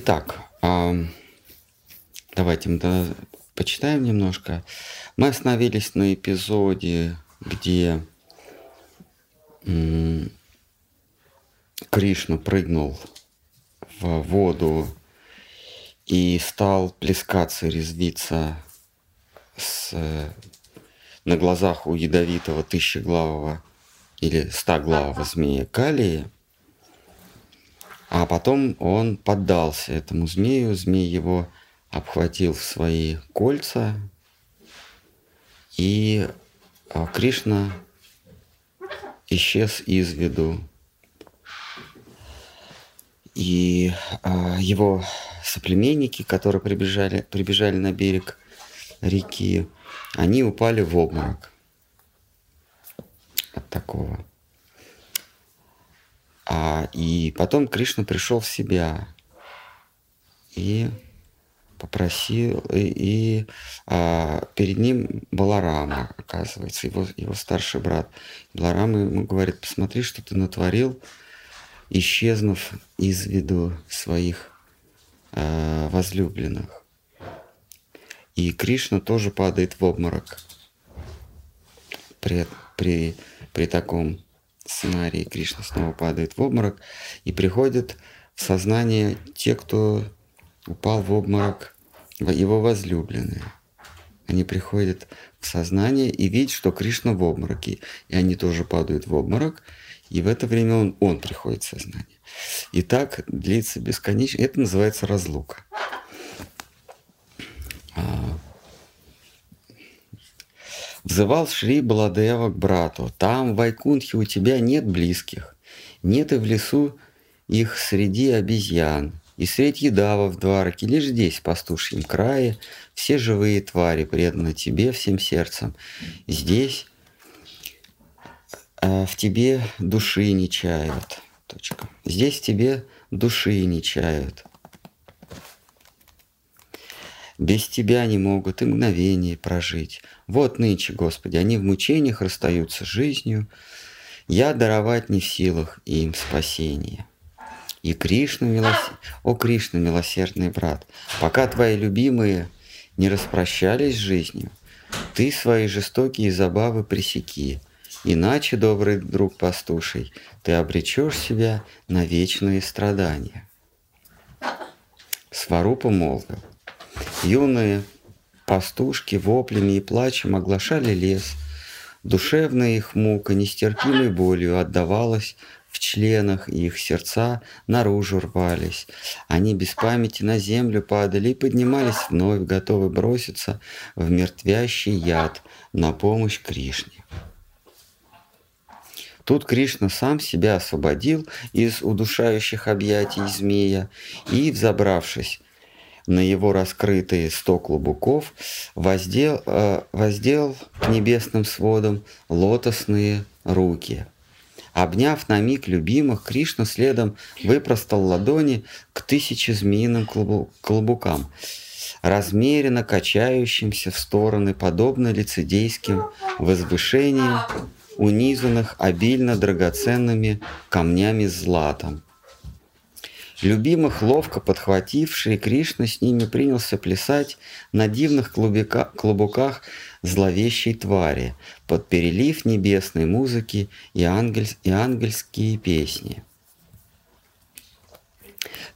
Итак, давайте мы почитаем немножко. Мы остановились на эпизоде, где Кришна прыгнул в воду и стал плескаться, резвиться с, на глазах у ядовитого тысячеглавого или стоглавого змея Калии – а потом он поддался этому змею, змей его обхватил в свои кольца, и а, Кришна исчез из виду. И а, его соплеменники, которые прибежали, прибежали на берег реки, они упали в обморок от такого. А, и потом Кришна пришел в себя и попросил, и, и а, перед ним Баларама, оказывается, его, его старший брат. Баларама ему говорит, посмотри, что ты натворил, исчезнув из виду своих а, возлюбленных. И Кришна тоже падает в обморок при, при, при таком сценарии Кришна снова падает в обморок и приходят в сознание те, кто упал в обморок, его возлюбленные. Они приходят в сознание и видят, что Кришна в обмороке, и они тоже падают в обморок, и в это время он, он приходит в сознание. И так длится бесконечно. Это называется разлука. Взывал Шри Баладева к брату. Там, в Вайкунхе, у тебя нет близких. Нет и в лесу их среди обезьян. И средь едава в двараке, лишь здесь, в пастушьем крае, все живые твари преданы тебе всем сердцем. Здесь а в тебе души не чают. Точка. Здесь тебе души не чают. Без Тебя не могут и мгновение прожить. Вот нынче, Господи, они в мучениях расстаются с жизнью. Я даровать не в силах им спасение. И Кришна, милос... о Кришна, милосердный брат, пока твои любимые не распрощались с жизнью, ты свои жестокие забавы пресеки, иначе, добрый друг пастуший, ты обречешь себя на вечные страдания. Сварупа молвил, Юные пастушки воплями и плачем оглашали лес. Душевная их мука нестерпимой болью отдавалась в членах, и их сердца наружу рвались. Они без памяти на землю падали и поднимались вновь, готовы броситься в мертвящий яд на помощь Кришне. Тут Кришна сам себя освободил из удушающих объятий змея и, взобравшись на его раскрытые сто клубуков, воздел, э, воздел к небесным сводам лотосные руки. Обняв на миг любимых, Кришна следом выпростал ладони к тысяче змеиным клубукам, размеренно качающимся в стороны, подобно лицедейским возвышениям, унизанных обильно драгоценными камнями златом. Любимых, ловко подхвативший, Кришна с ними принялся плясать на дивных клубика, клубуках зловещей твари под перелив небесной музыки и, ангель, и ангельские песни.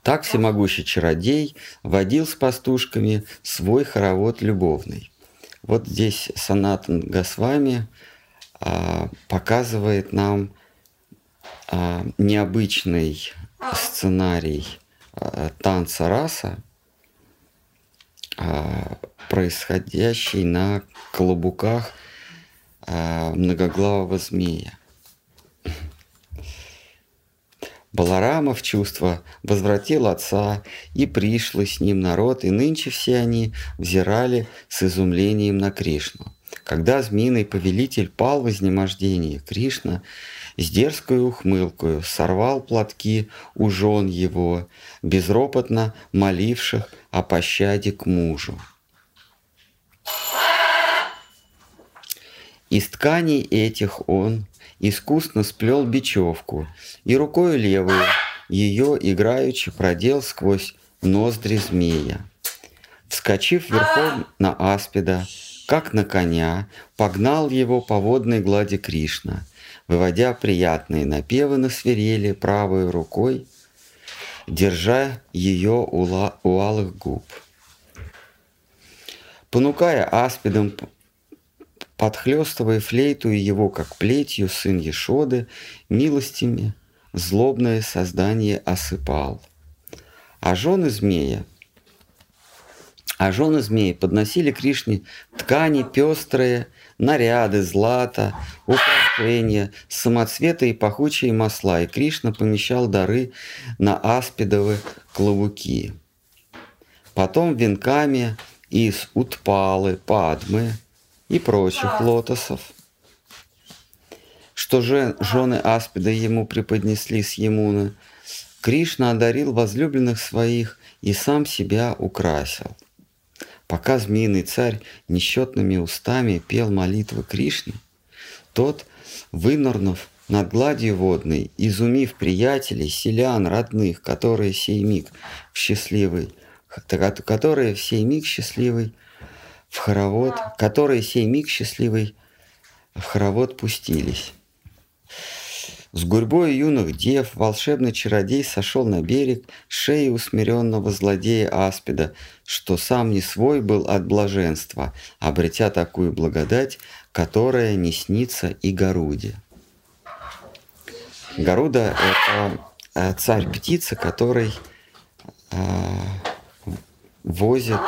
Так всемогущий чародей водил с пастушками свой хоровод любовный. Вот здесь Санатан Госвами а, показывает нам а, необычный сценарий э, танца раса, э, происходящий на клобуках э, многоглавого змея. Баларама в чувство возвратил отца, и пришлый с ним народ, и нынче все они взирали с изумлением на Кришну. Когда змеиный повелитель пал в изнемождении, Кришна с дерзкой ухмылкою сорвал платки у жен его, безропотно моливших о пощаде к мужу. Из тканей этих он искусно сплел бечевку и рукой левую ее играючи продел сквозь ноздри змея. Вскочив верхом на аспида, как на коня, погнал его по водной глади Кришна, выводя приятные напевы на свирели правой рукой, держа ее у, ла- у алых губ. Понукая аспидом, подхлестывая флейту и его, как плетью, сын Ешоды, милостями злобное создание осыпал. А жены змея а жены змеи подносили Кришне ткани пестрые, наряды, злато, украшения, самоцветы и пахучие масла, и Кришна помещал дары на аспидовы клобуки. Потом венками из утпалы, падмы и прочих лотосов, что же жены аспида ему преподнесли с Емуны, Кришна одарил возлюбленных своих и сам себя украсил. Пока змеиный царь несчетными устами пел молитвы Кришне, тот, вынырнув над гладью водной, изумив приятелей, селян, родных, которые сей миг в счастливый, которые в сей миг счастливый в хоровод, которые сей миг счастливый в хоровод пустились. С гурьбой юных дев волшебный чародей сошел на берег шеи усмиренного злодея Аспида, что сам не свой был от блаженства, обретя такую благодать, которая не снится и Горуде. Горуда – это царь-птица, который э, возит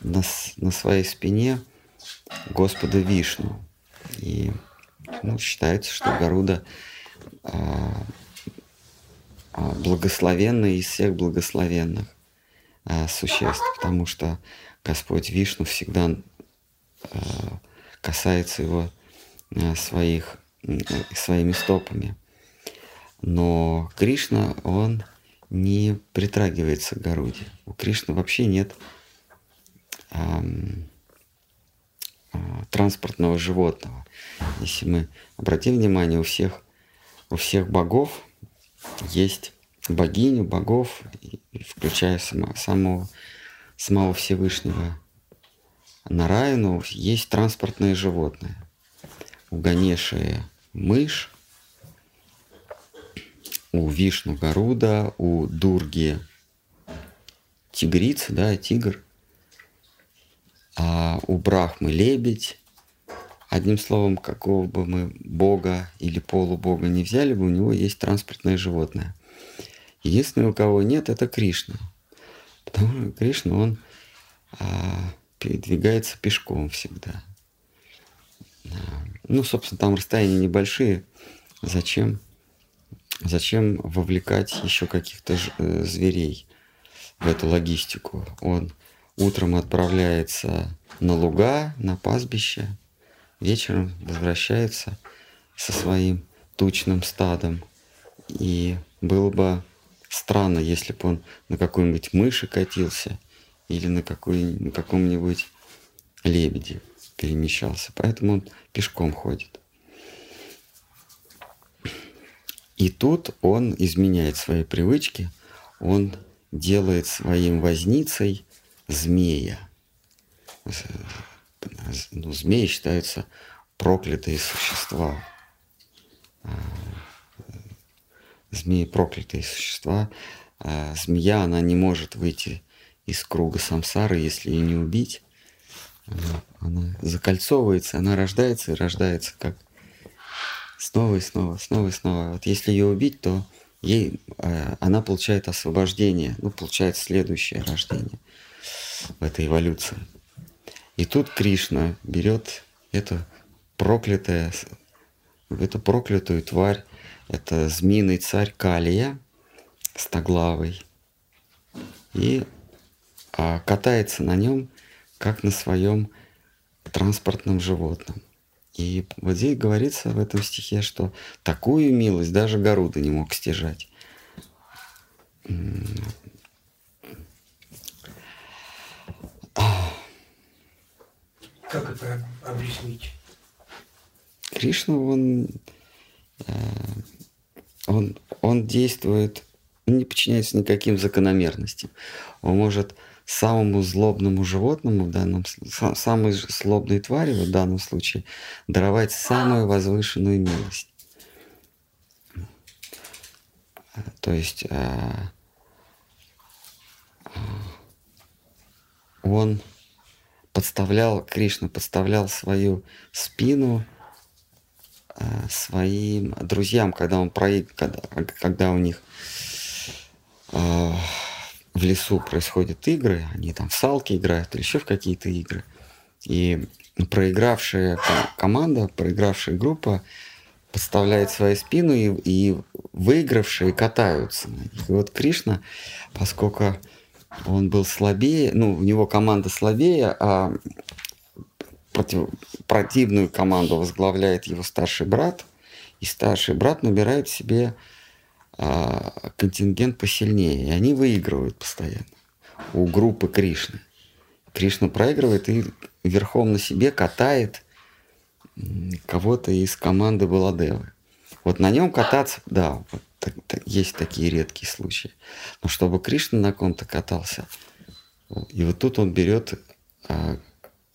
на, на своей спине Господа Вишну. И ну, считается, что Горуда – благословенный из всех благословенных а, существ, потому что Господь Вишну всегда касается его своих, своими стопами. Но Кришна, он не притрагивается к Горуде. У Кришны вообще нет эм, транспортного животного. Если мы обратим внимание, у всех у всех богов есть богиню, богов, включая само, самого, самого Всевышнего Нараину, есть транспортные животные. У Ганеши мышь, у Вишну Гаруда, у Дурги тигрица, да, тигр, а у Брахмы лебедь, Одним словом, какого бы мы бога или полубога не взяли бы, у него есть транспортное животное. Единственное, у кого нет, это Кришна. Потому что Кришна, он а, передвигается пешком всегда. А, ну, собственно, там расстояния небольшие. Зачем, зачем вовлекать еще каких-то э, зверей в эту логистику? Он утром отправляется на луга, на пастбище – вечером возвращается со своим тучным стадом. И было бы странно, если бы он на какой-нибудь мыши катился или на, какой, на каком-нибудь лебеде перемещался. Поэтому он пешком ходит. И тут он изменяет свои привычки, он делает своим возницей змея ну, змеи считаются проклятые существа. А, змеи проклятые существа. А змея, она не может выйти из круга самсары, если ее не убить. Она, она закольцовывается, она рождается и рождается как снова и снова, снова и снова. Вот если ее убить, то ей, э, она получает освобождение, ну, получает следующее рождение в этой эволюции. И тут Кришна берет это проклятое, эту проклятую тварь, это змеиный царь Калия, стоглавый, и а, катается на нем, как на своем транспортном животном. И вот здесь говорится в этом стихе, что такую милость даже Гаруда не мог стяжать. Как это объяснить? Кришна, он, э, он, он действует Он не подчиняется никаким закономерностям. Он может самому злобному животному в данном самой злобной твари в данном случае даровать самую возвышенную милость. То есть а, он подставлял, Кришна подставлял свою спину а, своим друзьям, когда он проиг, когда, когда у них в лесу происходят игры, они там в салки играют или еще в какие-то игры. И проигравшая команда, проигравшая группа подставляет свою спину, и, и выигравшие катаются. И вот Кришна, поскольку он был слабее, ну, у него команда слабее, а против, противную команду возглавляет его старший брат, и старший брат набирает себе а, контингент посильнее, и они выигрывают постоянно у группы Кришны. Кришна проигрывает и верхом на себе катает кого-то из команды Баладевы. Вот на нем кататься, да, вот так, так, есть такие редкие случаи. Но чтобы Кришна на ком-то катался, и вот тут он берет а,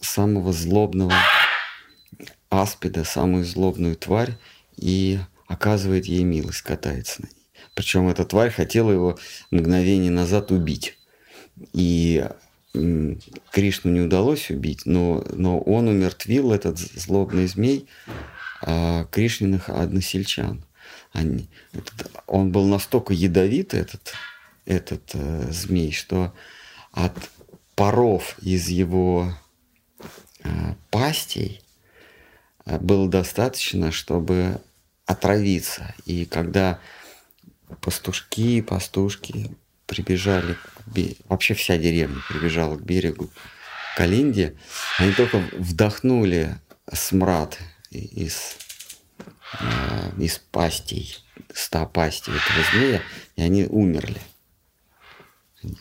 самого злобного аспида, самую злобную тварь и оказывает ей милость, катается на ней. Причем эта тварь хотела его мгновение назад убить. И Кришну не удалось убить, но, но он умертвил этот злобный змей а, Кришниных односельчан. Они, этот, он был настолько ядовит, этот, этот э, змей, что от паров из его э, пастей э, было достаточно, чтобы отравиться. И когда пастушки, пастушки прибежали, вообще вся деревня прибежала к берегу Калинди, они только вдохнули смрад из, э, из пастей, ста пастей этого змея, и они умерли.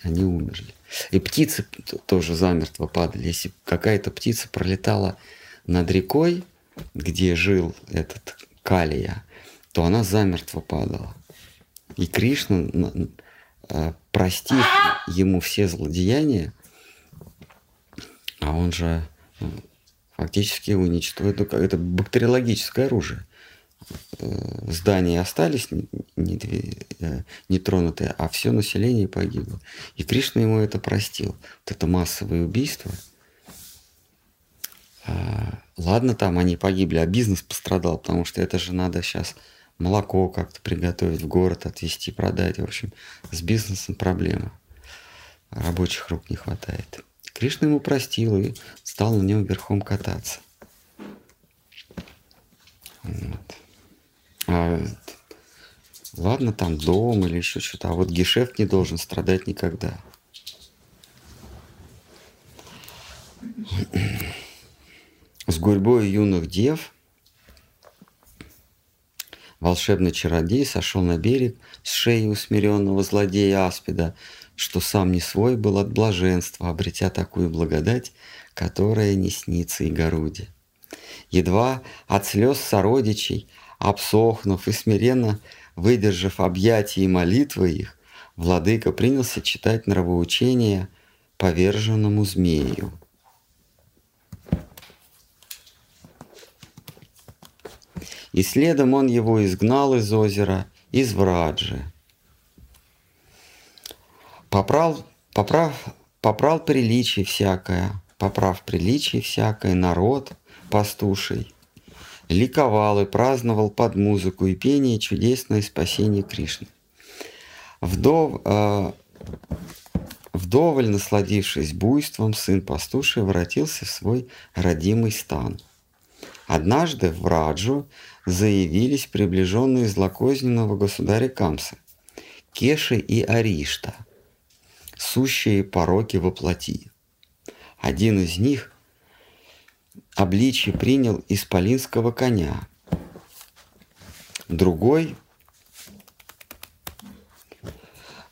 Они умерли. И птицы тоже замертво падали. Если какая-то птица пролетала над рекой, где жил этот Калия, то она замертво падала. И Кришна, э, простив ему все злодеяния, а он же ну, фактически уничтожит, ну, это бактериологическое оружие. Э, здания остались нетронутые, э, а все население погибло. И Кришна ему это простил. Вот это массовое убийство. А, ладно, там они погибли, а бизнес пострадал, потому что это же надо сейчас молоко как-то приготовить в город, отвезти, продать. В общем, с бизнесом проблема. Рабочих рук не хватает. Кришна ему простил и стал на нем верхом кататься. Вот. А, ладно, там дом или еще что-то, а вот гешефт не должен страдать никогда. С гурьбой юных дев – Волшебный чародей сошел на берег с шеи усмиренного злодея Аспида, что сам не свой был от блаженства, обретя такую благодать, которая не снится и Горуде. Едва от слез сородичей, обсохнув и смиренно выдержав объятия и молитвы их, владыка принялся читать нравоучение поверженному змею – и следом он его изгнал из озера, из Враджи. Поправ, поправ, поправ приличие всякое, поправ приличие всякое, народ пастуший, ликовал и праздновал под музыку и пение чудесное спасение Кришны. Вдов, э, вдоволь насладившись буйством, сын пастуший воротился в свой родимый стан. Однажды в Раджу заявились приближенные злокозненного государя Камса, Кеши и Аришта, сущие пороки во плоти. Один из них обличье принял исполинского коня, другой –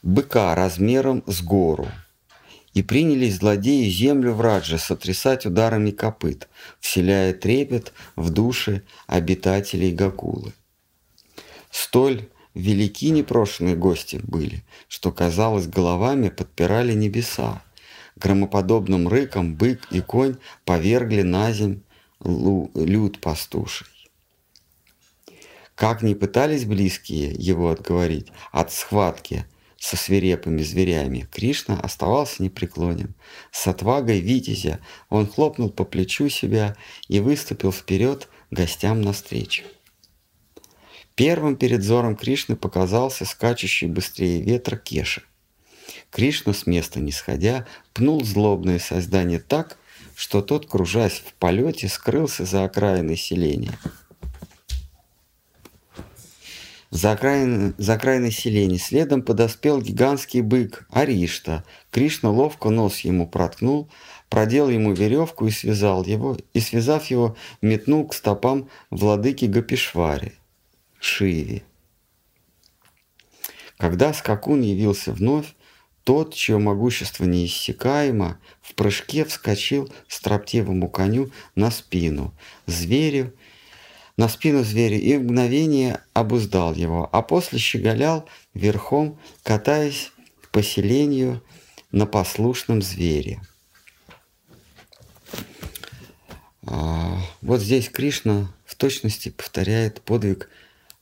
быка размером с гору – и принялись злодеи землю в Радже сотрясать ударами копыт, вселяя трепет в души обитателей Гакулы. Столь велики непрошенные гости были, что, казалось, головами подпирали небеса. Громоподобным рыком бык и конь повергли на земь люд пастуший. Как ни пытались близкие его отговорить от схватки со свирепыми зверями, Кришна оставался непреклонен. С отвагой витязя он хлопнул по плечу себя и выступил вперед гостям навстречу. Первым перед взором Кришны показался скачущий быстрее ветра Кеша. Кришна с места не сходя пнул злобное создание так, что тот, кружась в полете, скрылся за окраиной селения. За окраиной, за окраиной селения следом подоспел гигантский бык Аришта. Кришна ловко нос ему проткнул, продел ему веревку и связал его, и, связав его, метнул к стопам владыки Гапишвари, Шиви. Когда скакун явился вновь, тот, чье могущество неиссякаемо, в прыжке вскочил строптивому коню на спину, зверю, на спину зверя и в мгновение обуздал его, а после щеголял верхом, катаясь по селению на послушном звере. А, вот здесь Кришна в точности повторяет подвиг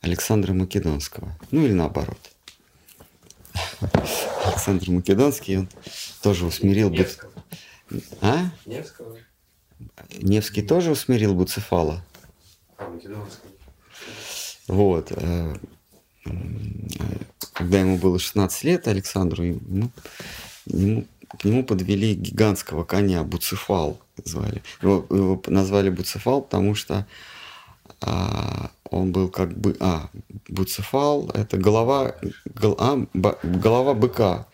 Александра Македонского. Ну или наоборот. Александр Македонский, он тоже усмирил... Невского. А? Невского. Невский тоже усмирил Буцефала? А, Македонского. Вот. э, Когда ему было 16 лет, Александру, ему, ему к нему подвели гигантского коня, Буцефал звали. Его, его назвали Буцефал, потому что а, он был как бы... А, Буцефал – это голова, гол, а, ба, голова быка.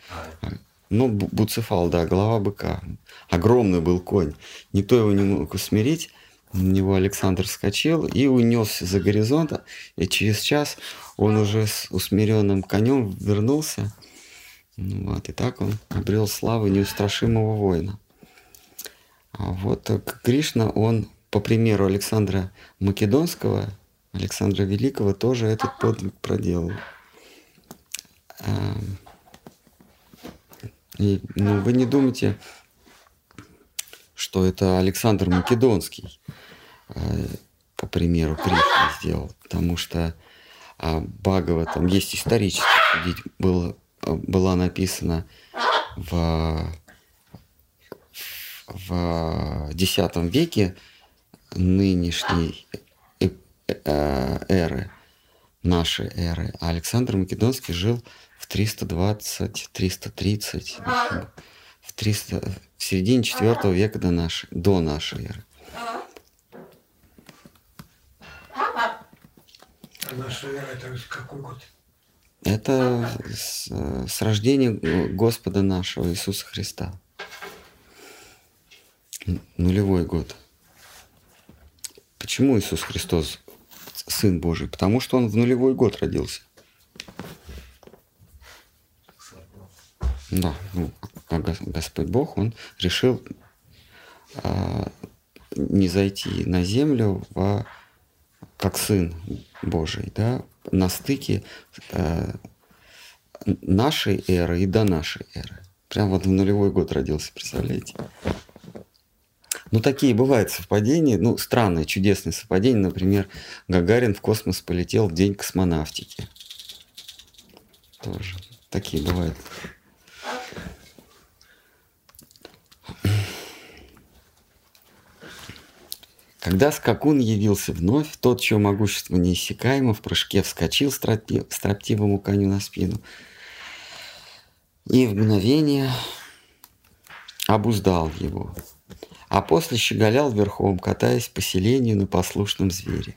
Ну, бу- Буцефал, да, голова быка. Огромный был конь. Никто его не мог усмирить. На него Александр скочил и унесся за горизонт. И через час он уже с усмиренным конем вернулся. Ну Вот, и так он обрел славу неустрашимого воина. А вот э, Кришна, он, по примеру Александра Македонского, Александра Великого, тоже этот подвиг проделал. А, И, ну, вы не думайте, что это Александр Македонский, э, по примеру Кришны сделал, потому что а, Бхагава, там есть исторически было, была написана в, в X веке нынешней э- э- эры, нашей эры, а Александр Македонский жил в 320-330, в, 300, в середине 4 века до нашей, до нашей эры. А наша эра это какой год? Это с, с рождения Господа нашего Иисуса Христа. Нулевой год. Почему Иисус Христос Сын Божий? Потому что Он в нулевой год родился. Да, ну, а Гос- Господь Бог, Он решил а, не зайти на землю во, как Сын Божий, да, на стыке э, нашей эры и до нашей эры. Прям вот в нулевой год родился, представляете? Ну, такие бывают совпадения, ну, странные, чудесные совпадения. Например, Гагарин в космос полетел в день космонавтики. Тоже. Такие бывают. Когда скакун явился вновь, тот, чье могущество неиссякаемо, в прыжке вскочил стропи- строптивому коню на спину и в мгновение обуздал его, а после щеголял верхом, катаясь по селению на послушном звере.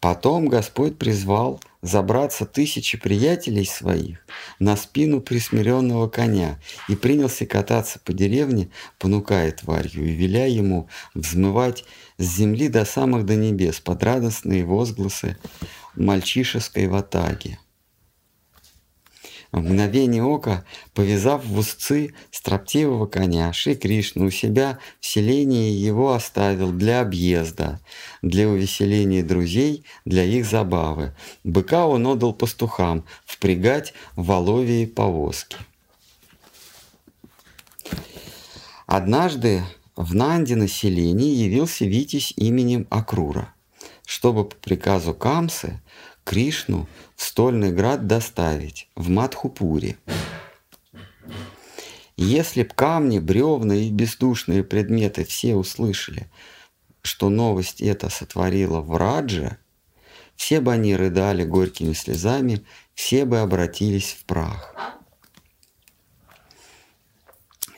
Потом Господь призвал забраться тысячи приятелей своих на спину присмиренного коня и принялся кататься по деревне, понукая тварью и веля ему взмывать с земли до самых до небес под радостные возгласы мальчишеской ватаги. В мгновение ока, повязав в узцы строптивого коня, Шри Кришна у себя в селении его оставил для объезда, для увеселения друзей, для их забавы. Быка он отдал пастухам впрягать в воловьи повозки. Однажды в Нанди населении явился Витязь именем Акрура, чтобы по приказу Камсы Кришну в стольный град доставить, в Мадхупуре. Если б камни, бревна и бездушные предметы все услышали, что новость эта сотворила в Радже, все бы они рыдали горькими слезами, все бы обратились в прах.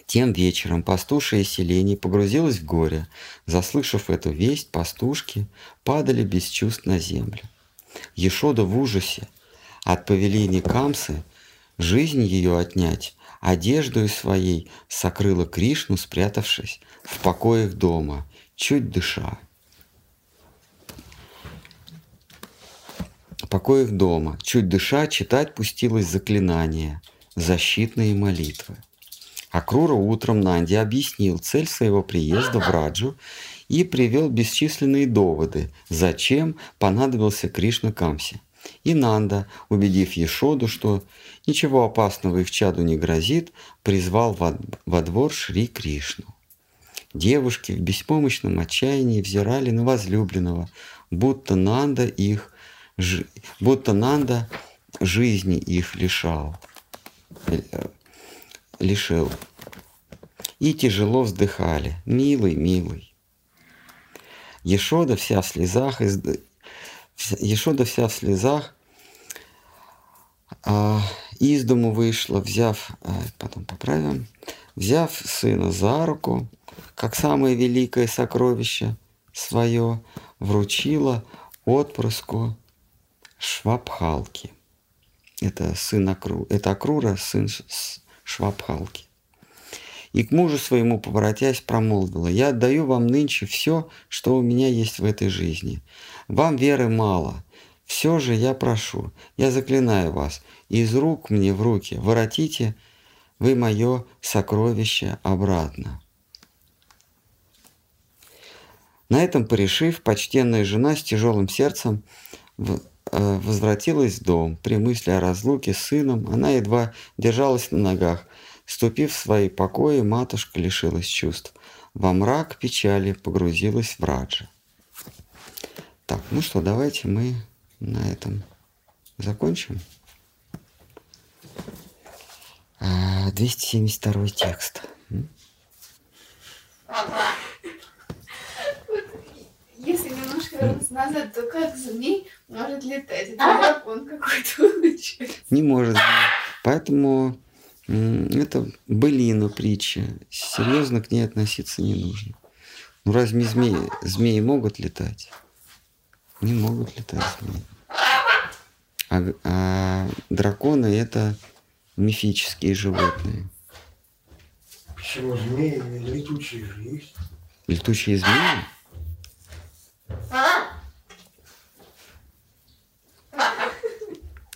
Тем вечером пастушье селение погрузилось в горе. Заслышав эту весть, пастушки падали без чувств на землю. Ешода в ужасе от повеления Камсы жизнь ее отнять, одежду своей сокрыла Кришну, спрятавшись в покоях дома, чуть дыша. В покоях дома, чуть дыша, читать пустилось заклинание, защитные молитвы. Акрура утром Нанди объяснил цель своего приезда в Раджу и привел бесчисленные доводы, зачем понадобился Кришна Камсе. И Нанда, убедив Ешоду, что ничего опасного их чаду не грозит, призвал во, во двор Шри Кришну. Девушки в беспомощном отчаянии взирали на возлюбленного, будто Нанда их, будто Нанда жизни их лишал, лишил. И тяжело вздыхали. Милый, милый. Ешода вся в слезах, из... Ешода вся в слезах а, из дому вышла, взяв, а, потом поправим, взяв сына за руку, как самое великое сокровище свое, вручила отпрыску Швабхалки. Это сын Акру, это Акрура, сын Швабхалки и к мужу своему, поворотясь, промолвила, «Я отдаю вам нынче все, что у меня есть в этой жизни. Вам веры мало. Все же я прошу, я заклинаю вас, из рук мне в руки воротите вы мое сокровище обратно». На этом порешив, почтенная жена с тяжелым сердцем э, возвратилась в дом. При мысли о разлуке с сыном она едва держалась на ногах, Ступив в свои покои, матушка лишилась чувств. Во мрак печали погрузилась в Раджа. Так, ну что, давайте мы на этом закончим. 272 а, текст. Если немножко назад, то как змей может летать? Это дракон какой-то. Не может. Поэтому это былина притча. Серьезно к ней относиться не нужно. Ну разве змеи, змеи могут летать? Не могут летать змеи. А, а драконы это мифические животные. Почему змеи летучие же есть? Летучие змеи?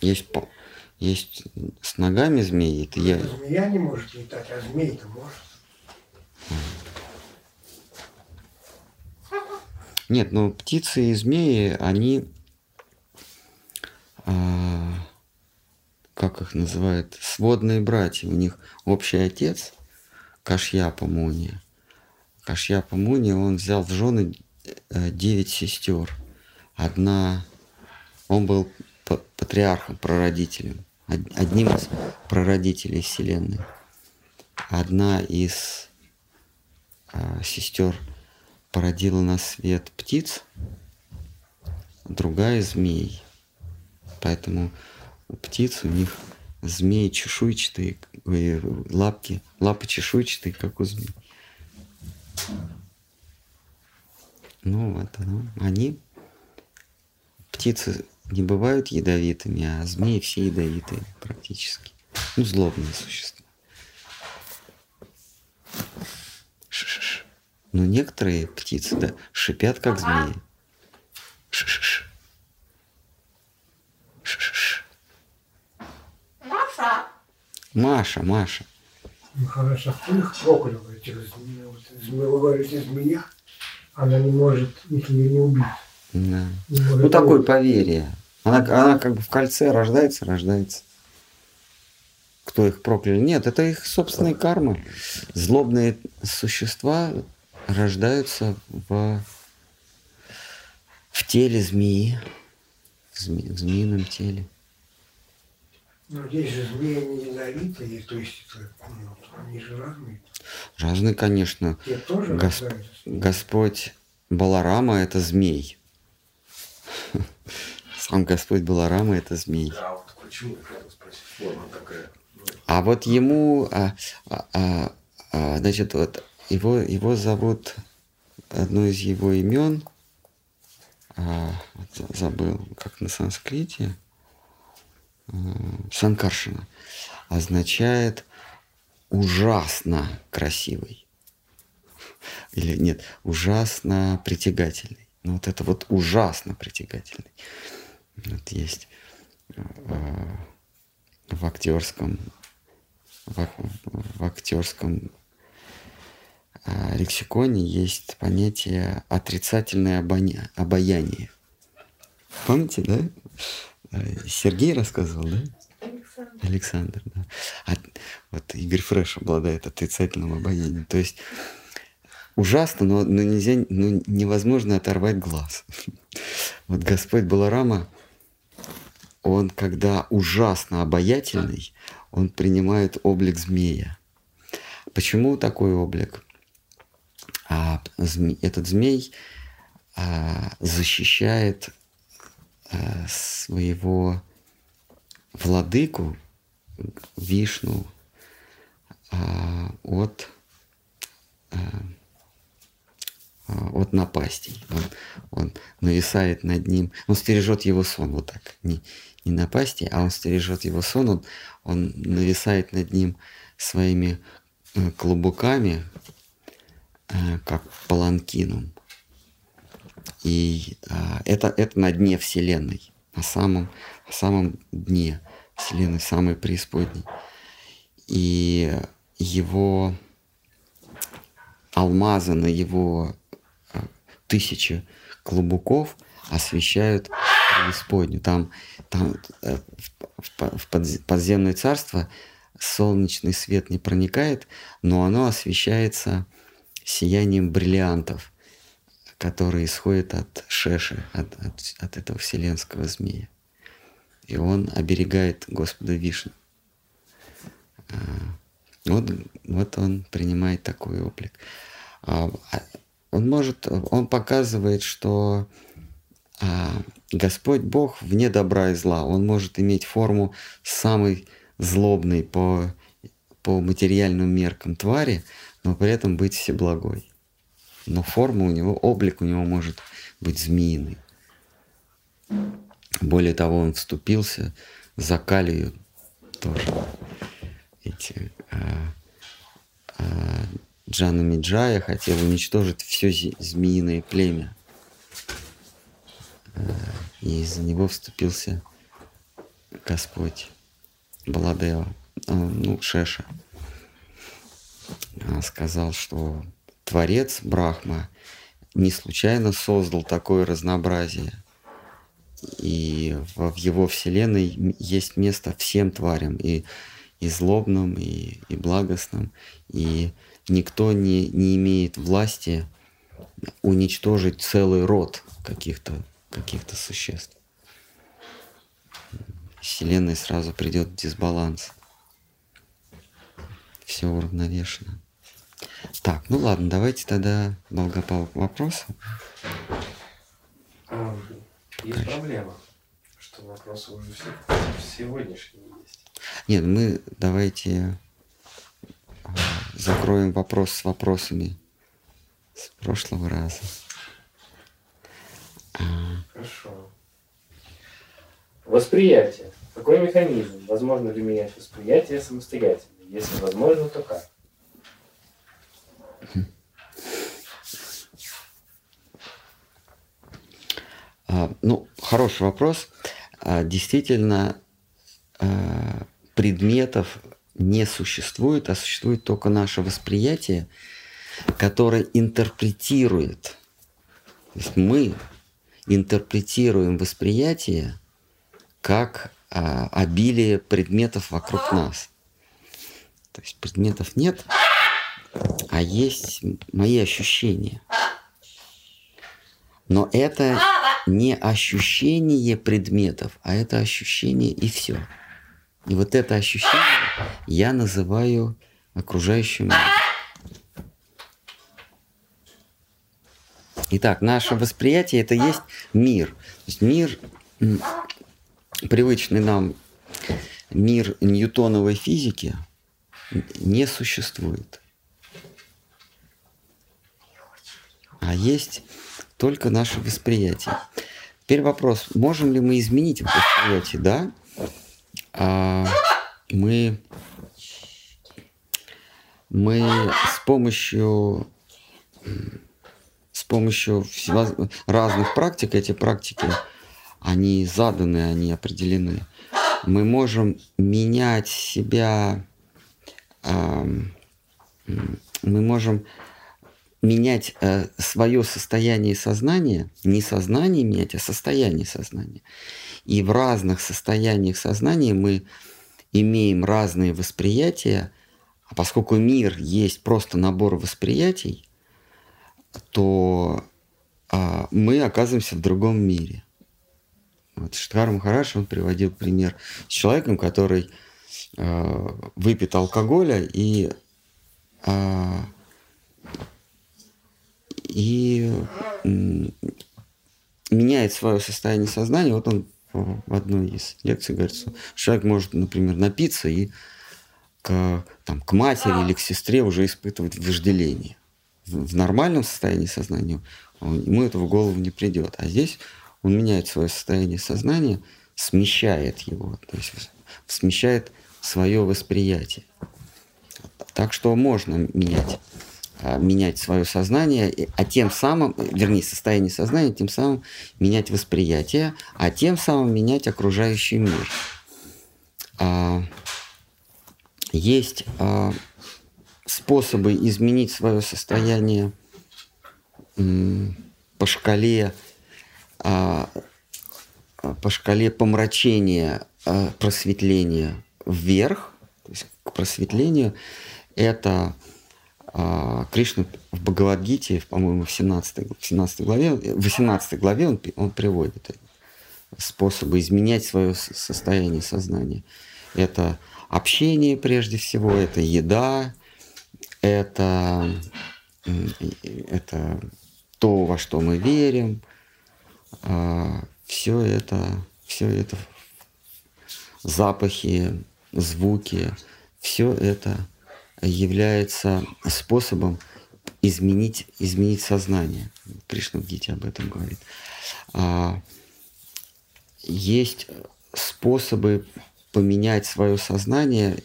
Есть есть с ногами змеи. Это я... Змея не может летать, а змей-то может. Нет, ну птицы и змеи, они, а, как их называют, сводные братья. У них общий отец Кашьяпа Муни. Кашьяпа Муни, он взял в жены э, девять сестер. Одна, он был патриархом, прародителем одним из прародителей Вселенной. Одна из а, сестер породила на свет птиц, другая змей. Поэтому у птиц у них змеи чешуйчатые, лапки, лапы чешуйчатые, как у змей. Ну вот, ну, они, птицы не бывают ядовитыми, а змеи все ядовитые практически. Ну, злобные существа. Ш-ш-ш. Но некоторые птицы, да, шипят, как змеи. Ш-ш-ш. Ш-ш-ш. Маша, Маша. Ну хорошо, кто их проклял, этих змей? Вы говорите, змея, она не может их не, не убить. Да. Ну, такое поверье. Она, она как бы в кольце рождается, рождается. Кто их проклял? Нет, это их собственная карма. Злобные существа рождаются в, в теле змеи. В, зме- в змеином теле. Но здесь же змеи не ядовитые, то есть ну, они же разные. Разные, конечно. Те тоже Гос-. Господь Баларама – это змей. Сам Господь Баларама – это змей. А вот почему я хотел спросить? Форма такая. ну, А вот ему, а, а, а, а, значит, вот его, его зовут, одно из его имен, а, вот забыл, как на санскрите, а, Санкаршина, означает ужасно красивый. Или нет, ужасно притягательный. Ну вот это вот ужасно притягательный. Вот есть а, в актерском в, в актерском а, лексиконе есть понятие отрицательное обаяние. Помните, да? Э, Сергей рассказывал, да? Александр. Александр, да. А вот Игорь Фреш обладает отрицательным обаянием. То есть ужасно, но, но нельзя, ну, невозможно оторвать глаз. Вот Господь Баларама, он, когда ужасно обаятельный, он принимает облик змея. Почему такой облик? А, зме- этот змей а, защищает а, своего владыку Вишну а, от, а, а, от напастей. Он, он нависает над ним, он стережет его сон, вот так, не, не напасти, а он стережет его сон, он, он нависает над ним своими э, клубуками, э, как паланкином. И а, это, это на дне Вселенной, на самом, самом дне Вселенной, самой преисподней. И его алмазы на его а, тысячи клубуков освещают преисподнюю. Там, там э, в, в по- в подз- подземное царство солнечный свет не проникает, но оно освещается сиянием бриллиантов, которые исходят от Шеши, от, от, от этого вселенского змея. И он оберегает Господа Вишну. А, Вот, вот он принимает такой облик. А, а, Он может, он показывает, что Господь Бог вне добра и зла. Он может иметь форму самой злобной по, по материальным меркам твари, но при этом быть всеблагой. Но форма у него, облик у него может быть змеиный. Более того, он вступился за Калию тоже. Эти а, а, Джана Миджая хотел уничтожить все змеиное племя. А, И из-за него вступился Господь Баладева, а, ну, Шеша. Сказал, что Творец Брахма не случайно создал такое разнообразие. И в его вселенной есть место всем тварям, и, и злобным, и, и благостным. И никто не, не имеет власти уничтожить целый род каких-то каких существ. Вселенной сразу придет дисбаланс. Все уравновешено. Так, ну ладно, давайте тогда долгопал к вопросу. А, Есть проблема, что вопросы уже все сегодняшние есть. Нет, мы давайте а, закроем вопрос с вопросами с прошлого раза. Хорошо. Восприятие. Какой механизм? Возможно ли менять восприятие самостоятельно? Если возможно, то как? а, ну, хороший вопрос. А, Действительно, а, предметов не существует, а существует только наше восприятие, которое интерпретирует. То есть мы интерпретируем восприятие как а, обилие предметов вокруг нас. То есть предметов нет, а есть мои ощущения. Но это не ощущение предметов, а это ощущение и все. И вот это ощущение я называю окружающим миром. Итак, наше восприятие это есть мир. То есть мир, привычный нам мир ньютоновой физики, не существует. А есть только наше восприятие. Теперь вопрос, можем ли мы изменить восприятие? Да. А мы, мы с помощью с помощью разных практик, эти практики, они заданы, они определены. Мы можем менять себя, мы можем менять э, свое состояние сознания, не сознание менять, а состояние сознания. И в разных состояниях сознания мы имеем разные восприятия, а поскольку мир есть просто набор восприятий, то а, мы оказываемся в другом мире. Вот Штхар Махараш, он приводил пример с человеком, который э, выпит алкоголя и, э, и э, меняет свое состояние сознания. Вот он в одной из лекций говорит, что человек может, например, напиться и к, там, к матери или к сестре уже испытывать вожделение в нормальном состоянии сознания ему это в голову не придет. А здесь он меняет свое состояние сознания, смещает его, то есть смещает свое восприятие. Так что можно менять, а, менять свое сознание, а тем самым, вернее, состояние сознания, тем самым менять восприятие, а тем самым менять окружающий мир. А, есть способы изменить свое состояние по шкале а, по шкале помрачения а, просветления вверх, то есть к просветлению, это а, Кришна в Бхагавадгите, по-моему, в 17, в 17 главе, в 18 главе он, он приводит способы изменять свое состояние сознания. Это общение прежде всего, это еда, это, это то, во что мы верим, а, все это, все это запахи, звуки, все это является способом изменить, изменить сознание. Кришна в Гите об этом говорит. А, есть способы поменять свое сознание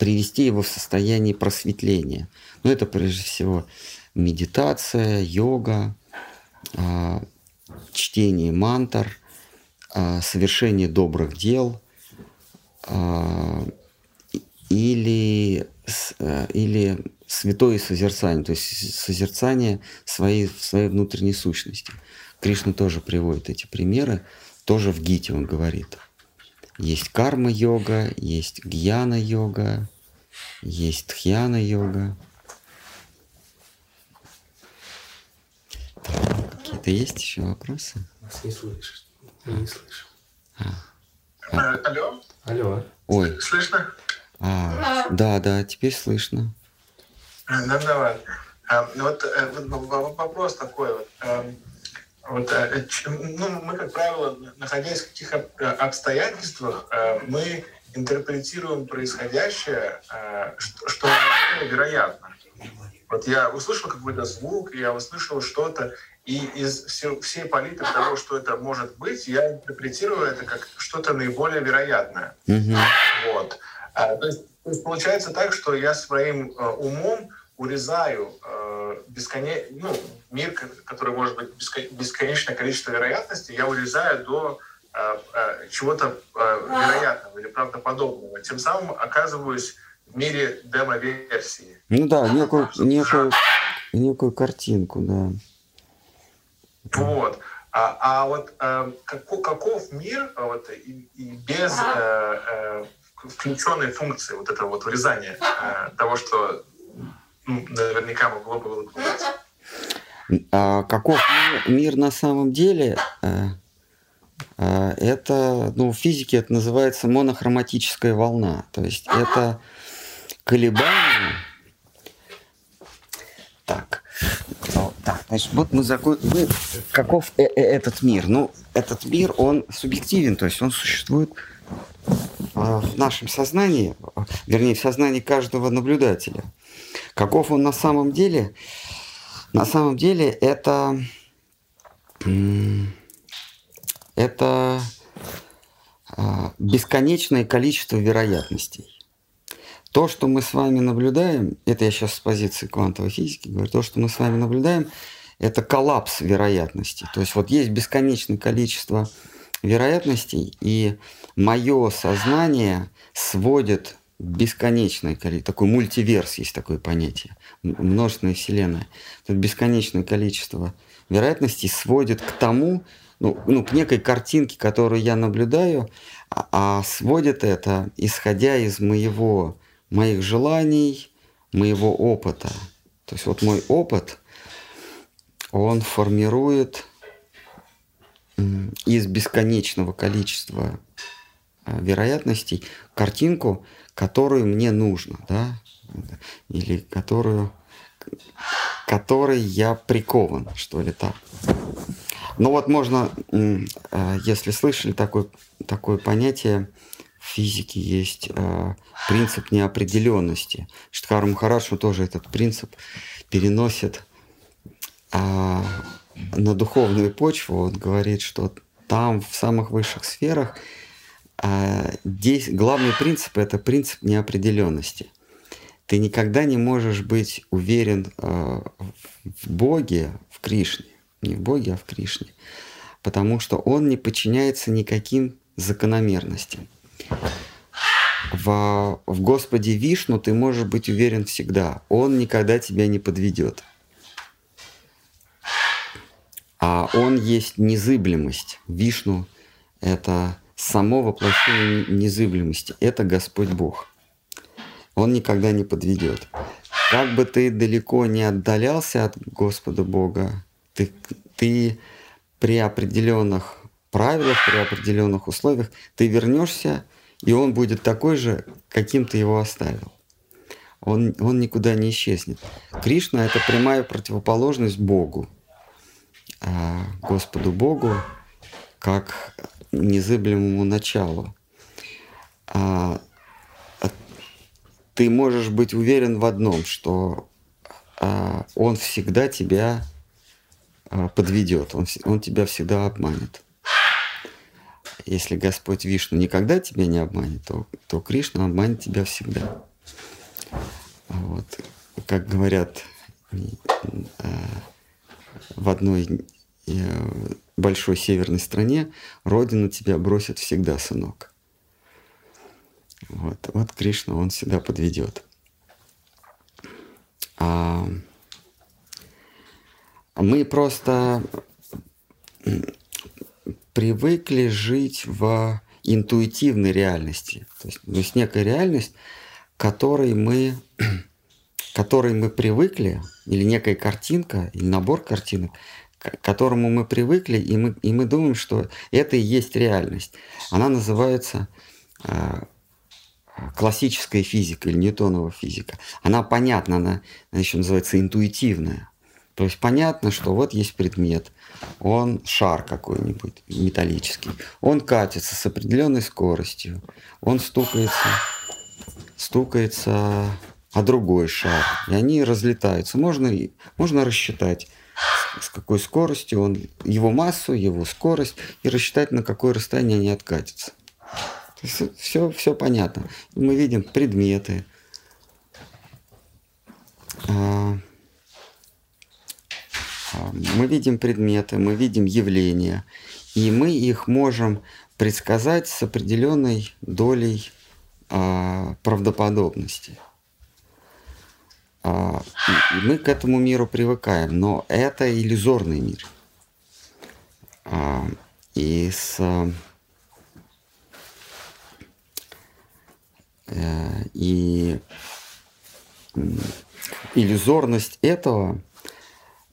привести его в состояние просветления. Но это прежде всего медитация, йога, а, чтение мантр, а, совершение добрых дел а, или, или святое созерцание, то есть созерцание своей, своей внутренней сущности. Кришна тоже приводит эти примеры, тоже в Гите он говорит – есть карма-йога, есть гьяна-йога, есть тхьяна-йога. Какие-то есть еще вопросы? Вас не слышишь. Я не слышу. А. А. Алло? Алло. Ой. Слышно? А, да, да, теперь слышно. Ну, давай. А, вот, э, вот вопрос такой вот. Вот, э, ну, мы, как правило, находясь в каких обстоятельствах, э, мы интерпретируем происходящее, э, что вероятно. Вот я услышал какой-то звук, я услышал что-то, и из всей палитры того, что это может быть, я интерпретирую это как что-то наиболее вероятное. Mm-hmm. Вот. То есть, то есть получается так, что я своим умом урезаю э, бесконе... ну, мир, который может быть бесконечное количество вероятностей, я урезаю до а, а, чего-то а, вероятного или правдоподобного. Тем самым оказываюсь в мире демо-версии. Ну да, некую, некую, некую картинку, да. Вот. А, а вот э, каков, каков мир а, вот, и, и без э, э, включенной функции вот этого вот вырезания э, того, что ну, наверняка могло бы быть? А каков мир, мир на самом деле? Э, э, это, ну, в физике это называется монохроматическая волна. То есть это колебания. Так, ну, так, значит, вот мы закончим. Каков э -э этот мир? Ну, этот мир, он субъективен, то есть он существует а, в нашем сознании, вернее, в сознании каждого наблюдателя. Каков он на самом деле? На самом деле это, это а, бесконечное количество вероятностей. То, что мы с вами наблюдаем, это я сейчас с позиции квантовой физики говорю, то, что мы с вами наблюдаем, это коллапс вероятностей. То есть вот есть бесконечное количество вероятностей, и мое сознание сводит бесконечное количество, такой мультиверс есть такое понятие, множественная вселенная. Тут бесконечное количество вероятностей сводит к тому, ну, ну, к некой картинке, которую я наблюдаю, а, а сводит это, исходя из моего моих желаний, моего опыта. То есть вот мой опыт, он формирует из бесконечного количества а, вероятностей картинку, которую мне нужно, да, или которую, которой я прикован, что ли так. Ну вот можно, а, если слышали такое, такое понятие, в физике есть э, принцип неопределенности. Штхар Махарадж тоже этот принцип переносит э, на духовную почву. Он говорит, что там, в самых высших сферах, э, здесь главный принцип – это принцип неопределенности. Ты никогда не можешь быть уверен э, в Боге, в Кришне. Не в Боге, а в Кришне. Потому что он не подчиняется никаким закономерностям. В, в Господе Вишну ты можешь быть уверен всегда. Он никогда тебя не подведет. А он есть незыблемость. Вишну – это само воплощение незыблемости. Это Господь Бог. Он никогда не подведет. Как бы ты далеко не отдалялся от Господа Бога, ты, ты при определенных правилах, при определенных условиях, ты вернешься и он будет такой же, каким ты его оставил. Он, он никуда не исчезнет. Кришна – это прямая противоположность Богу, а, Господу Богу, как незыблемому началу. А, ты можешь быть уверен в одном, что а, Он всегда тебя подведет, он, он тебя всегда обманет если Господь Вишну никогда тебя не обманет, то, то Кришна обманет тебя всегда. Вот. Как говорят э, в одной большой северной стране, Родина тебя бросит всегда, сынок. Вот, вот Кришна, он всегда подведет. А мы просто привыкли жить в интуитивной реальности. То есть, то есть некая реальность, которой мы, которой мы привыкли, или некая картинка, или набор картинок, к которому мы привыкли, и мы, и мы думаем, что это и есть реальность. Она называется э, классическая физика или ньютонова физика. Она понятна, она, она еще называется интуитивная. То есть понятно, что вот есть предмет, он шар какой-нибудь металлический, он катится с определенной скоростью, он стукается, стукается о другой шар, и они разлетаются. Можно, можно рассчитать, с какой скоростью он, его массу, его скорость, и рассчитать, на какое расстояние они откатятся. То есть все, все понятно. Мы видим предметы, а, мы видим предметы, мы видим явления. и мы их можем предсказать с определенной долей а, правдоподобности. А, и мы к этому миру привыкаем, но это иллюзорный мир. А, и с э, и иллюзорность этого,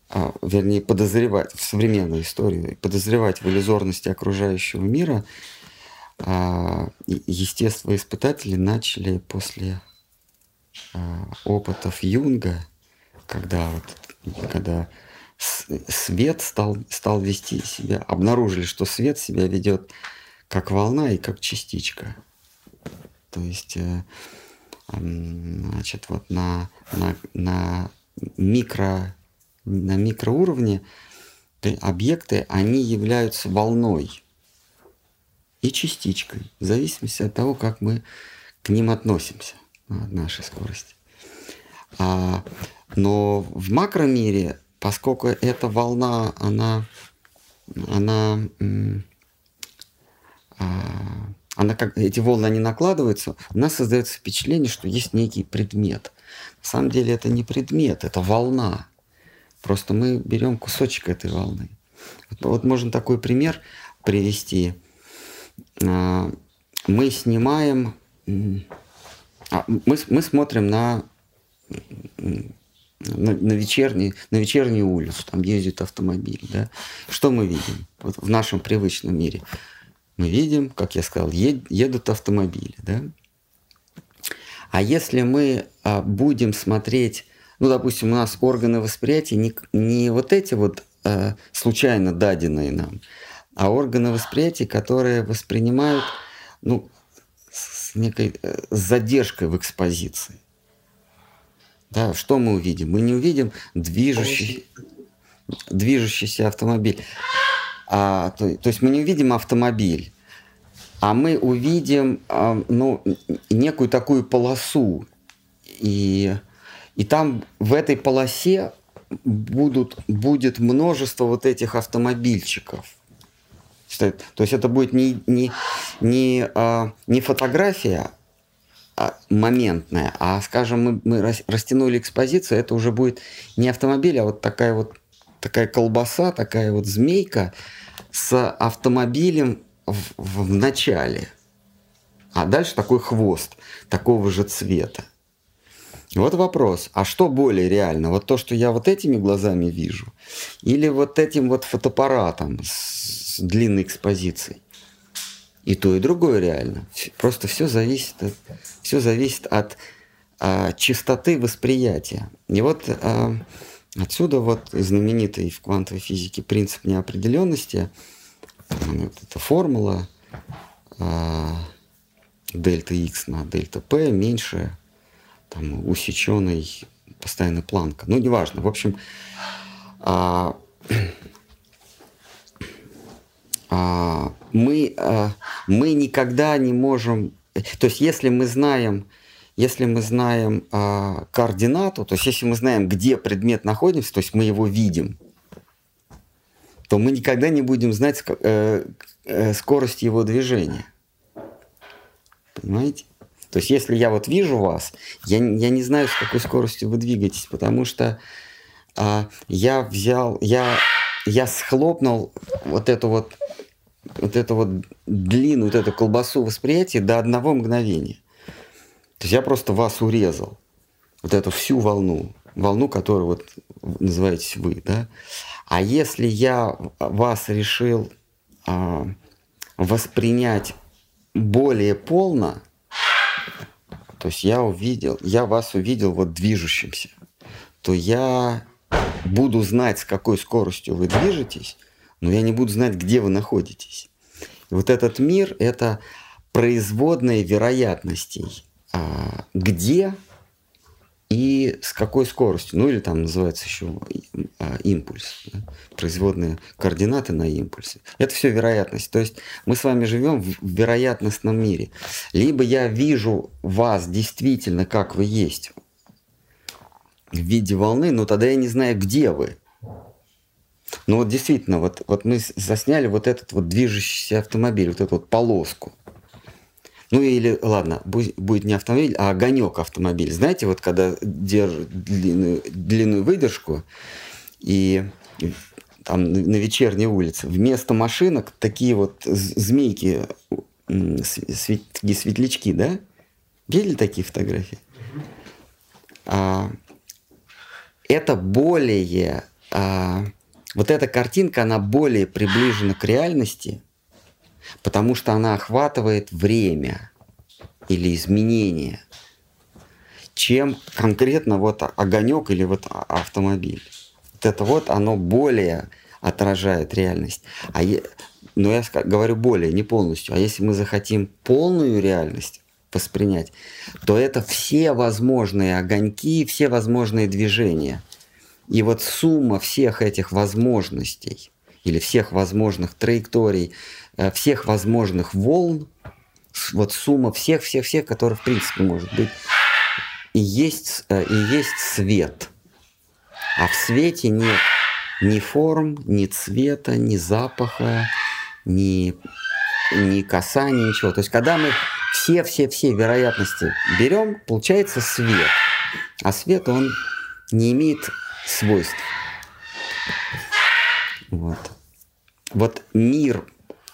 а, вернее, подозревать в современной истории, подозревать в иллюзорности окружающего мира, а, естествоиспытатели начали после опытов Юнга, когда, вот, когда свет стал, стал вести себя, обнаружили, что свет себя ведет как волна и как частичка. То есть э, значит, вот на, на, на, микро, на микроуровне объекты, они являются волной и частичкой, в зависимости от того, как мы к ним относимся, от нашей скорости. А, но в макромире, поскольку эта волна, она, она а, она как, эти волны, они накладываются, у нас создается впечатление, что есть некий предмет. На самом деле это не предмет, это волна. Просто мы берем кусочек этой волны. Вот, вот можно такой пример привести. А, мы снимаем, мы, мы смотрим на, на, на, вечерний, на вечернюю улицу, там ездит автомобиль. Да? Что мы видим вот в нашем привычном мире? мы видим, как я сказал, едут автомобили. Да? А если мы а, будем смотреть, ну, допустим, у нас органы восприятия не, не вот эти вот а, случайно даденные нам, а органы восприятия, которые воспринимают ну, некой э, задержкой в экспозиции. Да, что мы увидим? Мы не увидим движущий, движущийся автомобиль. А, то, то есть мы не увидим автомобиль, а мы увидим а, ну, некую такую полосу. И, и там в этой полосе будут, будет множество вот этих автомобильчиков. То есть это будет не, не, не, а, не фотография а моментная, а, скажем, мы, мы растянули экспозицию, это уже будет не автомобиль, а вот такая вот такая колбаса, такая вот змейка с автомобилем в, в начале, а дальше такой хвост такого же цвета. Вот вопрос, а что более реально? Вот то, что я вот этими глазами вижу, или вот этим вот фотоаппаратом с длинной экспозицией? И то, и другое реально. Просто все зависит от, все зависит от а, чистоты восприятия. И вот а, отсюда вот знаменитый в квантовой физике принцип неопределенности – вот эта формула а, дельта x на дельта p меньше там, усеченной постоянной планка. Ну, неважно. В общем, а, а, мы, а, мы никогда не можем... То есть, если мы знаем, если мы знаем а, координату, то есть, если мы знаем, где предмет находится, то есть мы его видим, то мы никогда не будем знать э, э, скорость его движения. Понимаете? То есть, если я вот вижу вас, я, я не знаю, с какой скоростью вы двигаетесь, потому что а, я взял, я, я схлопнул вот эту вот, вот эту вот длину, вот эту колбасу восприятия до одного мгновения. То есть я просто вас урезал. Вот эту всю волну, волну, которую вот называетесь вы, да. А если я вас решил а, воспринять более полно, то есть я увидел, я вас увидел вот движущимся, то я буду знать, с какой скоростью вы движетесь, но я не буду знать, где вы находитесь. И вот этот мир – это производные вероятностей, а, где и с какой скоростью, ну или там называется еще а, импульс, да? производные координаты на импульсе. Это все вероятность. То есть мы с вами живем в вероятностном мире. Либо я вижу вас действительно, как вы есть, в виде волны, но тогда я не знаю, где вы. Ну вот действительно, вот, вот мы засняли вот этот вот движущийся автомобиль, вот эту вот полоску. Ну или, ладно, бу- будет не автомобиль, а огонек автомобиль. Знаете, вот когда держит длинную, длинную выдержку и там на вечерней улице вместо машинок такие вот змейки, свет- такие светлячки, да? Видели такие фотографии? А, это более... а, вот эта картинка, она более приближена к реальности, потому что она охватывает время или изменения, чем конкретно вот огонек или вот а- автомобиль. Вот это вот оно более отражает реальность. А е- но я говорю более, не полностью. А если мы захотим полную реальность воспринять, то это все возможные огоньки, все возможные движения. И вот сумма всех этих возможностей или всех возможных траекторий, всех возможных волн, вот сумма всех-всех-всех, которые в принципе может быть, и есть, э, и есть свет. А в свете нет ни форм, ни цвета, ни запаха, ни, ни касания, ничего. То есть, когда мы все-все-все вероятности берем, получается свет. А свет, он не имеет свойств. Вот. Вот мир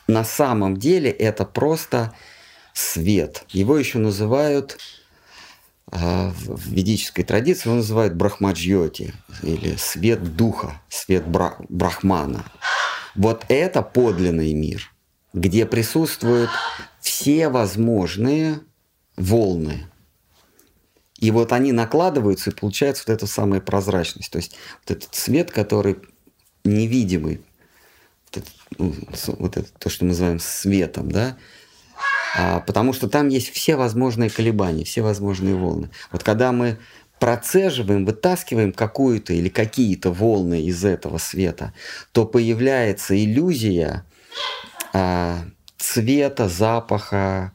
на самом деле это просто свет. Его еще называют а, в ведической традиции его называют брахмаджьоти или свет духа, свет бра- брахмана. Вот это подлинный мир, где присутствуют все возможные волны. И вот они накладываются, и получается вот эта самая прозрачность. То есть вот этот свет, который невидимый, вот это, то, что мы называем светом, да, а, потому что там есть все возможные колебания, все возможные волны. Вот когда мы процеживаем, вытаскиваем какую-то или какие-то волны из этого света, то появляется иллюзия а, цвета, запаха,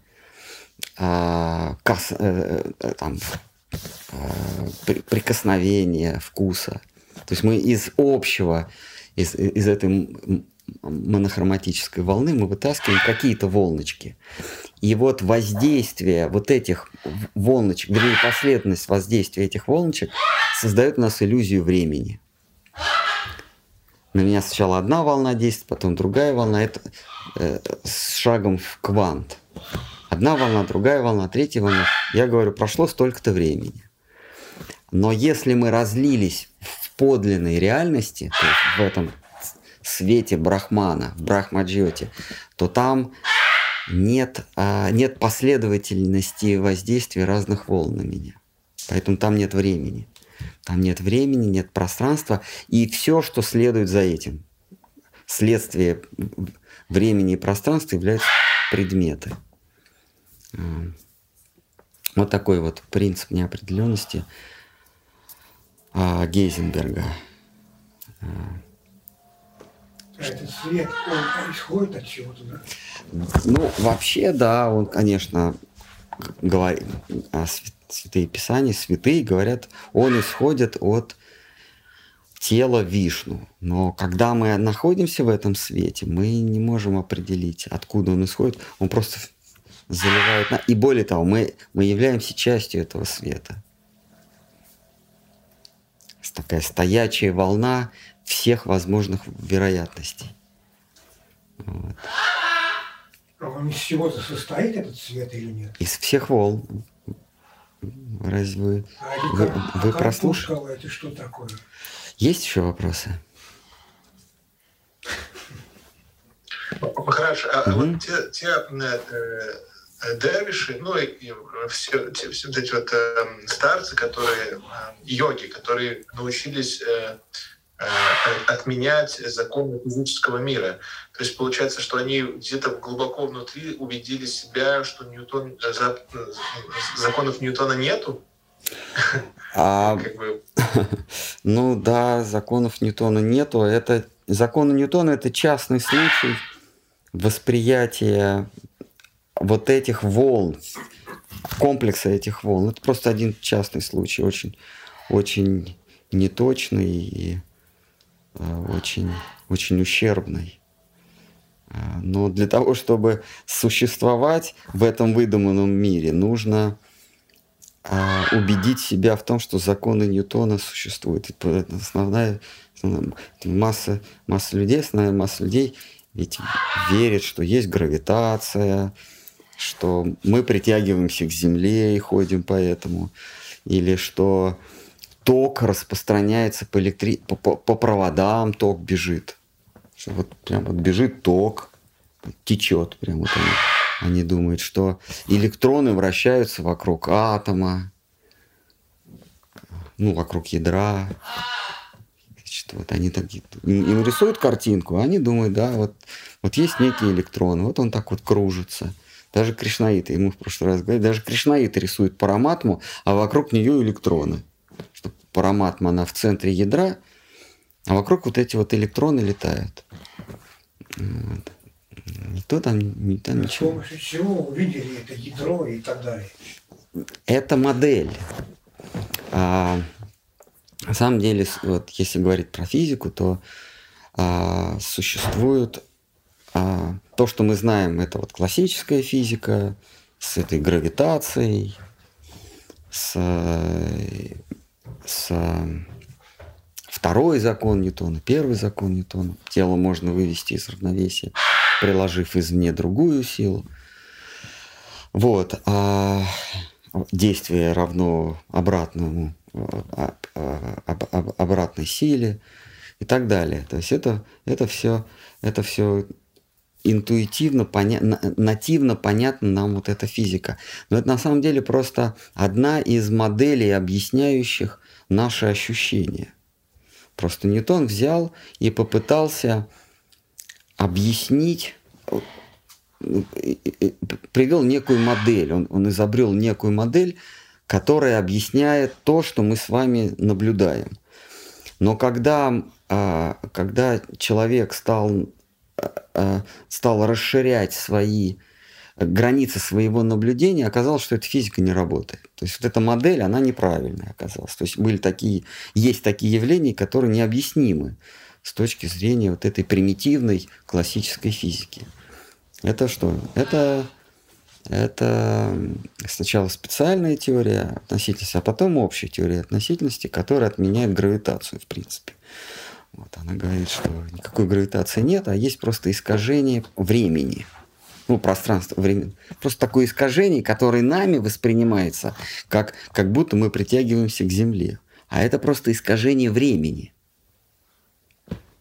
а, кас- э, э, там, а, при- прикосновения, вкуса. То есть мы из общего, из, из этой монохроматической волны мы вытаскиваем какие-то волночки. И вот воздействие вот этих волночек, вернее, последовательность воздействия этих волночек создает у нас иллюзию времени. На меня сначала одна волна действует, потом другая волна. Это э, с шагом в квант. Одна волна, другая волна, третья волна. Я говорю, прошло столько-то времени. Но если мы разлились в подлинной реальности, то есть в этом свете Брахмана, в Брахмаджьоте, то там нет, а, нет последовательности воздействия разных волн на меня. Поэтому там нет времени. Там нет времени, нет пространства. И все, что следует за этим, следствие времени и пространства являются предметы. А, Вот такой вот принцип неопределенности а, Гейзенберга. Этот свет, он исходит от чего-то, да? Ну, вообще, да, он, конечно, говорит, а свя- святые писания, святые говорят, он исходит от тела Вишну. Но когда мы находимся в этом свете, мы не можем определить, откуда он исходит. Он просто заливает... На... И более того, мы, мы являемся частью этого света. Такая стоячая волна всех возможных вероятностей. Вот. А он из чего-то состоит, этот свет или нет? Из всех волн. Разве вы... А Вы- кар- вы а прослушали? это что такое? Есть еще вопросы? Хорошо. А вот те, те э, э, дервиши, ну и, и все, те- все вот эти вот э, старцы, которые э, йоги, которые научились э, отменять законы физического мира. То есть получается, что они где-то глубоко внутри убедили себя, что Ньютон, э, э, законов Ньютона нету. А, Как бы, ну да, законов Ньютона нету. Это законы Ньютона это частный случай восприятия вот этих волн, комплекса этих волн. Это просто один частный случай, очень, очень неточный и э, очень, очень ущербной. А, но для того, чтобы существовать в этом выдуманном мире, нужно а, убедить себя в том, что законы Ньютона существуют. Это основная, основная масса, масса людей, основная масса людей ведь верит, что есть гравитация, что мы притягиваемся к Земле и ходим по этому, или что ток распространяется по, электри... по, по, по проводам, ток бежит. Вот прям вот бежит ток, течет прям вот они, они думают, что электроны вращаются вокруг атома, ну, вокруг ядра. Значит, вот они так им рисуют картинку, а они думают, да, вот, вот есть некий электрон, вот он так вот кружится. Даже кришнаиты, ему в прошлый раз говорили, даже кришнаиты рисуют параматму, а вокруг нее электроны. Что параматма, она в центре ядра, а вокруг вот эти вот электроны летают. Вот. Никто там, не там С ничего. помощью чего увидели это ядро и так далее. Это модель. А, на самом деле, с- вот если говорить про физику, то а, существует а, то, что мы знаем, это вот классическая физика с этой гравитацией, с, э, с второй закон Ньютона, первый закон Ньютона. Тело можно вывести из равновесия, приложив извне другую силу. Вот. А действие равно обратному, а, а, об- об- обратной силе и так далее. То есть это, это все, это все интуитивно, поня... на- нативно понятна нам вот эта физика. Но это на самом деле просто одна из моделей, объясняющих наши ощущения. Просто Ньютон взял и попытался объяснить, э, и- и привел некую модель, он, он изобрел некую модель, которая объясняет то, что мы с вами наблюдаем. Но когда, а, когда человек стал, стал расширять свои границы своего наблюдения, оказалось, что эта физика не работает. То есть вот эта модель, она неправильная оказалась. То есть были такие, есть такие явления, которые необъяснимы с точки зрения вот этой примитивной классической физики. Это что? Это, это сначала специальная теория относительности, а потом общая теория относительности, которая отменяет гравитацию, в принципе. Вот она говорит, что никакой гравитации нет, а есть просто искажение времени. Ну, пространство, время. Просто такое искажение, которое нами воспринимается, как, как будто мы притягиваемся к Земле. А это просто искажение времени.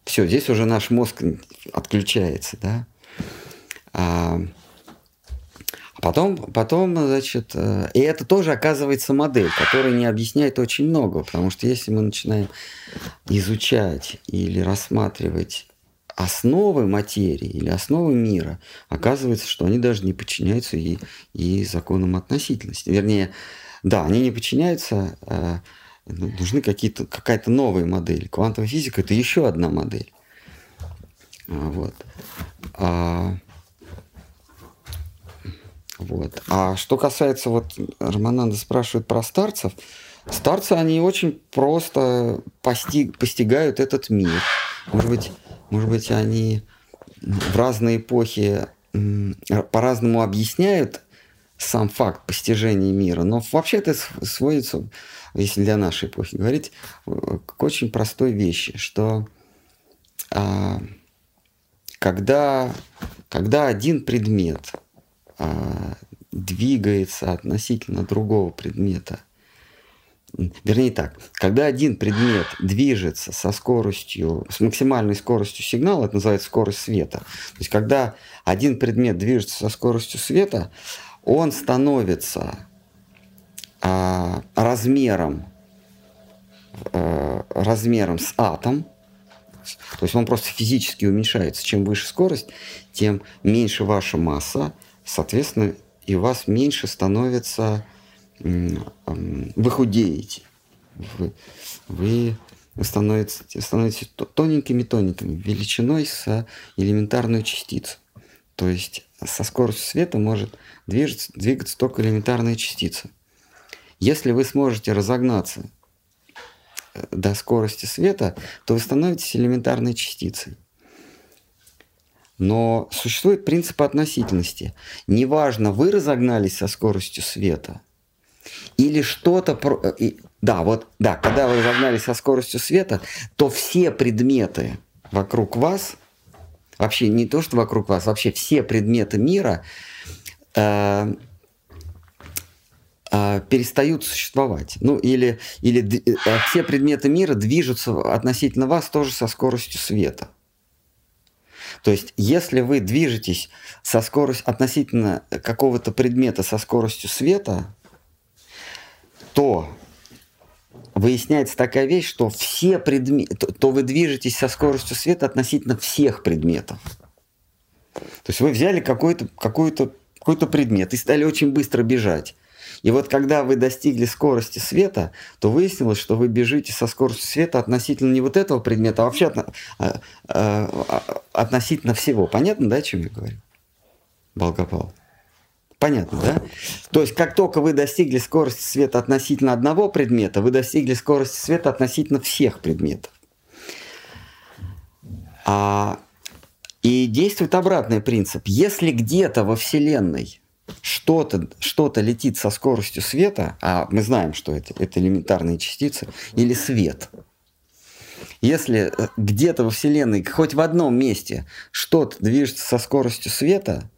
Все, здесь уже наш мозг отключается, да. А, а потом, потом, значит, э, и это тоже оказывается модель, которая не объясняет очень много, потому что если мы начинаем изучать или рассматривать основы материи или основы мира, оказывается, что они даже не подчиняются и, и законам относительности. Вернее, да, они не подчиняются, э, ну, нужны какие-то, какая-то новая модель. Квантовая физика – это еще одна модель. А, Вот. А, вот. А что касается, вот Романанда спрашивает про старцев, старцы, они очень просто постиг, постигают этот мир. Может быть, может быть, они в разные эпохи по-разному объясняют сам факт постижения мира, но вообще это сводится, если для нашей эпохи говорить, э, к очень простой вещи, что а, когда, когда один предмет а, двигается относительно другого предмета, вернее так, когда один предмет движется со скоростью, с максимальной скоростью сигнала, это называется скорость света. То есть когда один предмет движется со скоростью света, он становится а, размером, э, размером с атом, то есть он просто физически уменьшается. Чем выше скорость, тем меньше ваша масса, соответственно, и у вас меньше становится, вы худеете. Вы, вы становитесь, становитесь тоненькими-тоненькими, величиной с элементарную частицу. То есть со скоростью света может движется, двигаться только элементарная частица. Если вы сможете разогнаться до скорости света, то вы становитесь элементарной частицей. Но существует принцип относительности. Неважно, вы разогнались со скоростью света или что-то... э, Да, вот, да, когда вы разогнались со скоростью света, то все предметы вокруг вас, вообще не то, что вокруг вас, вообще все предметы мира э, э, перестают существовать. Ну, или, или э, все предметы мира движутся относительно вас тоже со скоростью света. То есть, если вы движетесь со скоростью относительно какого-то предмета со скоростью света, то выясняется такая вещь, что все предметы, то, то вы движетесь со скоростью света относительно всех предметов. То есть вы взяли какой-то какой-то какой-то предмет и стали очень быстро бежать. И вот когда вы достигли скорости света, то выяснилось, что вы бежите со скоростью света относительно не вот этого предмета, а вообще отно- а, а, а, относительно всего. Понятно, да, о чем я говорю? Болгопал. Понятно, да? То есть, как только вы достигли скорости света относительно одного предмета, вы достигли скорости света относительно всех предметов. А, и действует обратный принцип. Если где-то во Вселенной что-то что летит со скоростью света, а мы знаем, что это, это элементарные частицы, или свет, если э, где-то во Вселенной, хоть в одном месте, что-то движется со скоростью света,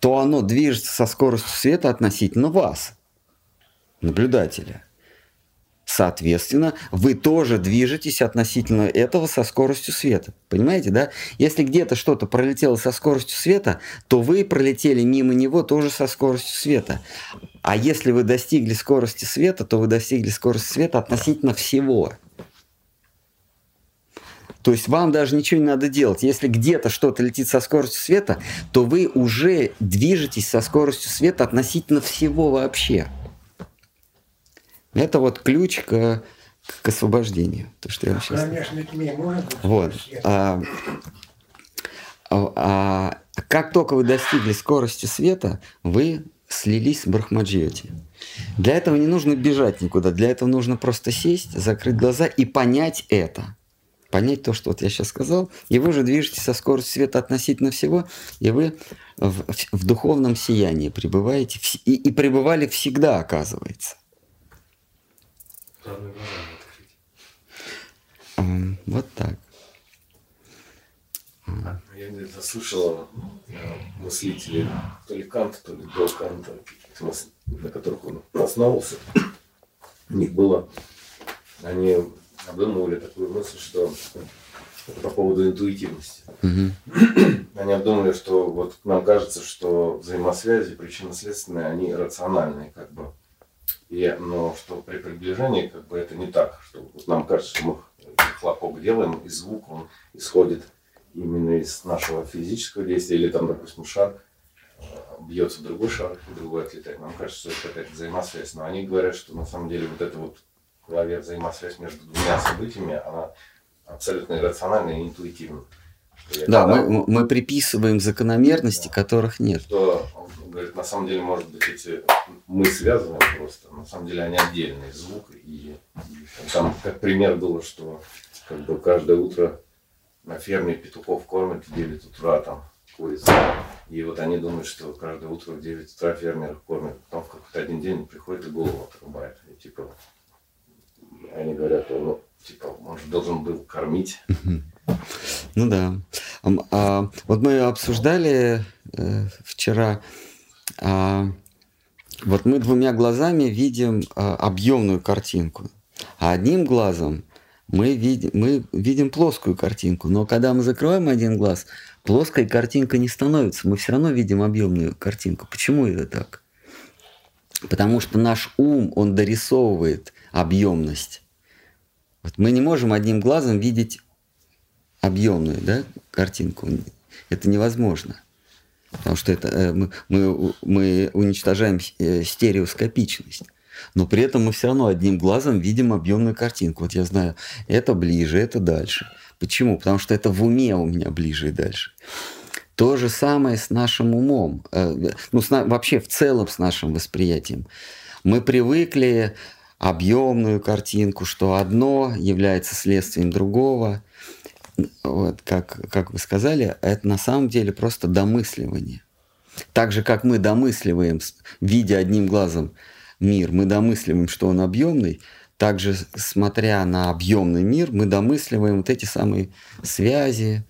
то оно движется со скоростью света относительно вас, наблюдателя. Соответственно, вы тоже движетесь относительно этого со скоростью света. Понимаете, да? Если где-то что-то пролетело со скоростью света, то вы пролетели мимо него тоже со скоростью света. А если вы достигли скорости света, то вы достигли скорости света относительно всего. То есть вам даже ничего не надо делать. Если где-то что-то летит со скоростью света, то вы уже движетесь со скоростью света относительно всего вообще. Это вот ключ к, к освобождению. То, что я сейчас... Вот. А, а- а как только вы достигли скорости света, вы слились с Брахмаджьоти. Для этого не нужно бежать никуда. Для этого нужно просто сесть, закрыть глаза и понять это. Понять то, что вот я сейчас сказал. И вы уже движетесь со скоростью света относительно всего, и вы в, в- духовном сиянии пребываете. И, и пребывали всегда, оказывается. Вот так. А Я где-то слышал э, мыслителей, то ли Канта, то ли до Канта, на которых он основывался. У них было, они обдумывали такую мысль, что это по поводу интуитивности. Мгм. Они обдумали, что вот нам кажется, что взаимосвязи причинно-следственные, они рациональные, как бы. И, но что при приближении как бы это не так, что вот нам кажется, что мы хлопок делаем, и звук он исходит именно из нашего физического действия, или там, допустим, шар э, бьется в другой шар, и другой отлетает. Нам кажется, что это какая-то взаимосвязь. Но они говорят, что на самом деле вот эта вот голове взаимосвязь между двумя событиями, она абсолютно иррациональна и интуитивна. Да, когда- мы, мы приписываем закономерности, которых нет. что он говорит, на самом деле, может быть, эти мы связаны просто, на самом деле они отдельные, звук и, и там как пример было, что как бы каждое утро на ферме петухов кормят в 9 утра там куриц. И вот они думают, что каждое утро в 9 утра фермеров кормят. Потом в какой-то один день приходит и голову отрубает. И типа они говорят, ну, типа, он же должен был кормить. Ну да. А, вот мы обсуждали э, вчера, а, вот мы двумя глазами видим а, объемную картинку, а одним глазом мы видим, мы видим плоскую картинку. Но когда мы закрываем один глаз, плоская картинка не становится, мы все равно видим объемную картинку. Почему это так? Потому что наш ум, он дорисовывает объемность. Вот мы не можем одним глазом видеть объемную да, картинку. Это невозможно. Потому что это, э, мы, мы, мы уничтожаем э, стереоскопичность. Но при этом мы все равно одним глазом видим объемную картинку. Вот я знаю, это ближе, это дальше. Почему? Потому что это в уме у меня ближе и дальше. То же самое с нашим умом. Э, Ну, с вообще в целом с нашим восприятием. Мы привыкли объемную картинку, что одно является следствием другого. Вот, как, как вы сказали, это на самом деле просто домысливание. Так же, как мы домысливаем, видя одним глазом мир, мы домысливаем, что он объемный, также, смотря на объемный мир, мы домысливаем вот эти самые связи,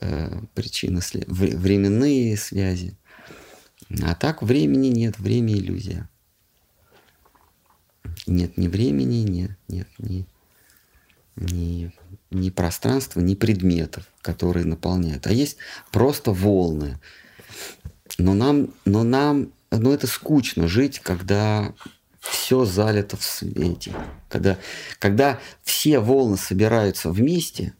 э, причины, временные связи. А так времени нет, время иллюзия. Нет ни времени, нет, нет ни, ни, ни пространства, ни предметов, которые наполняют. А есть просто волны. Но нам, но нам, ну это скучно жить, когда все залито в свете. Когда, когда все волны собираются вместе,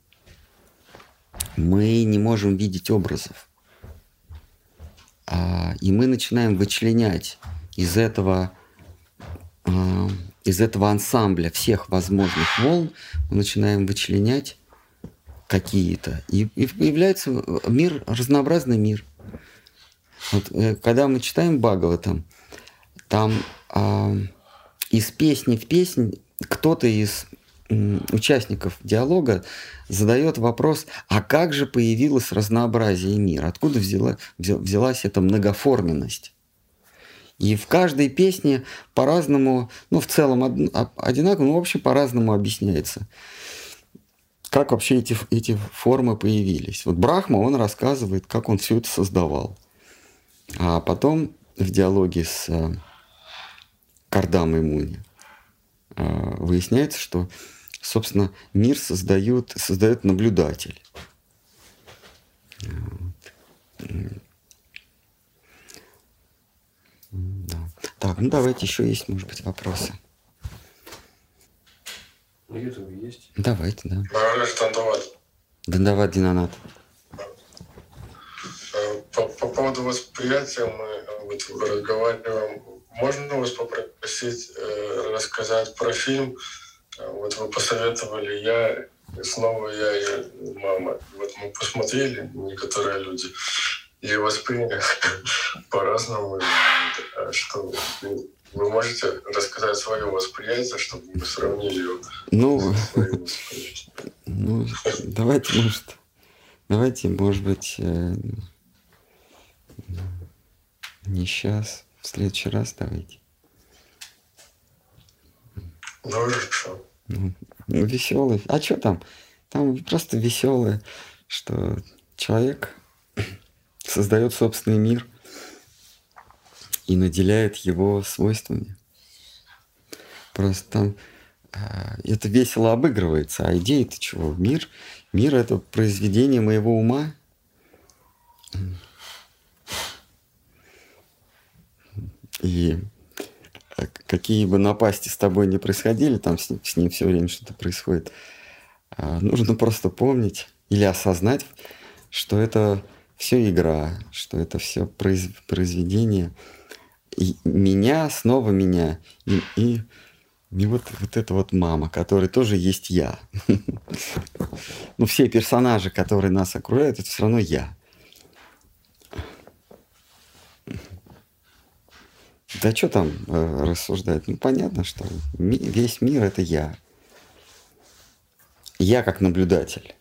мы не можем видеть образов. А, и мы начинаем вычленять из этого, из этого ансамбля всех возможных волн, мы начинаем вычленять какие-то. И, и появляется мир, разнообразный мир. Вот, э, когда мы читаем Бхагаватам, там а, из песни в песнь кто-то из участников диалога задает вопрос, а как же появилось разнообразие мира? Откуда взяла, взялась эта многоформенность? И в каждой песне по-разному, ну, в целом одинаково, но, в общем, по-разному объясняется. Как вообще эти, эти формы появились? Вот Брахма, он рассказывает, как он все это создавал. А потом в диалоге с э, Кардамой Муни э, выясняется, что собственно, мир создает, создает наблюдатель. Да. Так, ну давайте еще есть, может быть, вопросы. На Ютубе есть? Давайте, да. Баралеш Тандават. Дандават Динанат. Э, по, по поводу восприятия мы э, вот разговариваем. Можно вас попросить э, рассказать про фильм вот вы посоветовали, я, снова я и мама. Вот мы посмотрели, некоторые люди, и восприняли по-разному. А что вы можете рассказать свое восприятие, чтобы мы сравнили его ну, ну, давайте, может, давайте, может быть, э, не сейчас, в следующий раз давайте. Ну, хорошо. Ну, веселый. А что там? Там просто веселое, что человек создает собственный мир и наделяет его свойствами. Просто там а, это весело обыгрывается. А идея-то чего? Мир, мир это произведение моего ума. И какие бы напасти с тобой не происходили, там с, с ним все время что-то происходит, а, нужно просто помнить или осознать, что это все игра, что это все произ, произведение и меня, снова меня, и, и, и вот, вот эта вот мама, которая тоже есть я. Ну, все персонажи, которые нас окружают, это все равно я. Да что там э, рассуждать? Ну, понятно, что ми- весь мир — это я. Я как наблюдатель.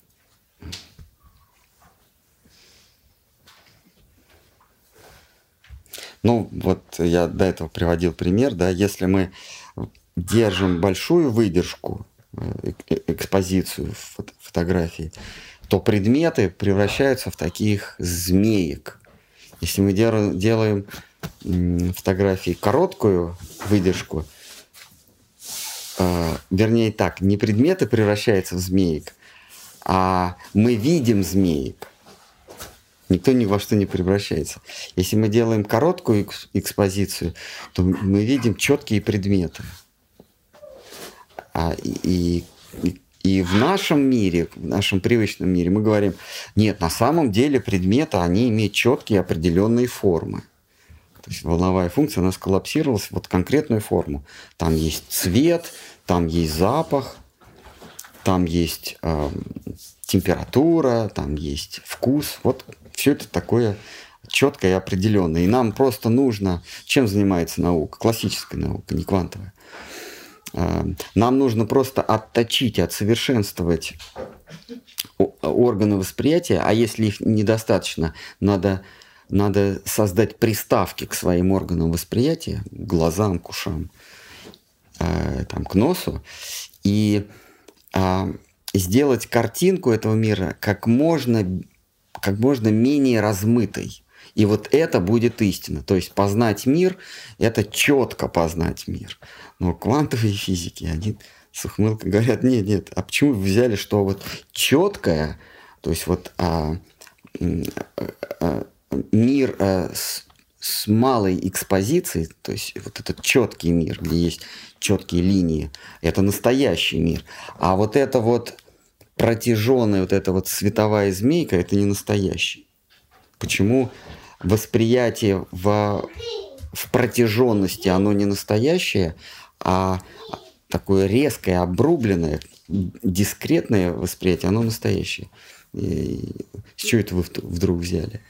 Ну, вот я до этого приводил пример, да, если мы держим большую выдержку, э, э, экспозицию фото фотографии, то предметы превращаются в таких змеек. Если мы делаем фотографии короткую выдержку, э, вернее так, не предметы превращаются в змеек, а мы видим змеек. Никто ни во что не превращается. Если мы делаем короткую экспозицию, то мы видим четкие предметы. А, и, и, в нашем мире, в нашем привычном мире мы говорим, нет, на самом деле предметы, они имеют четкие определенные формы. То есть волновая функция у нас коллапсировалась в вот конкретную форму. Там есть цвет, там есть запах, там есть э, температура, там есть вкус. Вот все это такое четкое и определенное. И нам просто нужно, чем занимается наука, классическая наука, не квантовая. э, нам нужно просто отточить, отсовершенствовать органы восприятия, а если их недостаточно, надо, надо создать приставки к своим органам восприятия, к глазам, к ушам, э, там, к носу, и э, сделать картинку этого мира как можно, как можно менее размытой. И вот это будет истина. То есть познать мир – это четко познать мир. Но квантовые физики, они с ухмылкой говорят, нет, нет, а почему вы взяли, что вот четкое, то есть вот а, а, мир а, с, с малой экспозицией, то есть вот этот четкий мир, где есть четкие линии, это настоящий мир. А вот это вот протяженная вот эта вот световая змейка, это не настоящий. Почему восприятие в, в протяженности, оно не настоящее, а такое резкое, обрубленное, дискретное восприятие, оно настоящее. И с чего это вы вдруг взяли?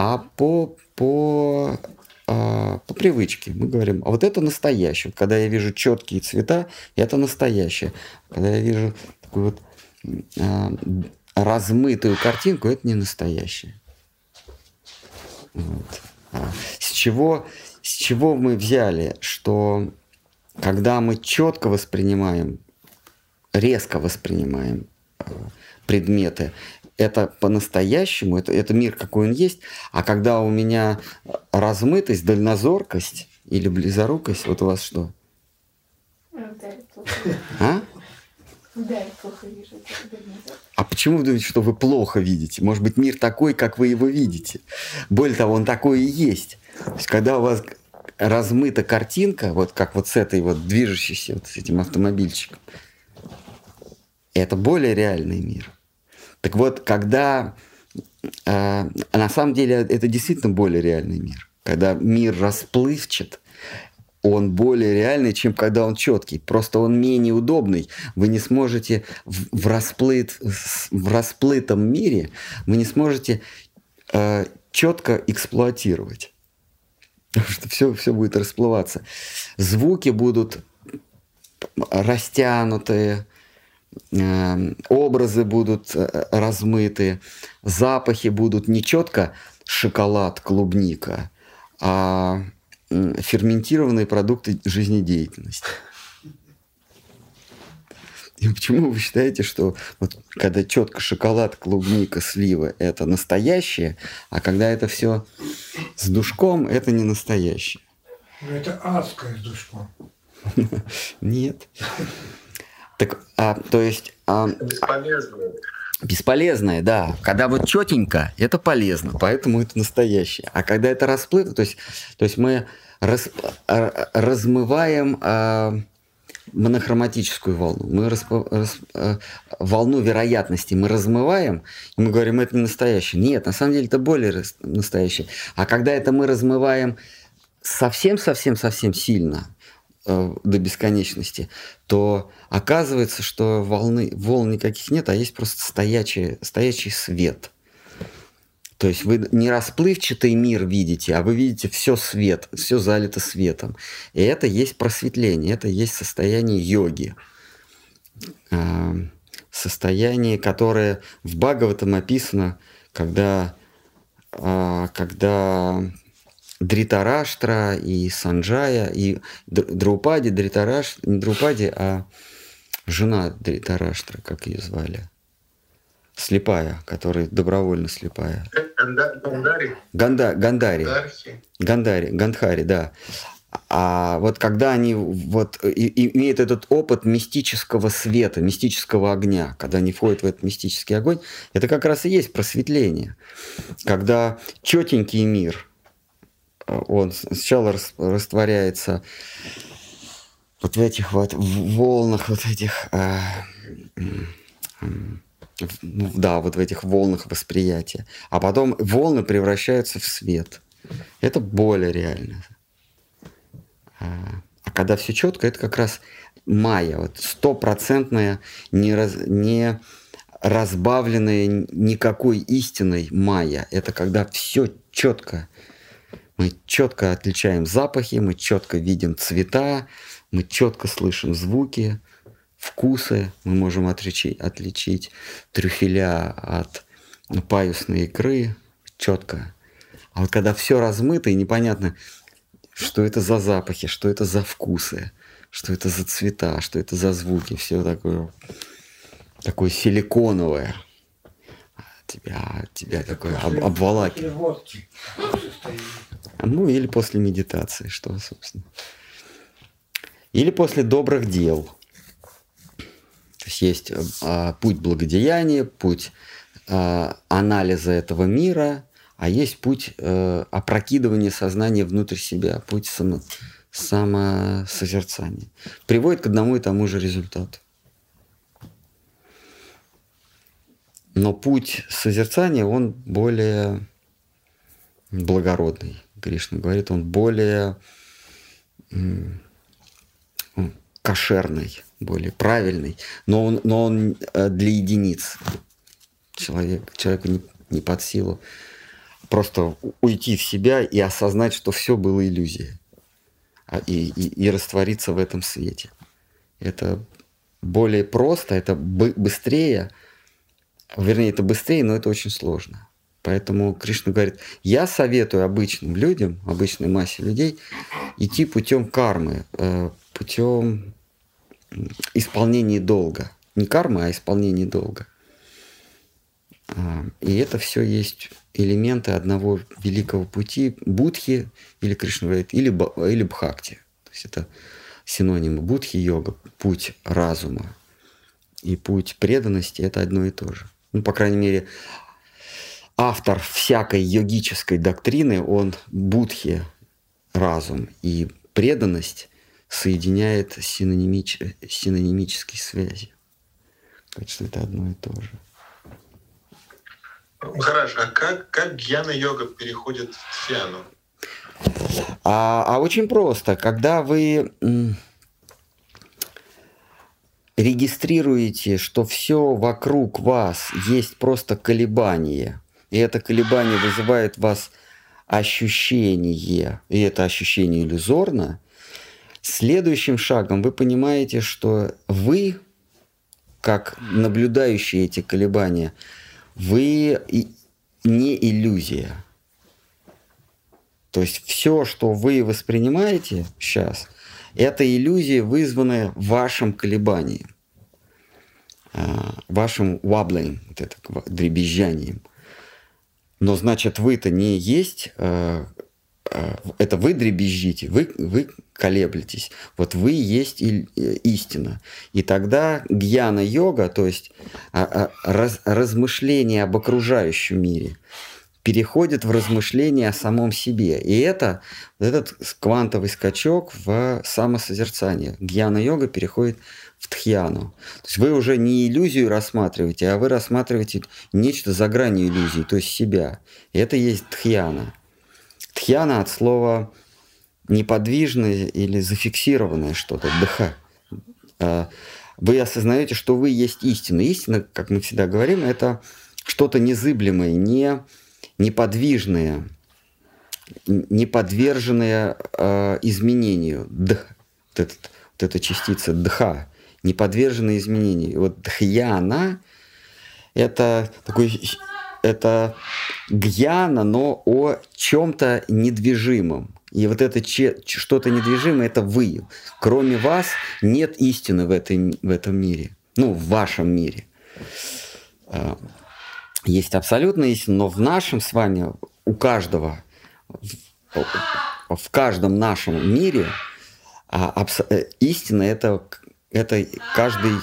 А по, по, а, по привычке мы говорим, а вот это настоящее. Когда я вижу четкие цвета, это настоящее. Когда я вижу такую вот а, размытую картинку, это не настоящее. Вот. А с чего, с чего мы взяли, что когда мы четко воспринимаем, резко воспринимаем э, предметы, это по-настоящему, это, это мир, какой он есть. А когда у меня размытость, дальнозоркость или близорукость, вот у вас что? А? Да, я плохо вижу. А почему вы думаете, что вы плохо видите? Может быть, мир такой, как вы его видите. Более того, он такой и есть. То есть, когда у вас размыта картинка, вот как вот с этой вот движущейся, вот с этим автомобильчиком, это более реальный мир. Так вот, когда э, на самом деле это действительно более реальный мир, когда мир расплывчат, он более реальный, чем когда он четкий. Просто он менее удобный. Вы не сможете в, в, расплыт, в расплытом мире, вы не сможете э, четко эксплуатировать. Потому что все, все будет расплываться. Звуки будут растянутые, образы будут э, размытые, запахи будут не четко шоколад, клубника, а ферментированные продукты жизнедеятельности. И почему вы считаете, что вот когда четко шоколад, клубника, слива – это настоящее, а когда это все с душком – это не настоящее? Ну, это адское с душком. Нет. Так, а, то есть... А, Бесполезное. Бесполезное, да. Когда вот четенько, это полезно, поэтому это настоящее. А когда это расплыто, то есть, то есть мы раз, размываем а, монохроматическую волну. Мы распо, рас, а, волну вероятности мы размываем, и мы говорим, это не настоящее. Нет, на самом деле это более настоящее. А когда это мы размываем совсем-совсем-совсем сильно, до бесконечности, то оказывается, что волны, волн никаких нет, а есть просто стоячий, стоячий свет. То есть вы не расплывчатый мир видите, а вы видите все свет, все залито светом. И это есть просветление, это есть состояние йоги. Э, состояние, которое в Бхагаватам описано, когда, э, когда Дритараштра и Санджая, и Друпади, Дритараш, не Друпади, а жена Дритараштра, как ее звали. Слепая, которая добровольно слепая. Гандари. Ганда, Гандари. Гандари, Гандхари, да. А вот когда они вот и, и, имеют этот опыт мистического света, мистического огня, когда они входят в этот мистический огонь, это как раз и есть просветление. Когда четенький мир – он сначала растворяется вот в этих вот волнах, вот этих, э, ну, да, вот в этих волнах восприятия. А потом волны превращаются в свет. Это более реально. А, а когда все четко, это как раз майя, вот стопроцентная, не, раз, не разбавленная никакой истиной майя. Это когда все четко мы четко отличаем запахи, мы четко видим цвета, Мы четко слышим звуки, вкусы, мы можем отличить, отличить трюфеля от паюсной икры четко. А вот когда все размыто и непонятно, что это за запахи, что это за вкусы, что это за цвета, что это за звуки, все такое, такое силиконовое. Тебя, тебя такое об, обволакивает. Ну, или после медитации, что, собственно. Или после добрых дел. То есть есть а, путь благодеяния, путь а, анализа этого мира, а есть путь а, опрокидывания сознания внутрь себя, путь само, самосозерцания. Приводит к одному и тому же результату. Но путь созерцания, он более благородный. Кришна говорит, он более кошерный, более правильный, но он, но он э, для единиц. Человек, человеку не, не под силу просто уйти в себя и осознать, что все было иллюзией, а, и, и, и раствориться в этом свете. Это более просто, это быстрее, вернее, это быстрее, но это очень сложно. Поэтому Кришна говорит, я советую обычным людям, обычной массе людей идти путем кармы, э, путем исполнения долга. Не кармы, а исполнения долга. А, и это все есть элементы одного великого пути Будхи, или Кришна говорит, или, или Бхакти. То есть это синонимы Будхи йога, путь разума и путь преданности – это одно и то же. Ну, по крайней мере, автор всякой йогической доктрины, он будхи, разум и преданность соединяет синонимич, синонимические связи. Так что это одно и то же. Хорошо, а как, как гьяна-йога переходит в фиану? А, а очень просто. Когда вы регистрируете, что все вокруг вас есть просто колебания – и это колебание вызывает в вас ощущение, и это ощущение иллюзорно, следующим шагом вы понимаете, что вы, как наблюдающие эти колебания, вы не иллюзия. То есть все, что вы воспринимаете сейчас, это иллюзия, вызванная вашим колебанием, а, вашим wobbling, вот это дребезжанием. Но значит, вы-то не есть, э, э, это вы дребезжите, вы, вы колеблетесь. Вот вы есть э, истина. И тогда гьяна-йога, то есть а, а, раз, размышление об окружающем мире, переходит в размышление о самом себе. И это этот квантовый скачок в самосозерцание. Гьяна-йога переходит в тхьяну. То есть вы уже не иллюзию рассматриваете, а вы рассматриваете нечто за гранью иллюзии, то есть себя. И это есть тхьяна. Тхьяна от слова неподвижное или зафиксированное что-то, дха. А, вы осознаете, что вы есть истина. Истина, как мы всегда говорим, это что-то незыблемое, не неподвижное, не подверженное э, изменению. Дх, вот, этот, вот эта частица дха не подвержены изменению. Вот дхьяна – это такой это гьяна, но о чем-то недвижимом. И вот это что-то недвижимое – это вы. Кроме вас нет истины в, этой, в этом мире. Ну, в вашем мире. А, есть абсолютная истина, но в нашем с вами, у каждого, в, каждом нашем мире а, э, истина – это это каждый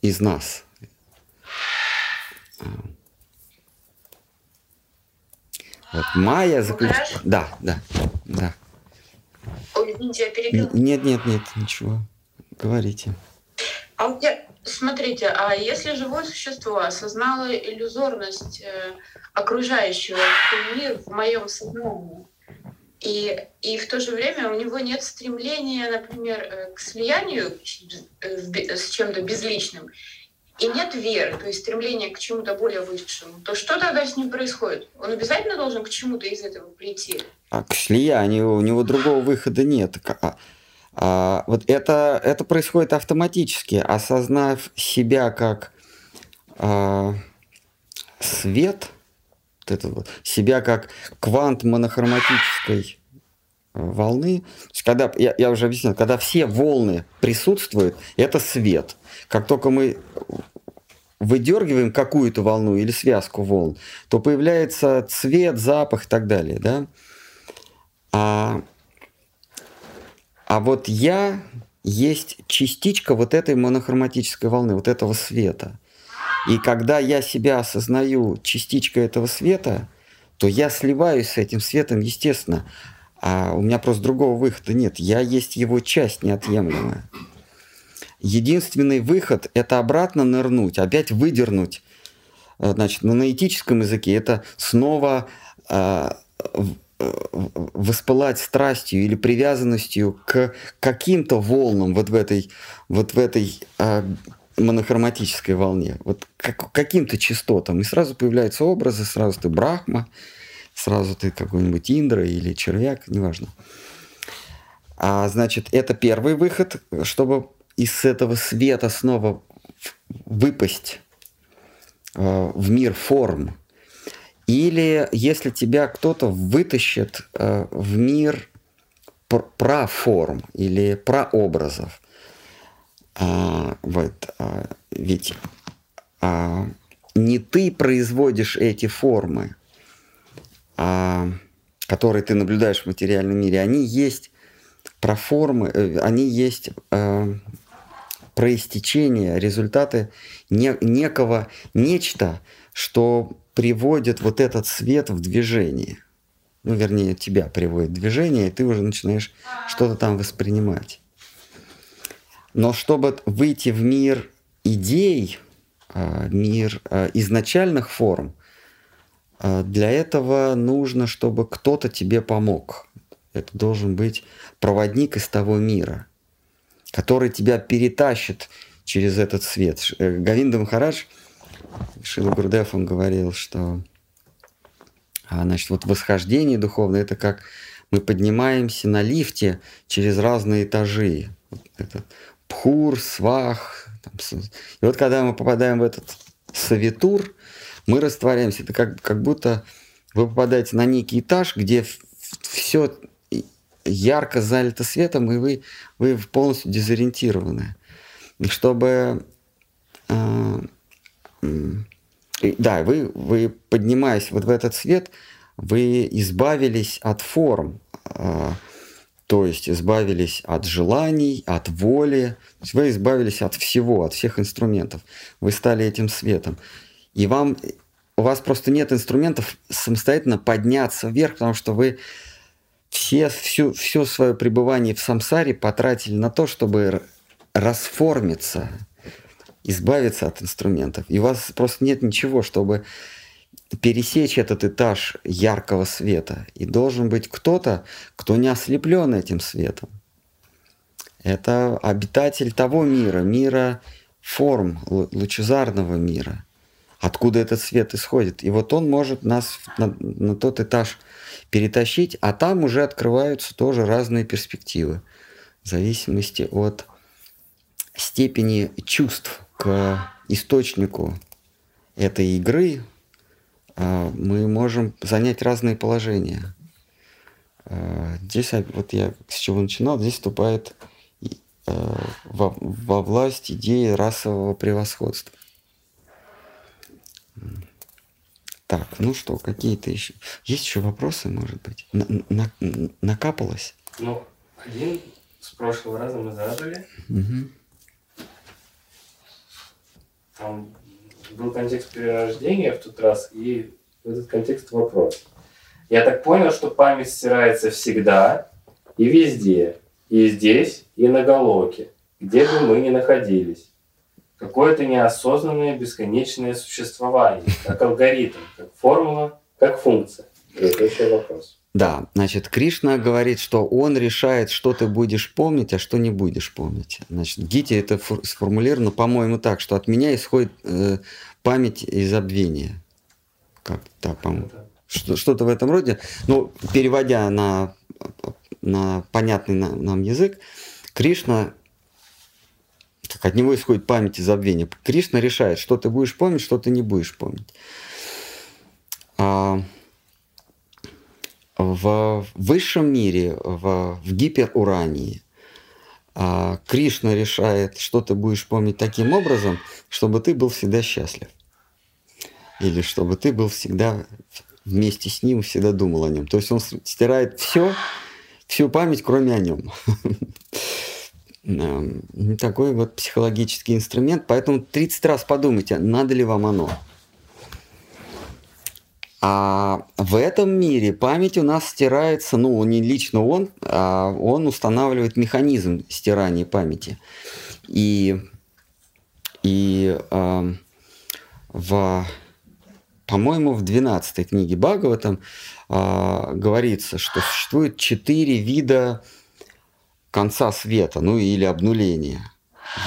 из нас. Вот Майя заключила... Да, да, да. Ой, извините, я перебила. Нет, нет, нет, ничего. Говорите. А у меня, смотрите, а если живое существо осознало иллюзорность э, окружающего мира в моем сознании, и, и в то же время у него нет стремления, например, э, к слиянию э, с чем-то безличным, и нет веры, то есть стремления к чему-то более высшему, то что тогда с ним происходит? Он обязательно должен к чему-то из этого прийти? А к слиянию у него другого выхода нет. А, А, вот это, это происходит автоматически, осознав себя как а, свет, вот это вот, себя как квант монохроматической а, волны. То есть, когда, я, я уже объяснил, когда все волны присутствуют, это свет. Как только мы выдергиваем какую-то волну или связку волн, то появляется цвет, запах и так далее. Да? А а вот я есть частичка вот этой монохроматической волны, вот этого света. И когда я себя осознаю частичкой этого света, то я сливаюсь с этим светом, естественно. А у меня просто другого выхода нет. Я есть его часть неотъемлемая. Единственный выход – это обратно нырнуть, опять выдернуть. Э, значит, на наэтическом языке это снова э, воспылать страстью или привязанностью к каким-то волнам вот в этой, вот в этой э, монохроматической волне, вот как, каким-то частотам. И сразу появляются образы, сразу ты Брахма, сразу ты какой-нибудь Индра или червяк, неважно. А значит, это первый выход, чтобы из этого света снова выпасть э, в мир форм, или если тебя кто-то вытащит э, в мир проформ или прообразов. А, вот, а, ведь а, не ты производишь эти формы, а, которые ты наблюдаешь в материальном мире, они есть проформы, э, они есть э, проистечение, результаты не, некого нечто, что приводит вот этот свет в движение. Ну, вернее, тебя приводит в движение, и ты уже начинаешь что-то там воспринимать. Но чтобы выйти в мир идей, а, мир а, изначальных форм, а, для этого нужно, чтобы кто-то тебе помог. Это должен быть проводник из того мира, который тебя перетащит через этот свет. Э, Гавинда Махарадж – Шила Гурдев, он говорил, что а, значит, вот восхождение духовное, это как мы поднимаемся на лифте через разные этажи. Вот это пхур, свах. Там, и вот когда мы попадаем в этот савитур, мы растворяемся. Это как, как будто вы попадаете на некий этаж, где все ярко залито светом, и вы, вы полностью дезориентированы. Чтобы э, да, вы, вы, поднимаясь вот в этот свет, вы избавились от форм, а, то есть избавились от желаний, от воли, вы избавились от всего, от всех инструментов. Вы стали этим светом. И вам, у вас просто нет инструментов самостоятельно подняться вверх, потому что вы все, всю, все свое пребывание в самсаре потратили на то, чтобы расформиться, избавиться от инструментов. И у вас просто нет ничего, чтобы пересечь этот этаж яркого света. И должен быть кто-то, кто не ослеплен этим светом. Это обитатель того мира, мира форм, лучезарного мира, откуда этот свет исходит. И вот он может нас на, на тот этаж перетащить, а там уже открываются тоже разные перспективы в зависимости от степени чувств, к источнику этой игры мы можем занять разные положения. А, здесь, вот я с чего начинал, здесь вступает а, во, во власть идеи расового превосходства. Так, ну что, какие-то еще... Есть еще вопросы, может быть? На, на, накапалось? Ну, один с прошлого раза мы задали. Угу там был контекст перерождения в тот раз, и в этот контекст вопрос. Я так понял, что память стирается всегда и везде, и здесь, и на Галоке, где бы мы ни находились. Какое-то неосознанное бесконечное существование, как алгоритм, как формула, как функция. Это еще вопрос. Да, значит, Кришна говорит, что он решает, что ты будешь помнить, а что не будешь помнить. Значит, в Гите это сформулировано, по-моему, так, что от меня исходит э, память и забвение. Как так, по-моему. Что-то в этом роде. Ну, переводя на, на понятный нам язык, Кришна, как от него исходит память и забвение. Кришна решает, что ты будешь помнить, что ты не будешь помнить. А в высшем мире, в, в гиперурании, а Кришна решает, что ты будешь помнить таким образом, чтобы ты был всегда счастлив. Или чтобы ты был всегда вместе с ним, всегда думал о нем. То есть он стирает все, всю память, кроме о нем. Такой вот психологический инструмент. Поэтому 30 раз подумайте, надо ли вам оно. А в этом мире память у нас стирается, ну, не лично он, а он устанавливает механизм стирания памяти. И, и э, в, по-моему, в 12 книге Бхагаватам э, говорится, что существует четыре вида конца света, ну или обнуления.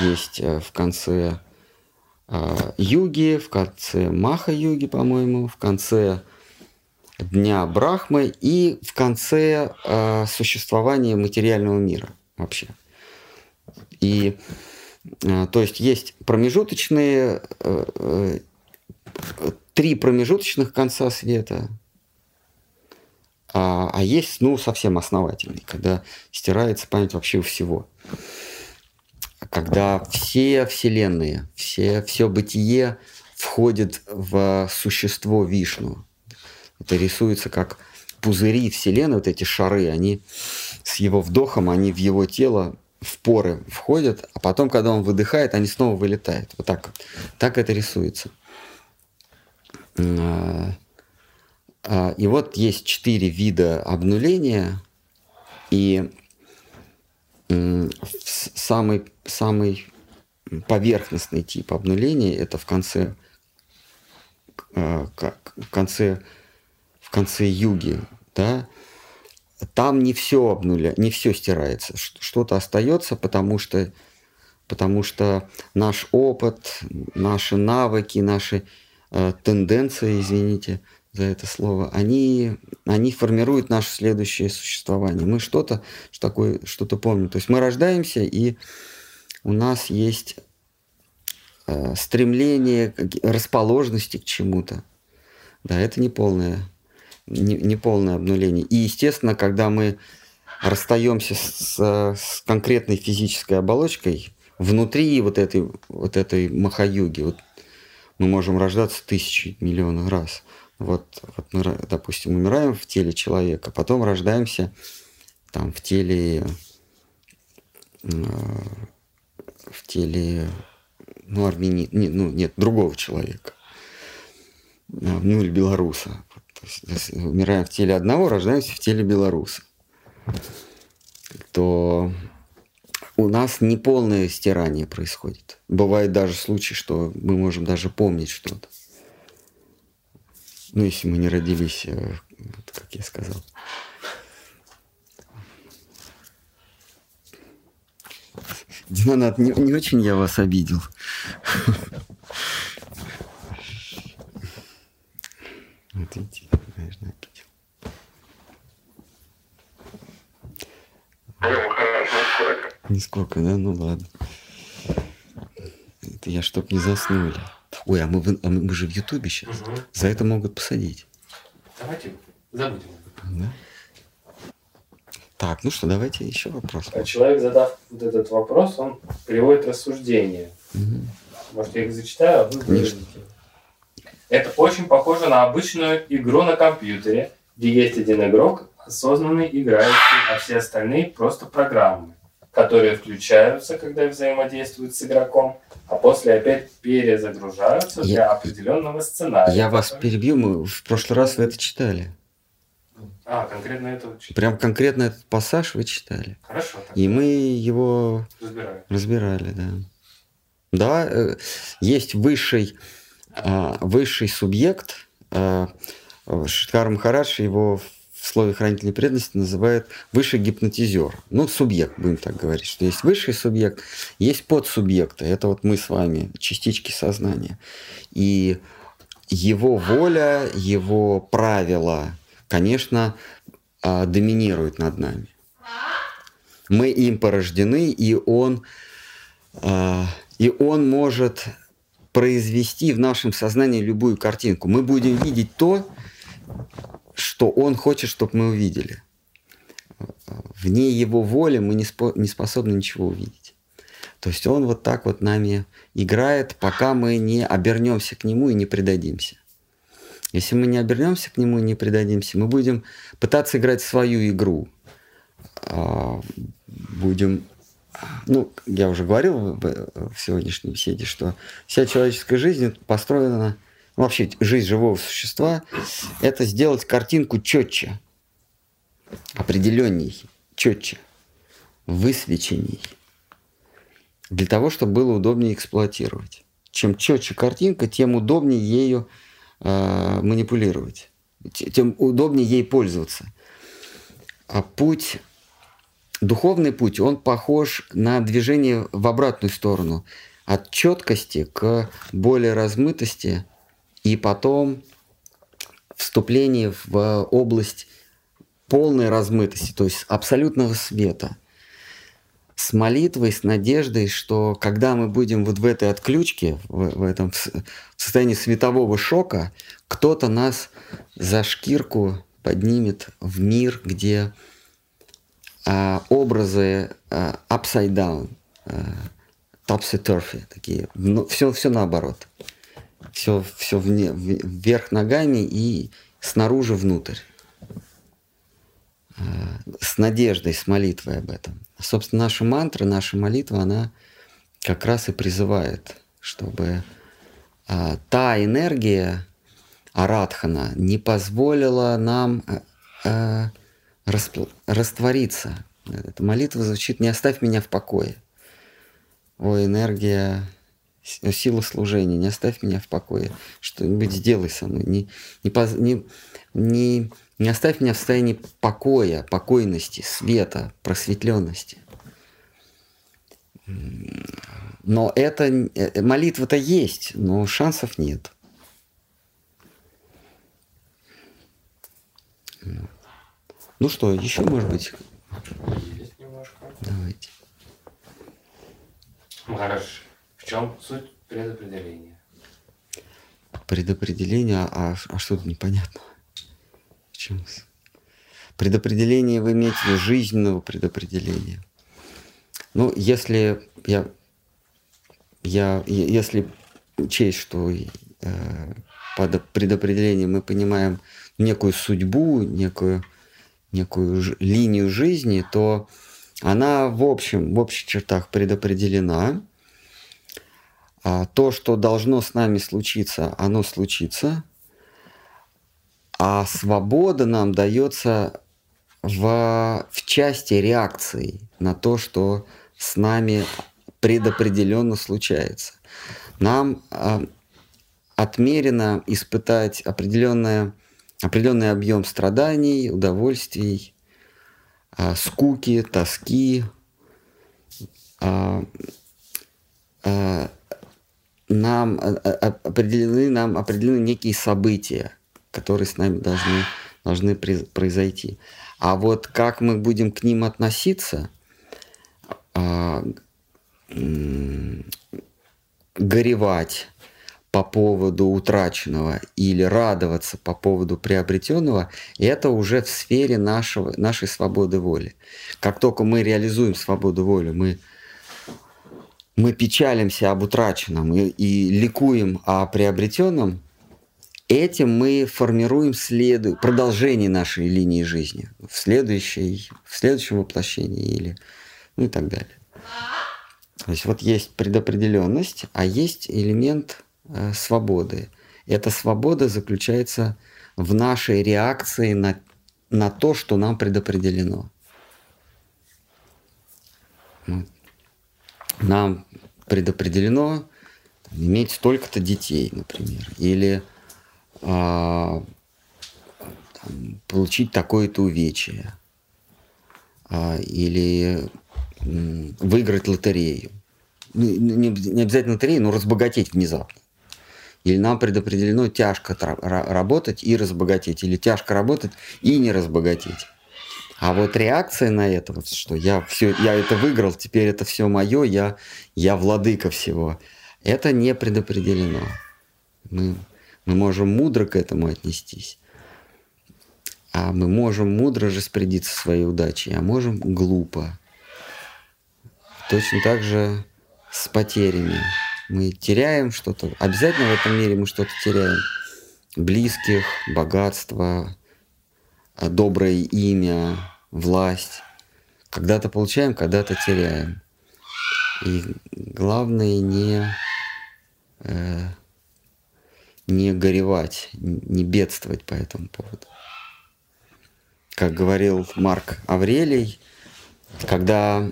Есть э, в конце а, юги, в конце Маха-юги, по-моему, в конце Дня Брахмы и в конце э, существования материального мира вообще. И э, то есть есть промежуточные, э, э, три промежуточных конца света, а, а есть, ну, совсем основательный, когда стирается память вообще у всего когда все вселенные, все, все бытие входит в существо Вишну. Это рисуется как пузыри вселенной, вот эти шары, они с его вдохом, они в его тело в поры входят, а потом, когда он выдыхает, они снова вылетают. Вот так. Так это рисуется. А, а, и вот есть четыре вида обнуления, и самый, самый поверхностный тип обнуления это в конце, э, в конце, в конце юги, да, там не все обнуля, не все стирается, что-то остается, потому что, потому что наш опыт, наши навыки, наши э, тенденции, извините, за это слово, они, они формируют наше следующее существование. Мы что-то что такое, что-то помним. То есть мы рождаемся, и у нас есть э, стремление, расположенности к чему-то. Да, это не полное, не, полное обнуление. И, естественно, когда мы расстаемся с, с конкретной физической оболочкой, внутри вот этой, вот этой махаюги, вот мы можем рождаться тысячи, миллионов раз – вот, вот мы, допустим, умираем в теле человека, потом рождаемся там в теле э, в теле ну, армяни, не, ну, нет, другого человека, ну, или белоруса. То есть, умираем в теле одного, рождаемся в теле белоруса. То у нас неполное стирание происходит. Бывает даже случаи, что мы можем даже помнить что-то. Ну, если мы не родились, э, как я сказал. Динанат, не, не очень я вас обидел. Вот видите, наверное, обидел. Нисколько, да? Ну ладно. Это я чтоб не заснули. Ой, а мы, а мы же в Ютубе сейчас. Угу. За это могут посадить. Давайте забудем. Да? Так, ну что, давайте еще вопрос. А человек, задав вот этот вопрос, он приводит рассуждение. Угу. Может, я их зачитаю, а вы выразите. Это очень похоже на обычную игру на компьютере, где есть один игрок, осознанный играющий, а все остальные просто программы которые включаются, когда взаимодействуют с игроком, а после опять перезагружаются я, для определенного сценария. Я вас перебью, мы в прошлый раз вы это читали. А, конкретно это вы читали? Прям конкретно этот пассаж вы читали. Хорошо. Тогда. И мы его разбирали, разбирали да. Да, э, есть высший, а, высший субъект, а, Шиткар Махарадж его в слове хранительной преданности называют высший гипнотизер. Ну, субъект, будем так говорить, что есть высший субъект, есть подсубъекты. Это вот мы с вами, частички сознания. И его воля, его правила, конечно, а, доминируют над нами. Мы им порождены, и он, э, и он может произвести в нашем сознании любую картинку. Мы будем видеть то, что он хочет, чтобы мы увидели. Вне его воли мы не, спо- не способны ничего увидеть. То есть он вот так вот нами играет, пока мы не обернемся к нему и не предадимся. Если мы не обернемся к нему и не предадимся, мы будем пытаться играть свою игру. А, Будем, ну, я уже говорил в сегодняшней беседе, что вся человеческая жизнь построена, вообще жизнь живого существа, это сделать картинку четче, определенней, четче, высвеченней, для того, чтобы было удобнее эксплуатировать. Чем четче картинка, тем удобнее ею э, манипулировать, тем удобнее ей пользоваться. А путь, духовный путь, он похож на движение в обратную сторону, от четкости к более размытости и потом вступление в область полной размытости, то есть абсолютного света. С молитвой, с надеждой, что когда мы будем вот в этой отключке, в, в этом в состоянии светового шока, кто-то нас за шкирку поднимет в мир, где а, образы а, upside down, а, topsy-turvy, такие, все, все наоборот. Все, все вне, вверх ногами и снаружи внутрь. А, С надеждой, с молитвой об этом. Собственно, наша мантра, наша молитва, она как раз и призывает, чтобы а, та энергия Арадхана не позволила нам э, э, раствориться. Эта молитва звучит «Не оставь меня в покое». О, энергия, сила служения, не оставь меня в покое. Что-нибудь сделай со мной. Не, не, поз- не, не, не оставь меня в состоянии покоя, покойности, света, просветленности. Но это э, молитва-то есть, но шансов нет. Ну что, еще, может быть, Есть немножко. давайте. Махараш, в чем суть предопределения? Предопределение, а, а что тут непонятно? В чем? Предопределение вы имеете в виду жизненного предопределения. Ну, если я, я если учесть, что э, под предопределением мы понимаем некую судьбу, некую, некую ж- линию жизни, то она в общем, в общих чертах предопределена. А то, что должно с нами случиться, оно случится. А свобода нам дается в, в части реакции на то, что с нами предопределенно случается. Нам а, отмерено испытать определенное, определенный объем страданий, удовольствий, а, скуки, тоски, а, а, нам а, а, определены нам определены некие события, которые с нами должны должны произойти. А вот как мы будем к ним относиться, а, горевать по поводу утраченного или радоваться по поводу приобретенного, это уже в сфере нашего, нашей свободы воли. Как только мы реализуем свободу воли, мы мы печалимся об утраченном и, и ликуем о приобретенном, этим мы формируем следу, продолжение нашей линии жизни в, следующей, в следующем воплощении или ну и так далее. То есть вот есть предопределенность, а есть элемент э, свободы. Эта свобода заключается в нашей реакции на, на то, что нам предопределено. Вот нам предопределено иметь столько-то детей, например, или а, там, получить такое-то увечье, а, или м, выиграть лотерею. Ну, не, не обязательно лотерею, но разбогатеть внезапно. Или нам предопределено тяжко работать и разбогатеть, или тяжко работать и не разбогатеть. А вот реакция на это, вот, что я все, я это выиграл, теперь это все мое, я, я владыка всего, это не предопределено. Мы, мы можем мудро к этому отнестись. А мы можем мудро распорядиться своей удачей, а можем глупо. Точно так же с потерями. Мы теряем что-то. Обязательно в этом мире мы что-то теряем. Близких, богатство, доброе имя, власть. Когда-то получаем, когда-то теряем. И главное не, э, не горевать, не бедствовать по этому поводу. Как говорил Марк Аврелий, когда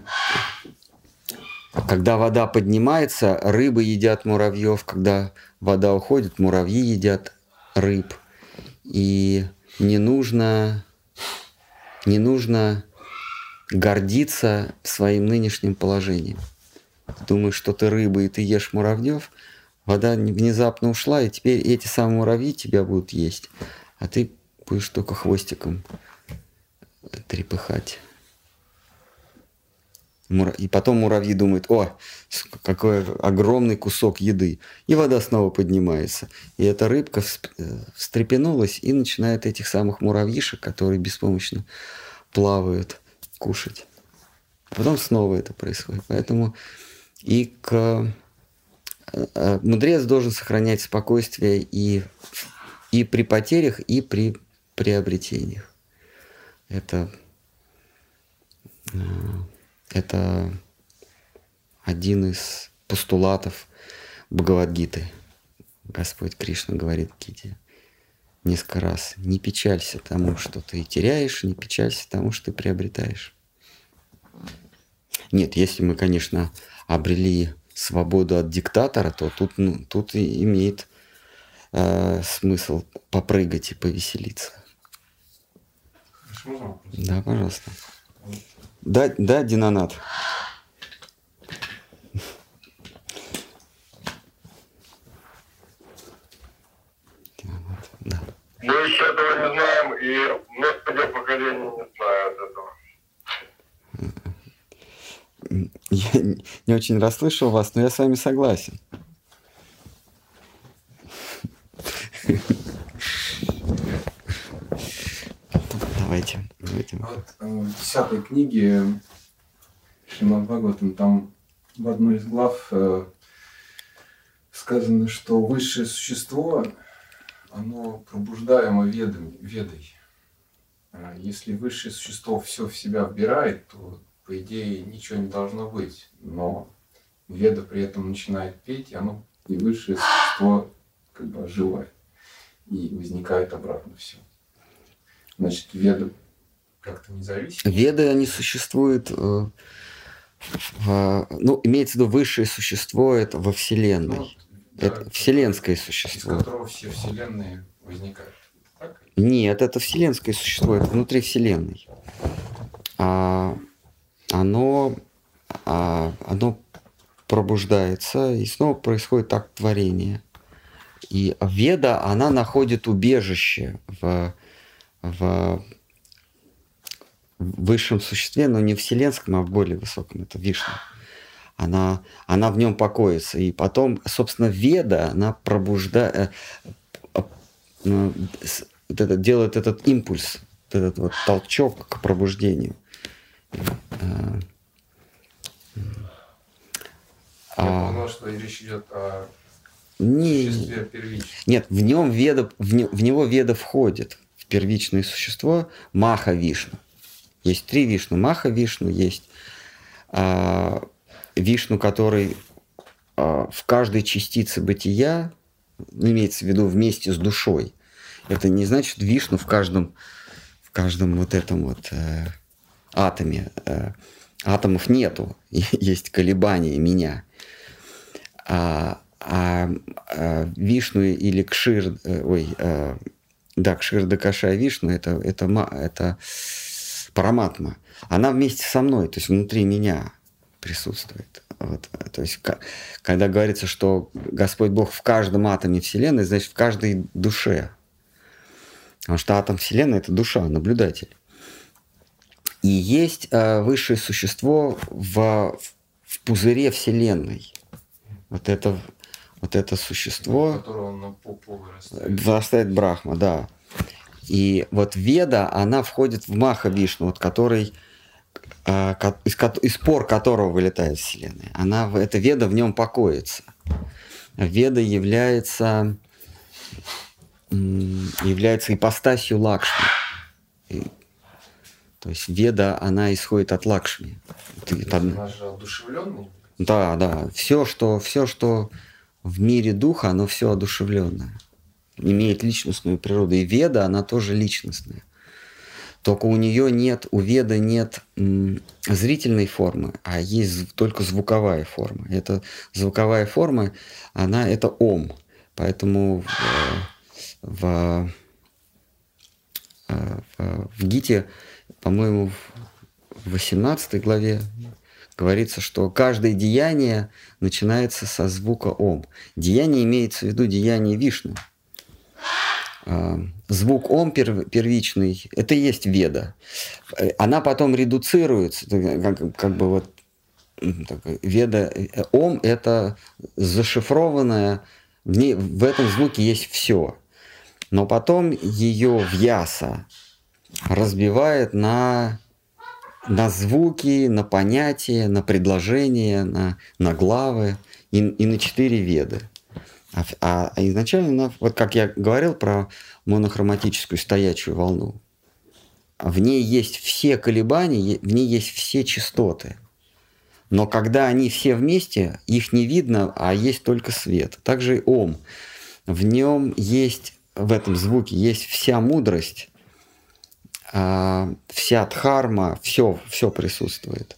когда вода поднимается, рыбы едят муравьев, когда вода уходит, муравьи едят рыб. И не нужно, не нужно гордиться своим нынешним положением. Ты думаешь, что ты рыба и ты ешь муравьев, вода внезапно ушла, и теперь эти самые муравьи тебя будут есть, а ты будешь только хвостиком трепыхать. И потом муравьи думают, о, какой огромный кусок еды. И вода снова поднимается. И эта рыбка э, встрепенулась и начинает этих самых муравьишек, которые беспомощно плавают, кушать. Потом снова это происходит. Поэтому и к... Э, э, мудрец должен сохранять спокойствие и, и при потерях, и при приобретениях. Это это один из постулатов Бхагавадгиты. Господь Кришна говорит Гите несколько раз. Не печалься тому, что ты теряешь, не печалься тому, что ты приобретаешь. Нет, если мы, конечно, обрели свободу от диктатора, то тут, ну, тут и имеет э, смысл попрыгать и повеселиться. Можно Да, пожалуйста. Да, да, Динонат. Да. Мы еще этого не знаем, и многие поколения не знают этого. Я не очень расслышал вас, но я с вами согласен. Давайте. давайте. Вот э, в десятой книге Шримад Бхагаватам там в одной из глав э, сказано, что высшее существо, оно пробуждаемо ведом, ведой. А если высшее существо все в себя вбирает, то, по идее, ничего не должно быть. Но веда при этом начинает петь, и оно и высшее существо как бы оживает. И возникает обратно все. Значит, веды как-то не зависит. Веды, они существуют, э, в, ну, имеется в виду высшее существо, это во Вселенной. Ну, это да, вселенское существо. Из которого все вселенные возникают. Так? Нет, это вселенское существо, это внутри Вселенной. А, оно, а, оно пробуждается, и снова происходит акт творения. И Веда, она находит убежище в в высшем существе, но не вселенском, а в более высоком, это Вишна. Она, она в нем покоится. И потом, собственно, Веда, она пробуждает, э, ну, вот это, делает этот импульс, вот этот вот толчок к пробуждению. Э, Я а, понял, что речь идет о не, существе первичном. Нет, в нем веда, в, не, в него веда входит первичное существо Маха Вишну. Есть три Вишну. Маха Вишну есть а, Вишну, который а, в каждой частице бытия, ну, имеется в виду вместе с душой. Это не значит Вишну в каждом, в каждом вот этом вот э, атоме. Э, атомов нету, есть колебания меня. А, а, а Вишну или Кшир, э, ой, э, да, Кширдакаша Вишну это, это, это параматма. Она вместе со мной, то есть внутри меня присутствует. Вот, то есть, когда говорится, что Господь Бог в каждом атоме Вселенной, значит, в каждой душе. Потому что атом Вселенной – это душа, наблюдатель. И есть э, высшее существо в, в пузыре Вселенной. Вот это, вот это существо вырастает Брахма, да. И вот Веда, она входит в Маха Вишну, вот который а, из, из пор которого вылетает Вселенная. Она, эта Веда в нем покоится. Веда является, является ипостасью Лакшми. И- то есть Веда, она исходит от Лакшми. Под- Она же одушевленный. да, да. Все, что, все, что в мире духа, оно все одушевленное. Имеет личностную природу. И Веда, она тоже личностная. Только у нее нет, у Веды нет м, зрительной формы, а есть только звуковая форма. Эта звуковая форма, она это ом. Поэтому в, в, э, в, в Гите, по-моему, в 18 главе говорится, что каждое деяние начинается со звука Ом. Деяние имеется в виду деяние Вишну. А, Звук Ом пер- первичный, это и есть Веда. Она потом редуцируется, как, как бы вот м, такая Веда, э, Ом это зашифрованное, в, ней, в этом звуке есть все. Но потом ее вьяса разбивает на на звуки, на понятия, на предложения, на, на главы и, и на четыре веды. А, а- а изначально, она, вот как я говорил про монохроматическую стоячую волну, в ней есть все колебания, в ней есть все частоты. Но когда они все вместе, их не видно, а есть только свет. Также и ом. В нем есть, в этом звуке есть вся мудрость, вся дхарма, все, все присутствует.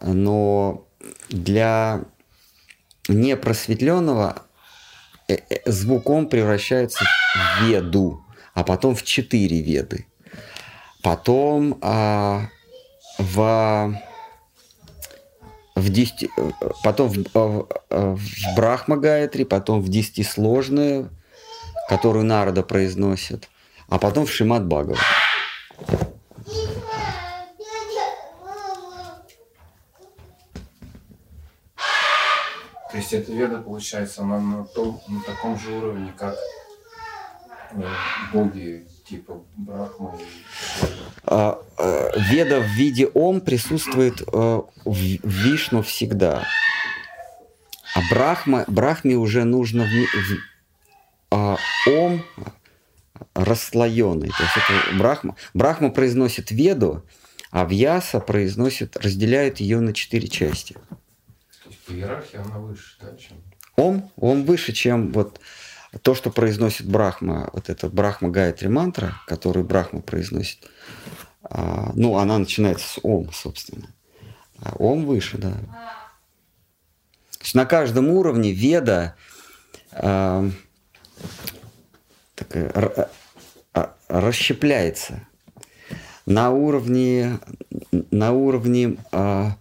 Но для непросветленного э, э, звуком превращается в веду, а потом в четыре веды. Потом а, в в десяти, э, потом в, в, в Брахма потом в десятисложную, которую Нарада произносит, а потом в Шимат Бхагават. То есть эта веда, получается, она на, том, на таком же уровне, как э, боги типа Брахма и А, э, Веда в виде Ом присутствует э, в Вишну всегда. А Брахма, Брахме уже нужно в, в- а, Ом расслоенный. То есть это Брахма. Брахма произносит Веду, а Вьяса произносит, разделяет ее на четыре части. То есть по иерархии она выше, да, чем Ом, он выше, чем вот то, что произносит Брахма, вот эта Брахма Гайатри мантра, которую Брахма произносит. А, ну, она начинается с Ом, собственно. А Ом выше, да. То есть на каждом уровне веда такая, р- а, расщепляется. На уровне, на уровне а,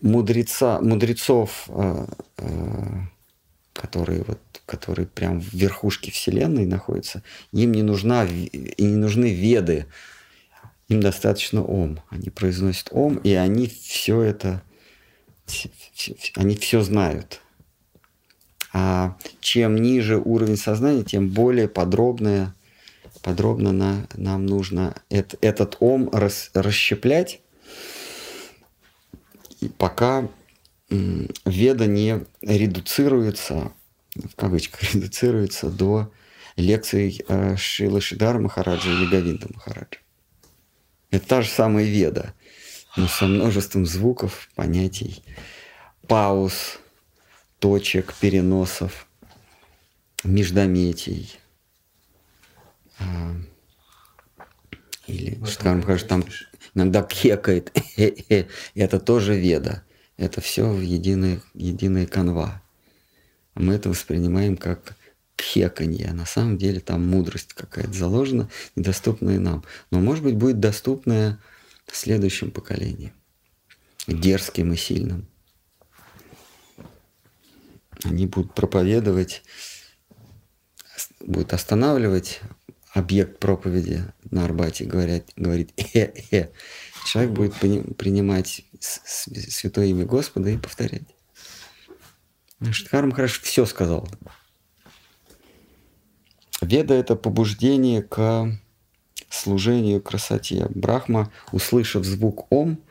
мудреца, мудрецов, э, э, которые вот которые прям в верхушке вселенной находятся, им не нужна и не нужны веды, им достаточно ом. Они произносят ом, и они все это, они все знают. А чем ниже уровень сознания, тем более подробное, подробно на, нам нужно эт- этот ом рас- расщеплять, и пока м, веда не редуцируется, в кавычках, редуцируется до лекций э, Шилы Шидара Махараджа или Гавинда Махараджа. Это та же самая веда, но со множеством звуков, понятий, пауз, точек, переносов, междометий. А, Или, В этом скажем, Махарадж там иногда кекает. Это тоже веда. Это все в единая, единая канва. Мы это воспринимаем как кхеканье. На самом деле там мудрость какая-то заложена, недоступная нам. Но, может быть, будет доступная следующим поколениям. Дерзким и сильным. Они будут проповедовать, будут останавливать объект проповеди на Арбате говорят, говорит «э-э», человек будет принимать святое имя Господа и повторять. Штхарм хорошо все сказал. Веда – это побуждение к служению красоте. Брахма, услышав звук Ом,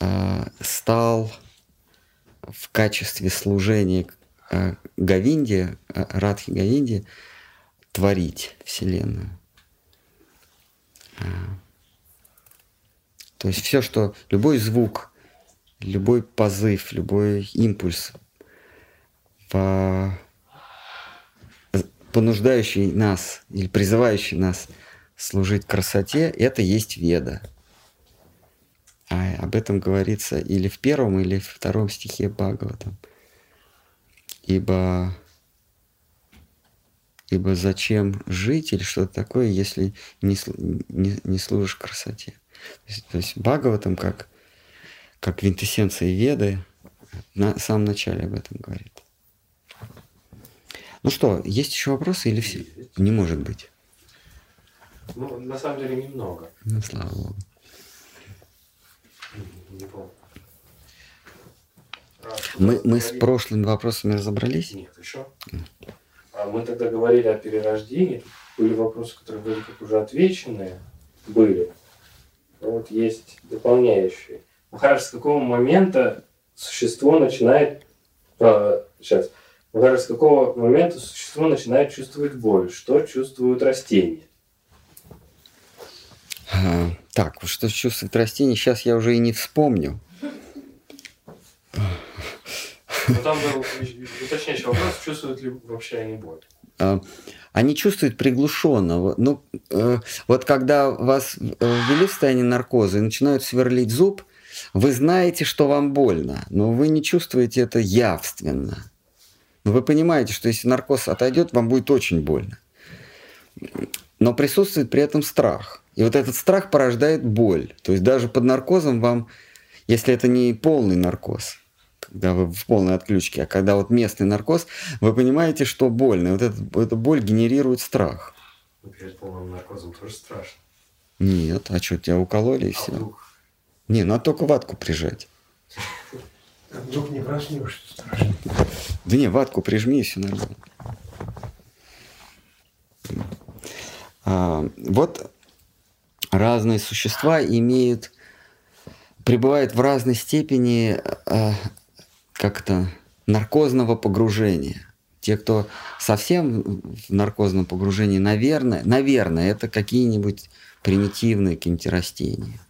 э, стал в качестве служения э, Гавинде, э, Радхи Гавинде, творить Вселенную. А, То есть все, что любой звук, любой позыв, любой импульс, по- понуждающий нас или призывающий нас служить красоте, это есть веда. А об этом говорится или в первом, или в втором стихе Бхагаватам. Ибо, ибо зачем жить или что-то такое, если не, не, не служишь красоте? То есть, то есть Бхагаватам как, как квинтэссенция Веды на самом начале об этом говорит. Ну что, есть еще вопросы или все? Не может быть. Ну, на самом деле немного. Ну, слава богу. Мы, мы с прошлыми вопросами разобрались? Нет, еще. А мы тогда говорили о перерождении. Были вопросы, которые вроде как уже отвеченные. Были. Но вот есть дополняющие. Махарадж, с какого момента существо начинает... а, сейчас. Махарадж, с какого момента существо начинает чувствовать боль? Что чувствуют растения? А, так, вот что чувствует растение, сейчас я уже и не вспомню. Ну, там был уточняющий вопрос, чувствуют ли вообще они боль. А, Они чувствуют приглушенно. Вот, Ну, э, вот когда вас э, ввели в состояние наркоза и начинают сверлить зуб, вы знаете, что вам больно, но вы не чувствуете это явственно. Но вы понимаете, что если наркоз отойдет, вам будет очень больно. Но присутствует при этом страх. И вот этот страх порождает боль. То есть даже под наркозом вам, если это не полный наркоз, когда вы в полной отключке, а когда вот местный наркоз, вы понимаете, что больно. И вот эта, эта боль генерирует страх. Ну, перед полным наркозом тоже страшно. Нет, а что, тебя укололи и А все? вдруг Не, надо только ватку прижать. А вдруг не проснешься, страшно. Да не, ватку прижми, и все нормально. А, вот разные существа имеют, пребывают в разной степени а, как-то наркозного погружения. Те, кто совсем в наркозном погружении, наверное, наверное, это какие-нибудь примитивные какие-нибудь растения.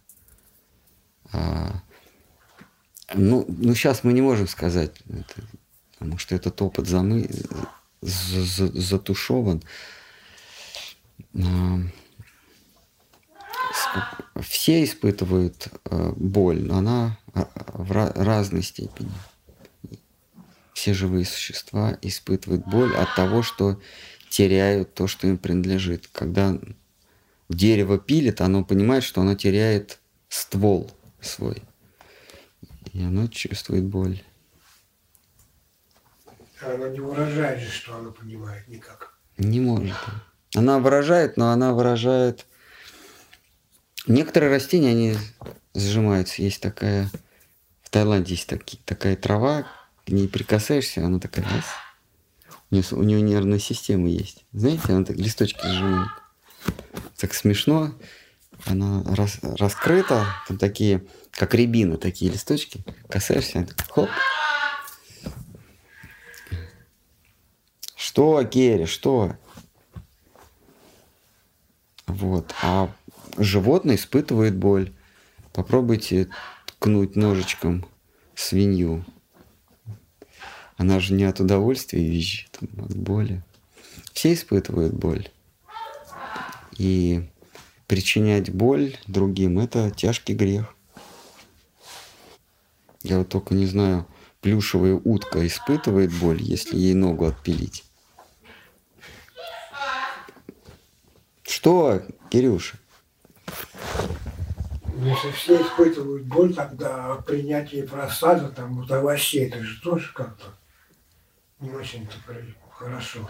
А, ну, ну, сейчас мы не можем сказать, это, потому что этот опыт замы, за- за- затушеван. А, Все испытывают э, боль, но она а, в ра- разной степени. Все живые существа испытывают боль от того, что теряют то, что им принадлежит. Когда дерево пилит, оно понимает, что оно теряет ствол свой. И оно чувствует боль. Она не выражает же, что она понимает никак. Не может. Она выражает, но она выражает... Некоторые растения, они сжимаются. Есть такая... В Таиланде есть таки- такая трава, к ней прикасаешься, она такая... раз. У нее, у нее нервная система есть. Знаете, она так листочки сжимает. Так смешно. Она рас- раскрыта. Там такие, как рябина, такие листочки. Касаешься, она так, хоп. Что, Керри, что? Вот. А животное испытывает боль. Попробуйте ткнуть ножичком свинью. Она же не от удовольствия визжит, от боли. Все испытывают боль. И причинять боль другим – это тяжкий грех. Я вот только не знаю, плюшевая утка испытывает боль, если ей ногу отпилить. Что, Кирюша? Если все испытывают боль, тогда принятие просада, там, вот овощей, это же тоже как-то не очень-то хорошо.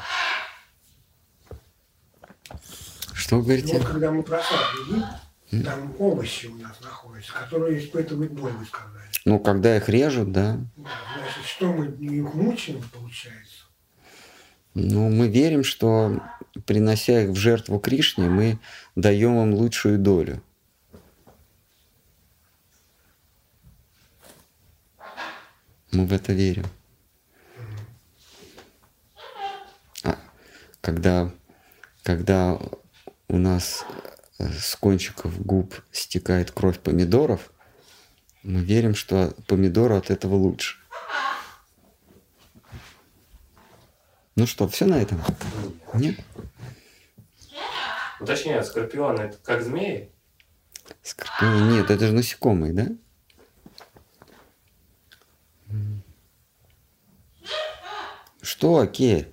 Что вы говорите? вот когда мы просад едим, там овощи у нас находятся, которые испытывают боль, вы сказали. Ну, когда их режут, да. Да, значит, что мы их мучаем, получается? Ну, мы верим, что принося их в жертву Кришне, мы даем им лучшую долю. Мы в это верим. А когда, когда у нас э, с кончиков губ стекает кровь помидоров, мы верим, что помидору от этого лучше. Ну что, все на этом? Нет? Уточняю, скорпионы это как змеи? Скорпион. Нет, это же насекомые, да? Что, окей?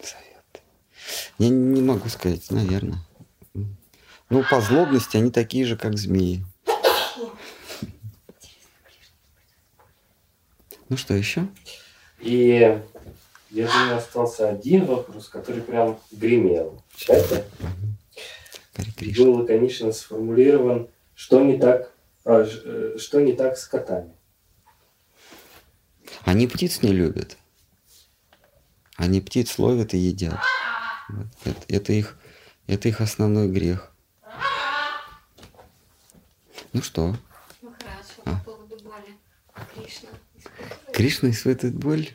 Совет. Я не могу сказать, наверное. Ну, по злобности они такие же, как змеи. Ну что, еще? И я думаю, остался один вопрос, который прям гремел в чате. Кришна. Был лаконично сформулирован, что не так, а, э, что не так с котами. Они птиц не любят. Они птиц ловят и едят. Вот. Это, это их, это их основной грех. Ну что, Махарадж, А. по поводу боли. Кришна. Кришна испытывает боль?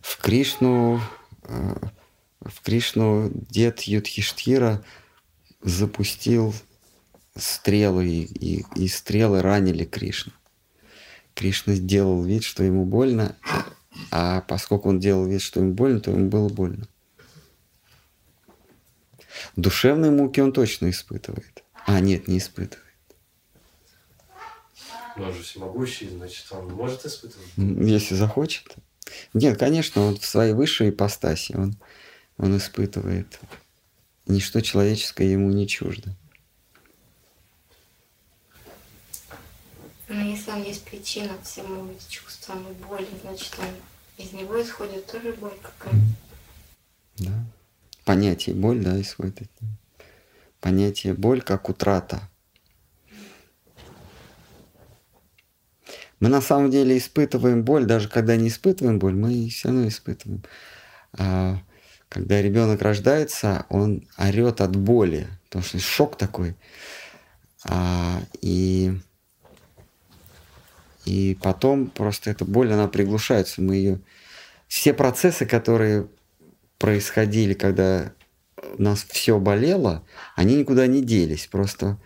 В Кришну, э, в Кришну дед Юдхиштхира запустил стрелы, и- и стрелы ранили Кришну. Кришна сделал вид, что ему больно, а поскольку он делал вид, что ему больно, то ему было больно. Душевные муки он точно испытывает. А, нет, не испытывает. Но он же всемогущий, значит, он может испытывать. Если захочет. Нет, конечно, он в своей высшей ипостаси, он, он испытывает. Ничто человеческое ему не чуждо. Но если он есть причина всему чувствам и боли, значит, он из него исходит тоже боль какая-то. Да. Понятие боль, да, исходит. от него. Понятие боль как утрата. Мы на самом деле испытываем боль, даже когда не испытываем боль, мы все равно испытываем. А когда ребенок рождается, он орет от боли, потому что шок такой. А, и, и потом просто эта боль, она приглушается. Мы ее... Все процессы, которые происходили, когда у нас все болело, они никуда не делись, просто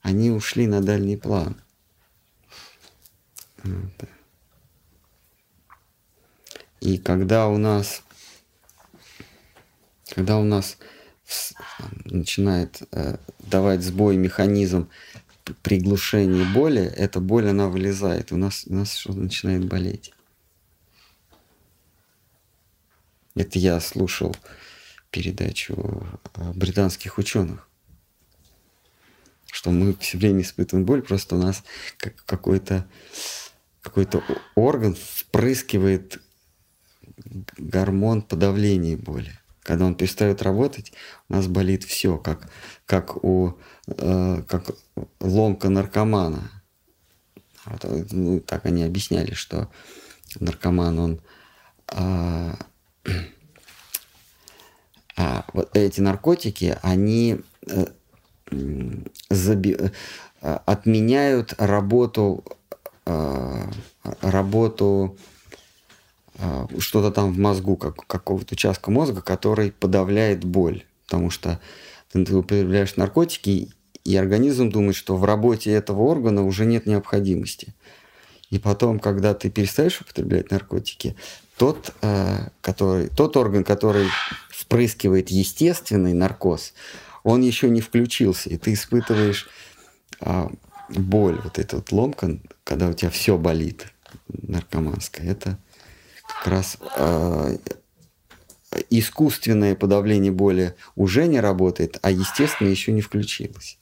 они ушли на дальний план. Вот. И когда у нас, когда у нас начинает э, давать сбой механизм приглушения боли, эта боль, она вылезает, у нас, у нас что-то начинает болеть. Это я слушал передачу э, британских ученых, что мы все время испытываем боль, просто у нас как какой-то какой-то орган впрыскивает гормон подавления боли. Когда он перестает работать, у нас болит все, как, как у э, как ломка наркомана. Вот, э, ну, так они объясняли, что наркоман, он а, а, вот эти наркотики, они м, заби- а, отменяют работу, а, работу а, что-то там в мозгу, как, какого-то участка мозга, который подавляет боль. Потому что ты, ты употребляешь наркотики, и организм думает, что в работе этого органа уже нет необходимости. И потом, когда ты перестаешь употреблять наркотики, тот, э, который, тот орган, который впрыскивает естественный наркоз, он еще не включился, и ты испытываешь а, боль, вот эта вот ломка, когда у тебя все болит, наркоманская. Это как раз а, искусственное подавление боли уже не работает, а естественное еще не включилось.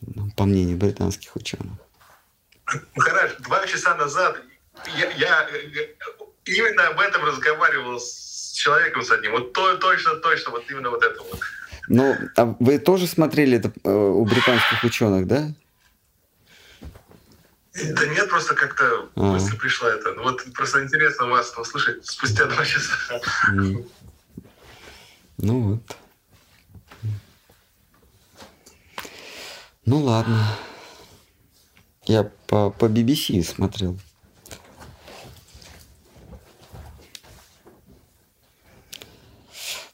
Ну, По мнению британских ученых. Махарадж, два часа назад я, я э, именно об этом разговаривал с человеком с одним. Вот то, точно, точно, вот именно вот это вот. Ну, а вы тоже смотрели это э, у британских ученых, да? Да нет, просто как-то А. мысль пришла это. Ну, Вот просто интересно вас услышать спустя два часа. Ну вот. Ну ладно. Я по, по BBC смотрел.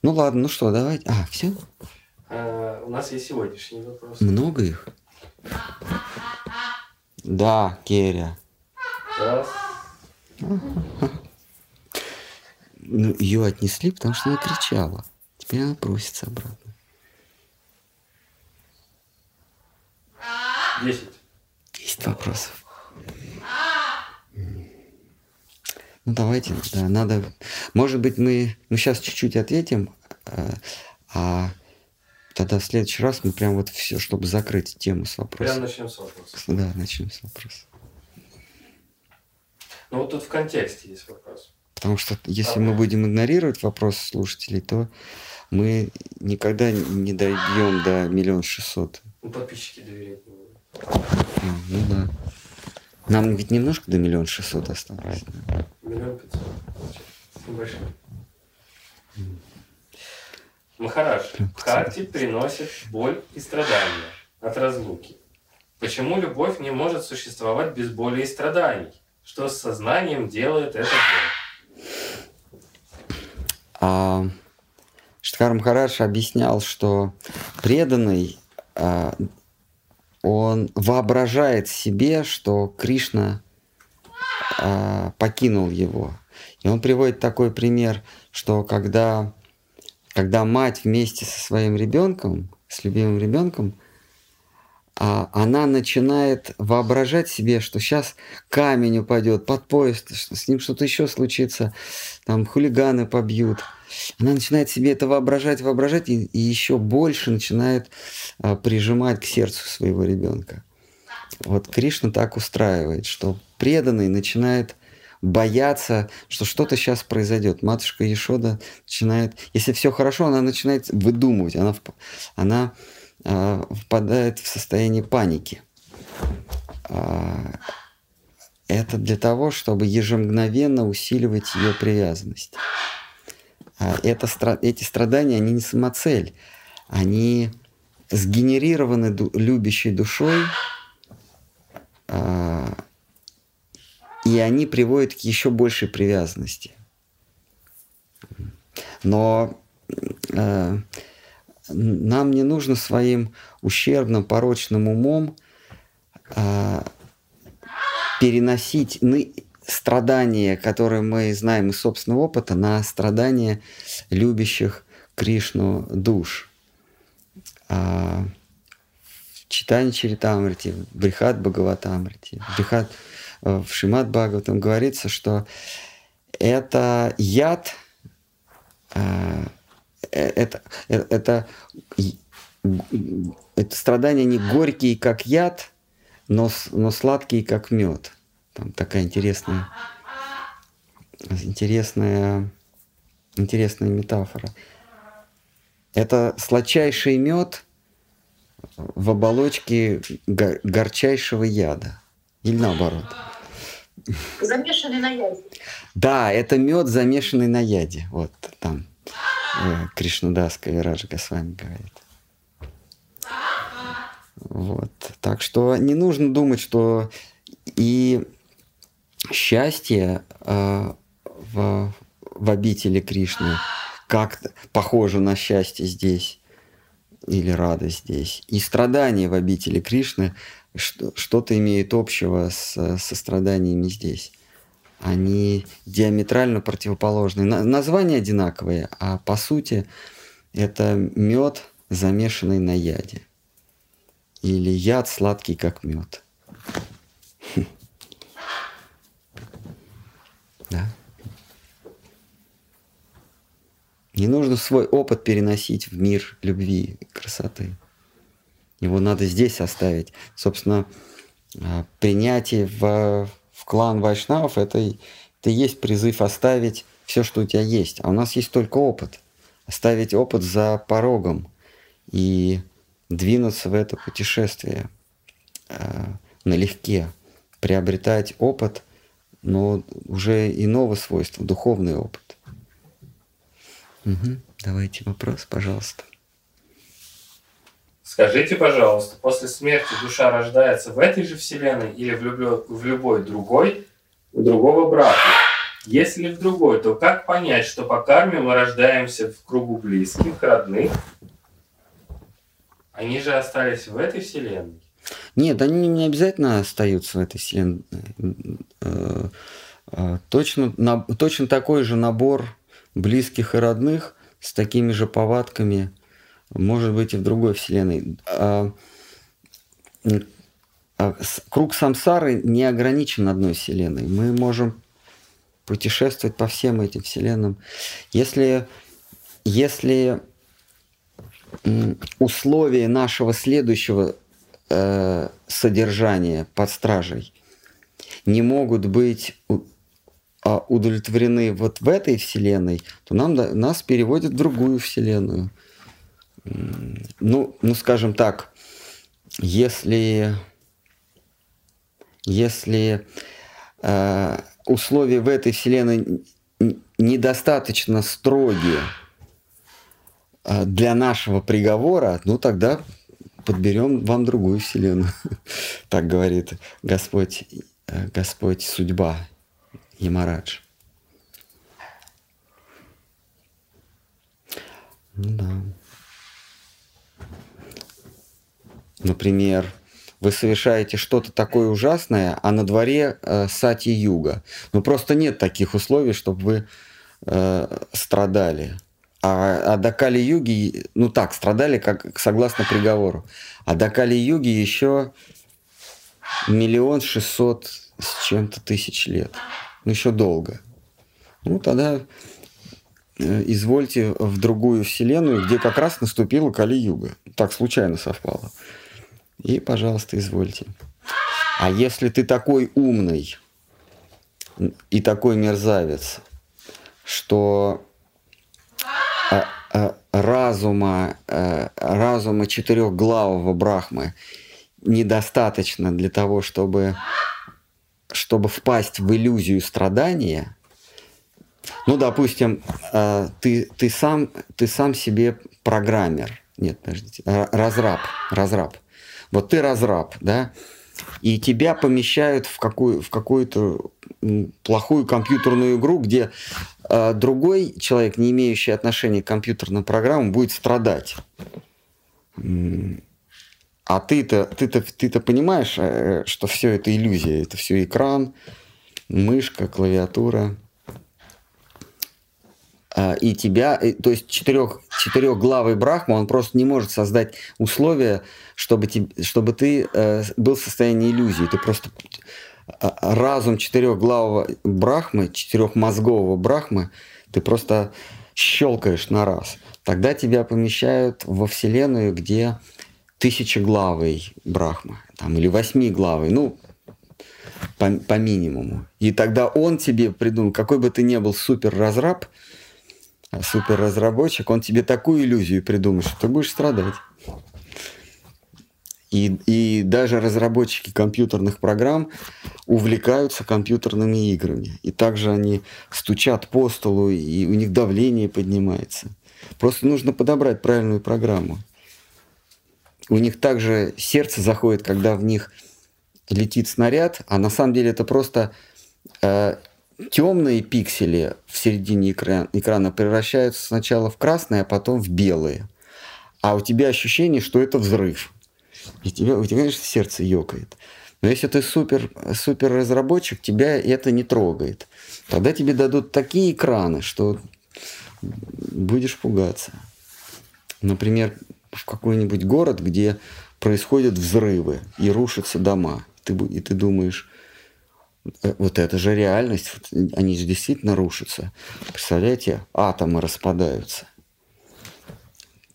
Ну ладно, ну что, давайте. А, все? А, у нас есть сегодняшний вопрос. Много их? Да, Керя. Раз. Ну, ее отнесли, потому что она кричала. Теперь она просится обратно. Десять. Есть вопросов. Ну давайте, да, надо. Может быть, мы, мы сейчас чуть-чуть ответим, а, а тогда в следующий раз мы прям вот все, чтобы закрыть тему с Прям вопросом. начнем с вопроса. Да, начнем с вопроса. Ну вот тут в контексте есть вопрос. Потому что если мы будем игнорировать вопросы слушателей, то мы никогда не дойдем до миллион шестьсот. Ну, подписчики доверять не будут. А, Ну да. Нам ведь немножко до миллион шестьсот осталось. Миллион пятьсот. Небольшой. Махарадж, карте приносит боль и страдания от разлуки. Почему любовь не может существовать без боли и страданий? Что с сознанием делает эта боль? А Штхар Махарадж объяснял, что преданный, а, он воображает себе, что Кришна а, покинул его. И он приводит такой пример, что когда, когда мать вместе со своим ребенком, с любимым ребенком, она начинает воображать себе, что сейчас камень упадет под поезд, что с ним что-то еще случится, там хулиганы побьют. Она начинает себе это воображать, воображать, и, и еще больше начинает а, прижимать к сердцу своего ребенка. Вот Кришна так устраивает, что преданный начинает бояться, что что-то сейчас произойдет. Матушка Ешода начинает, если все хорошо, она начинает выдумывать, она, она а, впадает в состояние паники. А, это для того, чтобы ежемгновенно усиливать ее привязанность. А это, эти страдания, они не самоцель. Они сгенерированы любящей душой, и они приводят к еще большей привязанности. Но э, нам не нужно своим ущербным, порочным умом а, переносить страдания, которые мы знаем из собственного опыта, на страдания любящих Кришну душ. А, в Читане Чаритамрити, Брихат Бхагаватамрити, Брихат, э, в Шимат Бхагаватам говорится, что это яд, э, это, э, это, и- г- это страдания не горькие, как яд, но, но сладкие, как мед. Там такая интересная, интересная, интересная метафора. Это сладчайший мед в оболочке го- горчайшего яда. Или наоборот. Замешанный на яде. Да, это мед, замешанный на яде. Вот там э, Кришнадас Кавирадж Госвами говорит. Вот. Так что не нужно думать, что и счастье э, в, в обители Кришны как похоже на счастье здесь или радость здесь. И страдания в обители Кришны что- что-то имеют общего с, со страданиями здесь. Они диаметрально противоположны. На- названия одинаковые, а по сути это мед, замешанный на яде. Или яд сладкий, как мед. Да. Не нужно свой опыт переносить в мир любви и красоты. Его надо здесь оставить. Собственно, а, принятие в клан вайшнавов это, это и есть призыв оставить все, что у тебя есть. А у нас есть только опыт. Оставить опыт за порогом и двинуться в это путешествие э, налегке, приобретать опыт, но уже иного свойства, духовный опыт. Угу. Давайте вопрос, пожалуйста. Скажите, пожалуйста, после смерти душа рождается в этой же вселенной или в, любой, в любой другой, у другого брата? Если в другой, то как понять, что по карме мы рождаемся в кругу близких, родных? Они же остались в этой вселенной. Нет, они не обязательно остаются в этой вселенной. Э, э, точно, точно такой же набор близких и родных с такими же повадками может быть и в другой вселенной. А, а, круг самсары не ограничен одной вселенной. Мы можем путешествовать по всем этим вселенным. Если, если условия нашего следующего э, содержания под стражей не могут быть а, удовлетворены вот в этой вселенной, то нам, нас переводят в другую вселенную. Ну, ну скажем так, если, если э, условия в этой вселенной недостаточно строгие э, для нашего приговора, ну тогда подберем вам другую вселенную. Так говорит Господь, э, Господь судьба, Ямарадж. Ну да. Например, вы совершаете что-то такое ужасное, а на дворе э, сати-юга. Ну просто нет таких условий, чтобы вы э, страдали. А, а до Кали-юги, ну так, страдали как согласно приговору. А до Кали-юги еще миллион шестьсот с чем-то тысяч лет. Ну еще долго. Ну тогда э, извольте в другую вселенную, где как раз наступила Кали-юга. Так случайно совпало. И, пожалуйста, извольте. А если ты такой умный и такой мерзавец, что а, а, разума, а, разума четырехглавого брахмы недостаточно для того, чтобы, чтобы впасть в иллюзию страдания, ну, допустим, ты, ты, сам, ты сам себе программер. Нет, подождите. Разраб. Разраб. Вот ты разраб, да, и тебя помещают в, какую, в какую-то плохую компьютерную игру, где э, другой человек, не имеющий отношения к компьютерным программам, будет страдать. А ты-то, ты-то, ты-то понимаешь, э, что все это иллюзия, это все экран, мышка, клавиатура. А, и тебя, то есть четырех, четырехглавый Брахма, он просто не может создать условия, чтобы, тебе, чтобы ты э, был в состоянии иллюзии. Ты просто а, разум четырехглавого Брахмы, четырехмозгового Брахмы, ты просто щелкаешь на раз. Тогда тебя помещают во Вселенную, где тысячеглавый Брахма, там, или восьмиглавый, ну, по, по минимуму. И тогда он тебе придумал, какой бы ты ни был супер разраб, супер разработчик, он тебе такую иллюзию придумает, что ты будешь страдать. И, и даже разработчики компьютерных программ увлекаются компьютерными играми. И также они стучат по столу, и у них давление поднимается. Просто нужно подобрать правильную программу. У них также сердце заходит, когда в них летит снаряд, а на самом деле это просто э, темные пиксели в середине экрана, экрана превращаются сначала в красные, а потом в белые. А у тебя ощущение, что это взрыв. И тебя, у тебя, конечно, сердце ёкает. Но если ты супер, супер разработчик, тебя это не трогает. Тогда тебе дадут такие экраны, что будешь пугаться. Например, в какой-нибудь город, где происходят взрывы и рушатся дома. Ты, и ты думаешь, вот это же реальность, они же действительно рушатся. Представляете, атомы распадаются.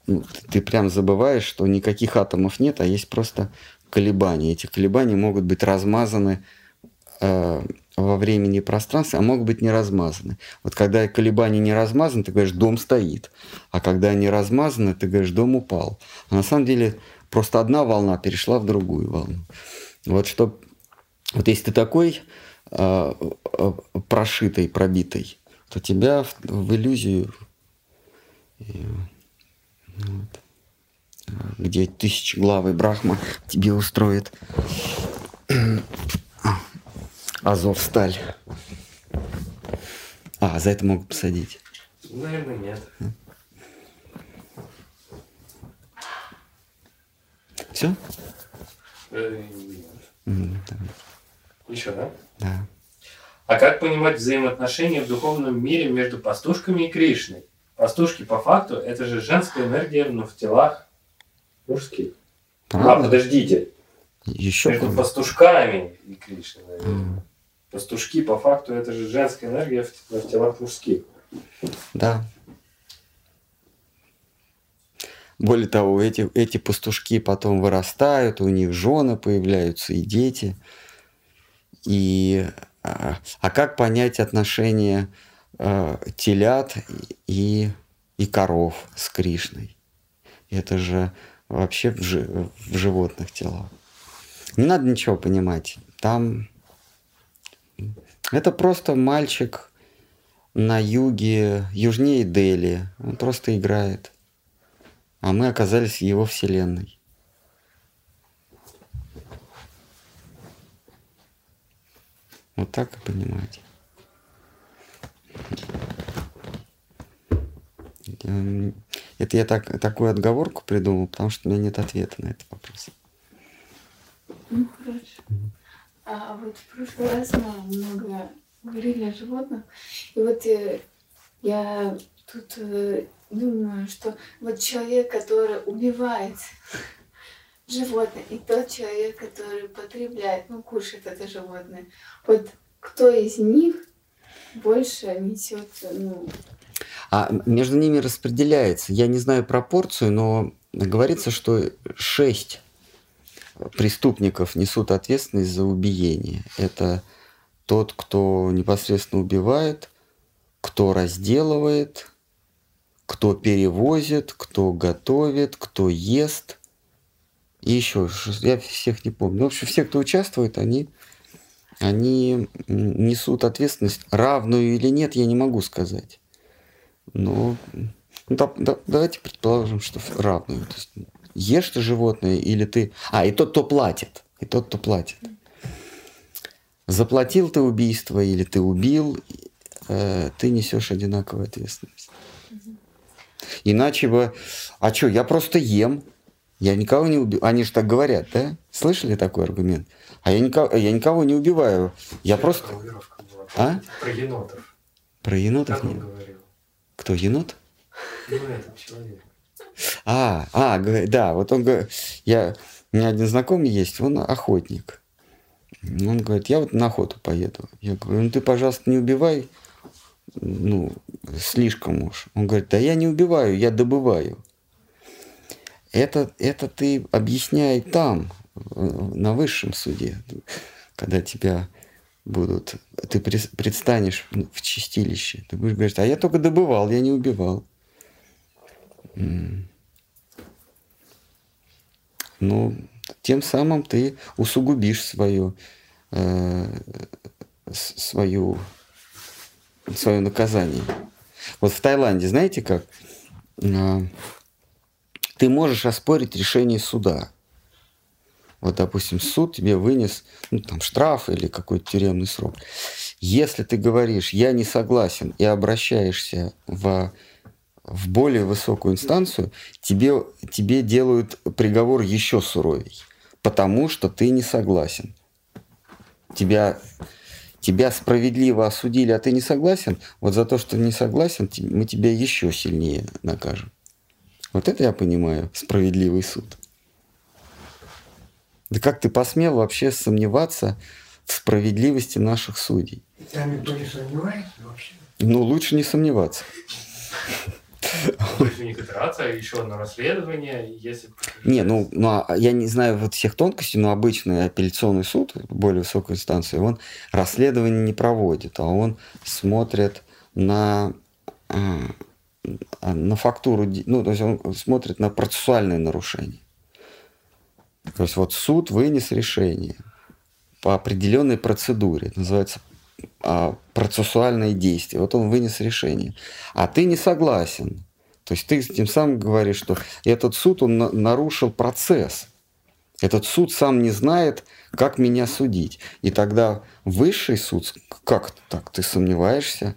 Ну, ты прям забываешь, что никаких атомов нет, а есть просто колебаний. Эти колебания могут быть размазаны э, во времени и пространстве, а могут быть не размазаны. Вот когда колебания не размазаны, ты говоришь, дом стоит. А когда они размазаны, ты говоришь, дом упал. А на самом деле просто одна волна перешла в другую волну. Вот что, вот если ты такой э, э, прошитый, пробитый, то тебя в, в иллюзию, и, вот, где тысячеглавый Брахма тебе устроит Азов сталь. А, за это могут посадить. Наверное, нет. Все? Э, да. Еще, да? Да. А как понимать взаимоотношения в духовном мире между пастушками и Кришной? Пастушки по факту это же женская энергия, но в телах мужских. А, Правда? подождите. Еще Между хуже. пастушками и Кришной, наверное. М, Пастушки по факту это же женская энергия в, в телах мужских. Да. Более того, эти, эти пастушки потом вырастают, у них жены появляются и дети. И, а, а как понять отношения э, телят и, и коров с Кришной? Это же вообще в, жи- в животных телах. Не надо ничего понимать. Там это просто мальчик на юге, южнее Дели. Он просто играет. А мы оказались в его вселенной. Вот так и понимаете. Я- Это я так, такую отговорку придумал, потому что у меня нет ответа на этот вопрос. Ну, хорошо. А вот в прошлый раз мы много говорили о животных. И вот э, я тут э, думаю, что вот человек, который убивает животное, и тот человек, который потребляет, ну, кушает это животное, вот кто из них больше несет, ну, А между ними распределяется. Я не знаю пропорцию, но говорится, что шесть преступников несут ответственность за убиение. Это тот, кто непосредственно убивает, кто разделывает, кто перевозит, кто готовит, кто ест. И еще, я всех не помню. Ну, В общем, все, кто участвует, они, они несут ответственность. Равную или нет, я не могу сказать. Но ну, да- да- давайте предположим, что равную. То есть, ешь ты животное или ты... А, и тот, кто платит. И тот, кто платит. Заплатил ты убийство или ты убил, э, ты несешь одинаковую ответственность. Иначе бы... А что, я просто ем. Я никого не убил. Они же так говорят, да? Слышали такой аргумент? А я никого, я никого не убиваю. Я просто... Формулировка была. А? Про енотов. Про енотов Как не... говорил? Кто, енот? Ну, этот человек. А, а, да, вот он говорит, я, у меня один знакомый есть, он охотник. Он говорит, я вот на охоту поеду. Я говорю, ну ты, пожалуйста, не убивай, ну, слишком уж. Он говорит, да я не убиваю, я добываю. Это, это ты объясняй там, э, на высшем суде, когда тебя будут, ты предстанешь в чистилище. Ты будешь говорить, а я только добывал, я не убивал. М. Ну, тем самым ты усугубишь свою, э, с- свою, свое наказание. Вот в Таиланде, знаете как? Ты можешь оспорить решение суда. Вот, допустим, суд тебе вынес ну, там, штраф или какой-то тюремный срок. Если ты говоришь, я не согласен, и обращаешься в, в более высокую инстанцию, тебе, тебе делают приговор еще суровей, потому что ты не согласен. Тебя, тебя справедливо осудили, а ты не согласен, вот за то, что не согласен, мы тебя еще сильнее накажем. Вот это я понимаю, справедливый суд. Да как ты посмел вообще сомневаться в справедливости наших судей? И там никто не сомневается вообще. Ну, лучше не сомневаться. То есть у них итерация, еще одно расследование, если... Не, ну, ну а я не знаю вот всех тонкостей, но обычный апелляционный суд, более высокой инстанции, он расследование не проводит, а он смотрит на, а, на фактуру, ну, то есть он смотрит на процессуальные нарушения. То есть вот суд вынес решение по определенной процедуре, называется а, процессуальные действия. Вот он вынес решение. А ты не согласен. То есть ты тем самым говоришь, что этот суд, он на- нарушил процесс. Этот суд сам не знает, как меня судить. И тогда высший суд, как так, ты сомневаешься?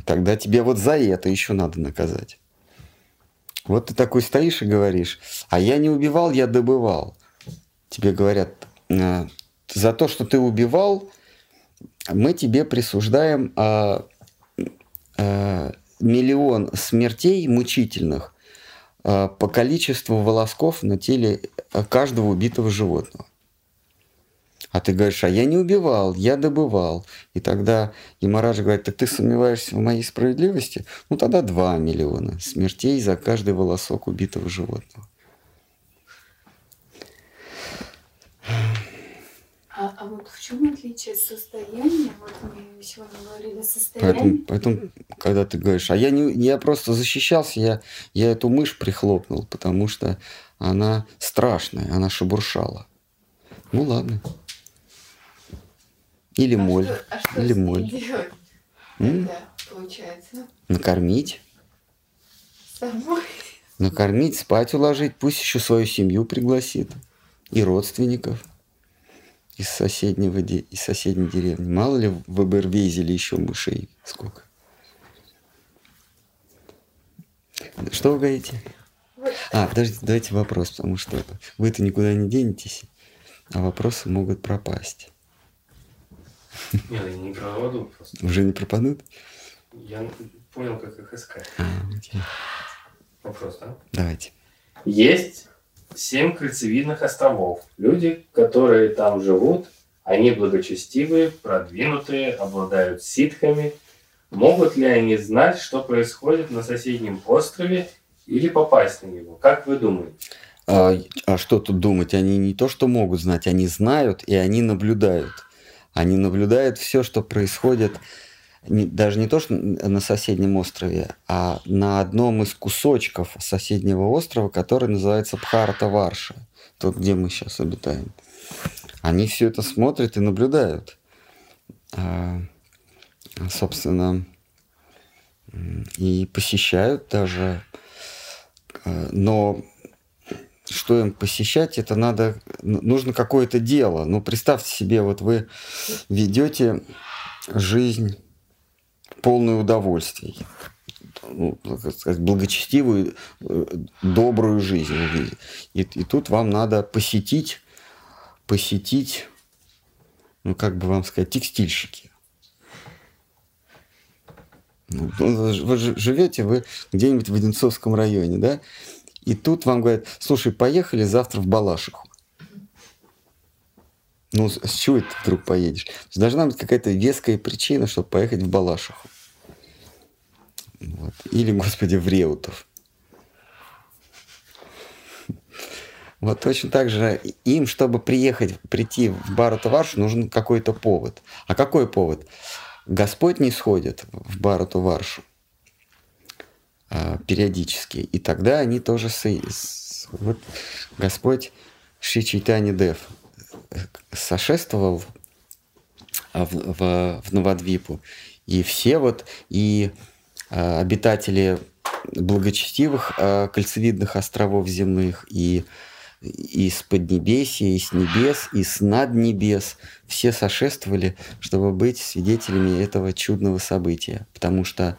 Тогда тебе вот за это еще надо наказать. Вот ты такой стоишь и говоришь, а я не убивал, я добывал. Тебе говорят, «А, за то, что ты убивал, мы тебе присуждаем а, а, миллион смертей мучительных а, по количеству волосков на теле каждого убитого животного. А ты говоришь, а я не убивал, я добывал. И тогда Ямарадж говорит, так ты сомневаешься в моей справедливости? Ну тогда 2 миллиона смертей за каждый волосок убитого животного. А, а вот в чем отличие состояния? Вот мы сегодня говорили состояние. Поэтому, поэтому, когда ты говоришь, а я не, я просто защищался, я, я эту мышь прихлопнул, потому что она страшная, она шебуршала. Ну ладно. Или а моль. Что, а что или моль. делать М? тогда, получается? Накормить. С собой? Накормить, спать уложить, пусть еще свою семью пригласит. И родственников из соседнего из соседней деревни. Мало ли в Эбервейзеле еще мышей сколько. Что вы говорите? А, подождите, давайте вопрос, потому что вы-то никуда не денетесь, а вопросы могут пропасть. Нет, я не про воду просто. Уже не пропадут? Я понял, как их искать. А, окей. Вопрос, да? Давайте. Есть семь кольцевидных островов. Люди, которые там живут, они благочестивые, продвинутые, обладают ситхами. Могут ли они знать, что происходит на соседнем острове или попасть на него? Как вы думаете? А, а что тут думать? Они не то, что могут знать, они знают и они наблюдают. Они наблюдают все, что происходит даже не то, что на соседнем острове, а на одном из кусочков соседнего острова, который называется Бхарата Варша, тот, где мы сейчас обитаем. Они все это смотрят и наблюдают. А, собственно, и посещают даже. А, Но что им посещать, это надо, нужно какое-то дело. Ну, представьте себе, вот вы ведете жизнь полную удовольствий, ну, как сказать, благочестивую, э, добрую жизнь. И, и тут вам надо посетить, посетить, ну, как бы вам сказать, текстильщики. Ну, вы живете вы где-нибудь в Одинцовском районе, да? И тут вам говорят, слушай, поехали завтра в Балашиху. Ну, с чего ты вдруг поедешь? Должна быть какая-то веская причина, чтобы поехать в Балашиху. Вот. Или, господи, в Реутов. Вот точно так же им, чтобы приехать, прийти в Барату-Варшу, нужен какой-то повод. А какой повод? Господь не сходит в Барату-Варшу а, периодически. И тогда они тоже... с- Вот Господь Шри Дев э, сошествовал а, в, в, в Новодвипу. И все вот, и а, обитатели благочестивых а, кольцевидных островов земных, и и с поднебесья, и с небес, и с над небес все сошествовали, чтобы быть свидетелями этого чудного события. Потому что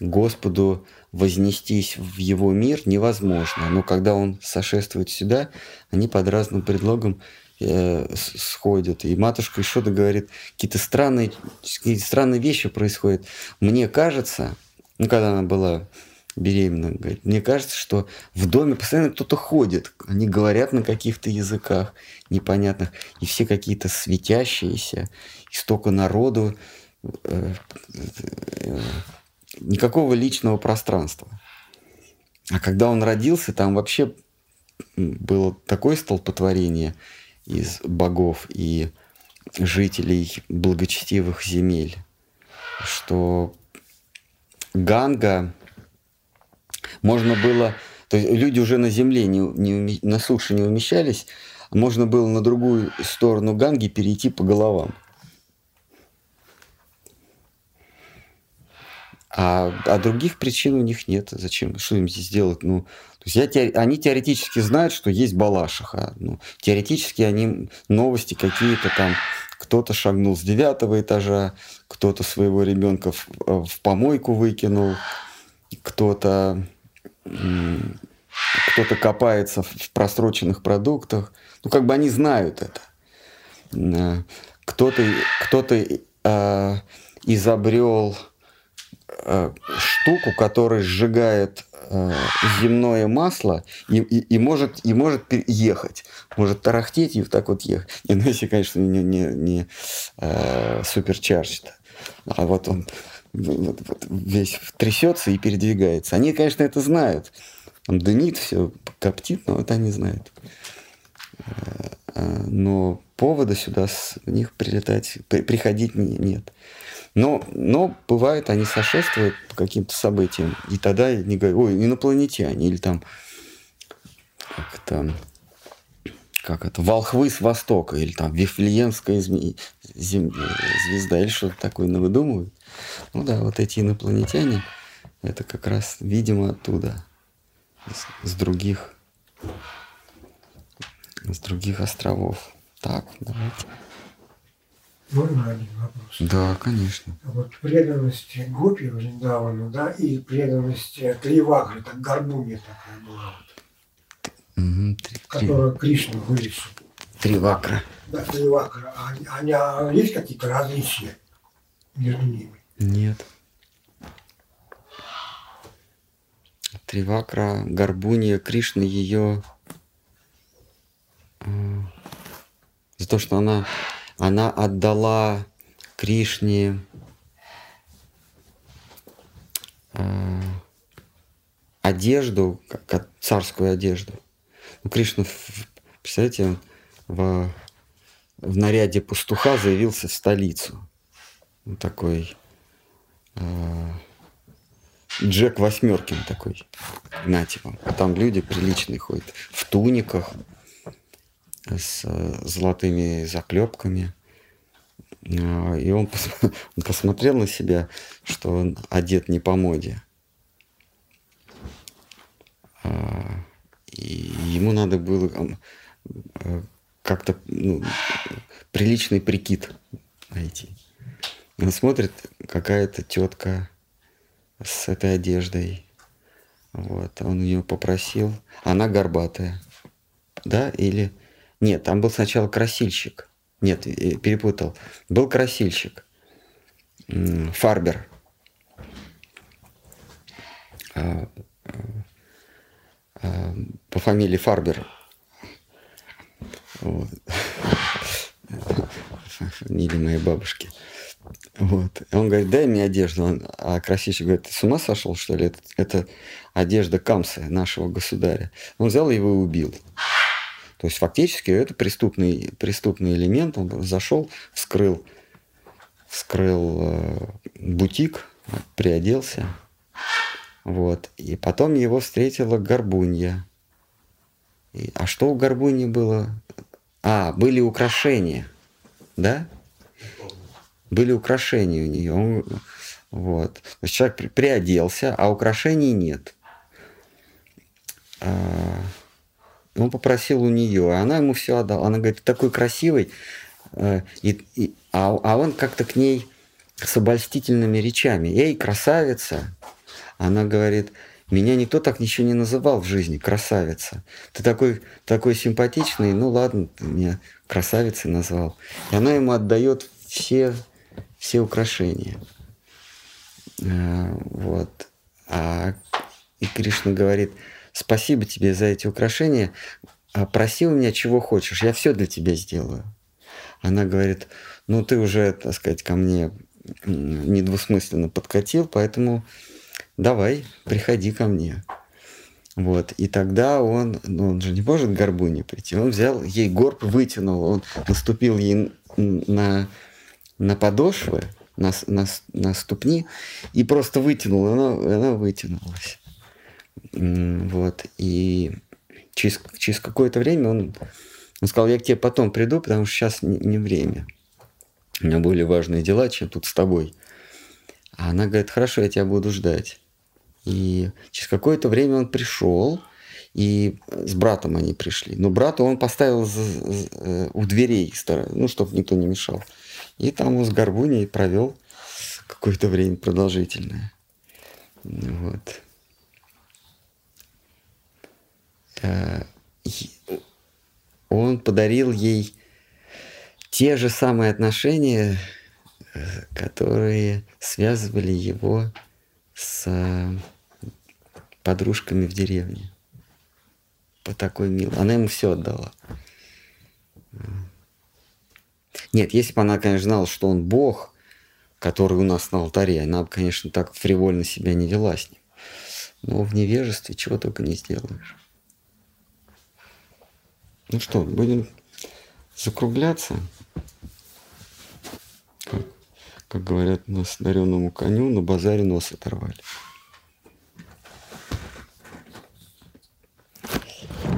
Господу вознестись в его мир невозможно. Но когда он сошествует сюда, они под разным предлогом э, сходят. И матушка Ишода говорит, какие-то странные, какие странные вещи происходят. Мне кажется, ну, когда она была беременна, говорит, мне кажется, что в доме постоянно кто-то ходит. Они говорят на каких-то языках непонятных, и все какие-то светящиеся, и столько народу. э, э, никакого личного пространства. А когда он родился, там вообще было такое столпотворение из богов и жителей благочестивых земель, что Ганга можно было, то есть люди уже на земле, не, не, на суше не умещались, можно было на другую сторону Ганги перейти по головам. А, а других причин у них нет. Зачем? Что им здесь делать? Ну, то есть я, они теоретически знают, что есть Балашиха. Ну, теоретически они новости какие-то там. Кто-то шагнул с девятого этажа, кто-то своего ребенка в, в помойку выкинул, кто-то кто-то копается в просроченных продуктах. Ну, как бы они знают это. Э, кто-то кто-то э, изобрел Э, штуку, которая сжигает э, земное масло и, и, и, может, и может ехать. Может тарахтеть и вот так вот ехать. И, ну, если, конечно, не, не, не э, суперчарж. А вот он вот, вот, весь трясется и передвигается. Они, конечно, это знают. Он дымит, все коптит, но это они знают. Э, э, но повода сюда с них прилетать, при, приходить нет. Но, но бывает, они сошествуют по каким-то событиям, и тогда не говорят, ой, инопланетяне, или там как это, как это, волхвы с востока, или там Вифлеемская зме... зем... звезда, или что-то такое навыдумывают. Ну да, вот эти инопланетяне, это как раз, видимо, оттуда, с, с других, с других островов. Так, давайте. Можно один вопрос? Да, конечно. Вот преданность Гопи Вриндавану, да, и преданность Тривагры, так Гарбуния такая была, вот, угу, три, которая Кришна вылечил. Тривакра. Да, Тривакра. А, они, а есть какие-то различия между ними? Нет. Тривакра, Гарбуния, Кришна ее э, за то, что она она отдала Кришне э, одежду, царскую одежду. Ну, Кришна, представляете, в, в наряде пастуха заявился в столицу. Он такой э, Джек Восьмеркин такой, знаете. А там люди приличные ходят в туниках, с э, золотыми заклепками. А, и он, он посмотрел на себя, что он одет не по моде. А, и ему надо было э, как-то ну, приличный прикид найти. Он смотрит, какая-то тетка с этой одеждой. Вот, он ее попросил. Она горбатая. Да, или нет, там был сначала красильщик. Нет, перепутал. Был красильщик. Фарбер. А, а, а, по фамилии Фарбер. Вот. Моей бабушки. Вот. И он говорит, дай мне одежду. Он, а красильщик говорит, ты с ума сошел, что ли? Это, это одежда Камса, нашего государя. Он взял его и убил. То есть фактически это преступный, преступный элемент. Он зашел, вскрыл, вскрыл э, бутик, приоделся. Вот. И потом его встретила горбунья. И, а что у горбуньи было? А, были украшения. Да? Были украшения у нее. Он, вот. То есть человек при, приоделся, а украшений нет. А, он попросил у нее, а она ему все отдала. Она говорит, такой красивый. Э, и, и, а, а он как-то к ней с обольстительными речами. Эй, красавица! Она говорит, меня никто так ничего не называл в жизни, красавица. Ты такой, такой симпатичный, ну ладно, ты меня красавицей назвал. И она ему отдает все, все украшения. Э, вот. А и Кришна говорит, спасибо тебе за эти украшения, а проси у меня чего хочешь, я все для тебя сделаю. Она говорит, ну ты уже, так сказать, ко мне недвусмысленно подкатил, поэтому давай, приходи ко мне. Вот, и тогда он, ну он же не может к горбуне прийти, он взял ей горб, вытянул, он наступил ей на, на подошвы, на, на, на ступни, и просто вытянул, она, она вытянулась. Вот, и через, через какое-то время он, он сказал, я к тебе потом приду, потому что сейчас не, не время. У меня более важные дела, чем тут с тобой. А она говорит, хорошо, я тебя буду ждать. И через какое-то время он пришел, и с братом они пришли. Но брата он поставил э, у дверей, ну, чтобы никто не мешал. И там он с Горбуней провел какое-то время продолжительное. Вот. Э, он подарил ей те же самые отношения, э, которые связывали его с подружками в деревне. По такой милой. Она ему все отдала. Нет, если бы она, конечно, знала, что он Бог, который у нас на алтаре, она бы, конечно, так фривольно себя не вела с ним. Но в невежестве чего только не сделаешь. Ну что, будем закругляться? Как, как говорят нас дареному коню, на базаре нос оторвали.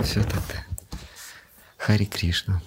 Все тогда. Хари Кришна.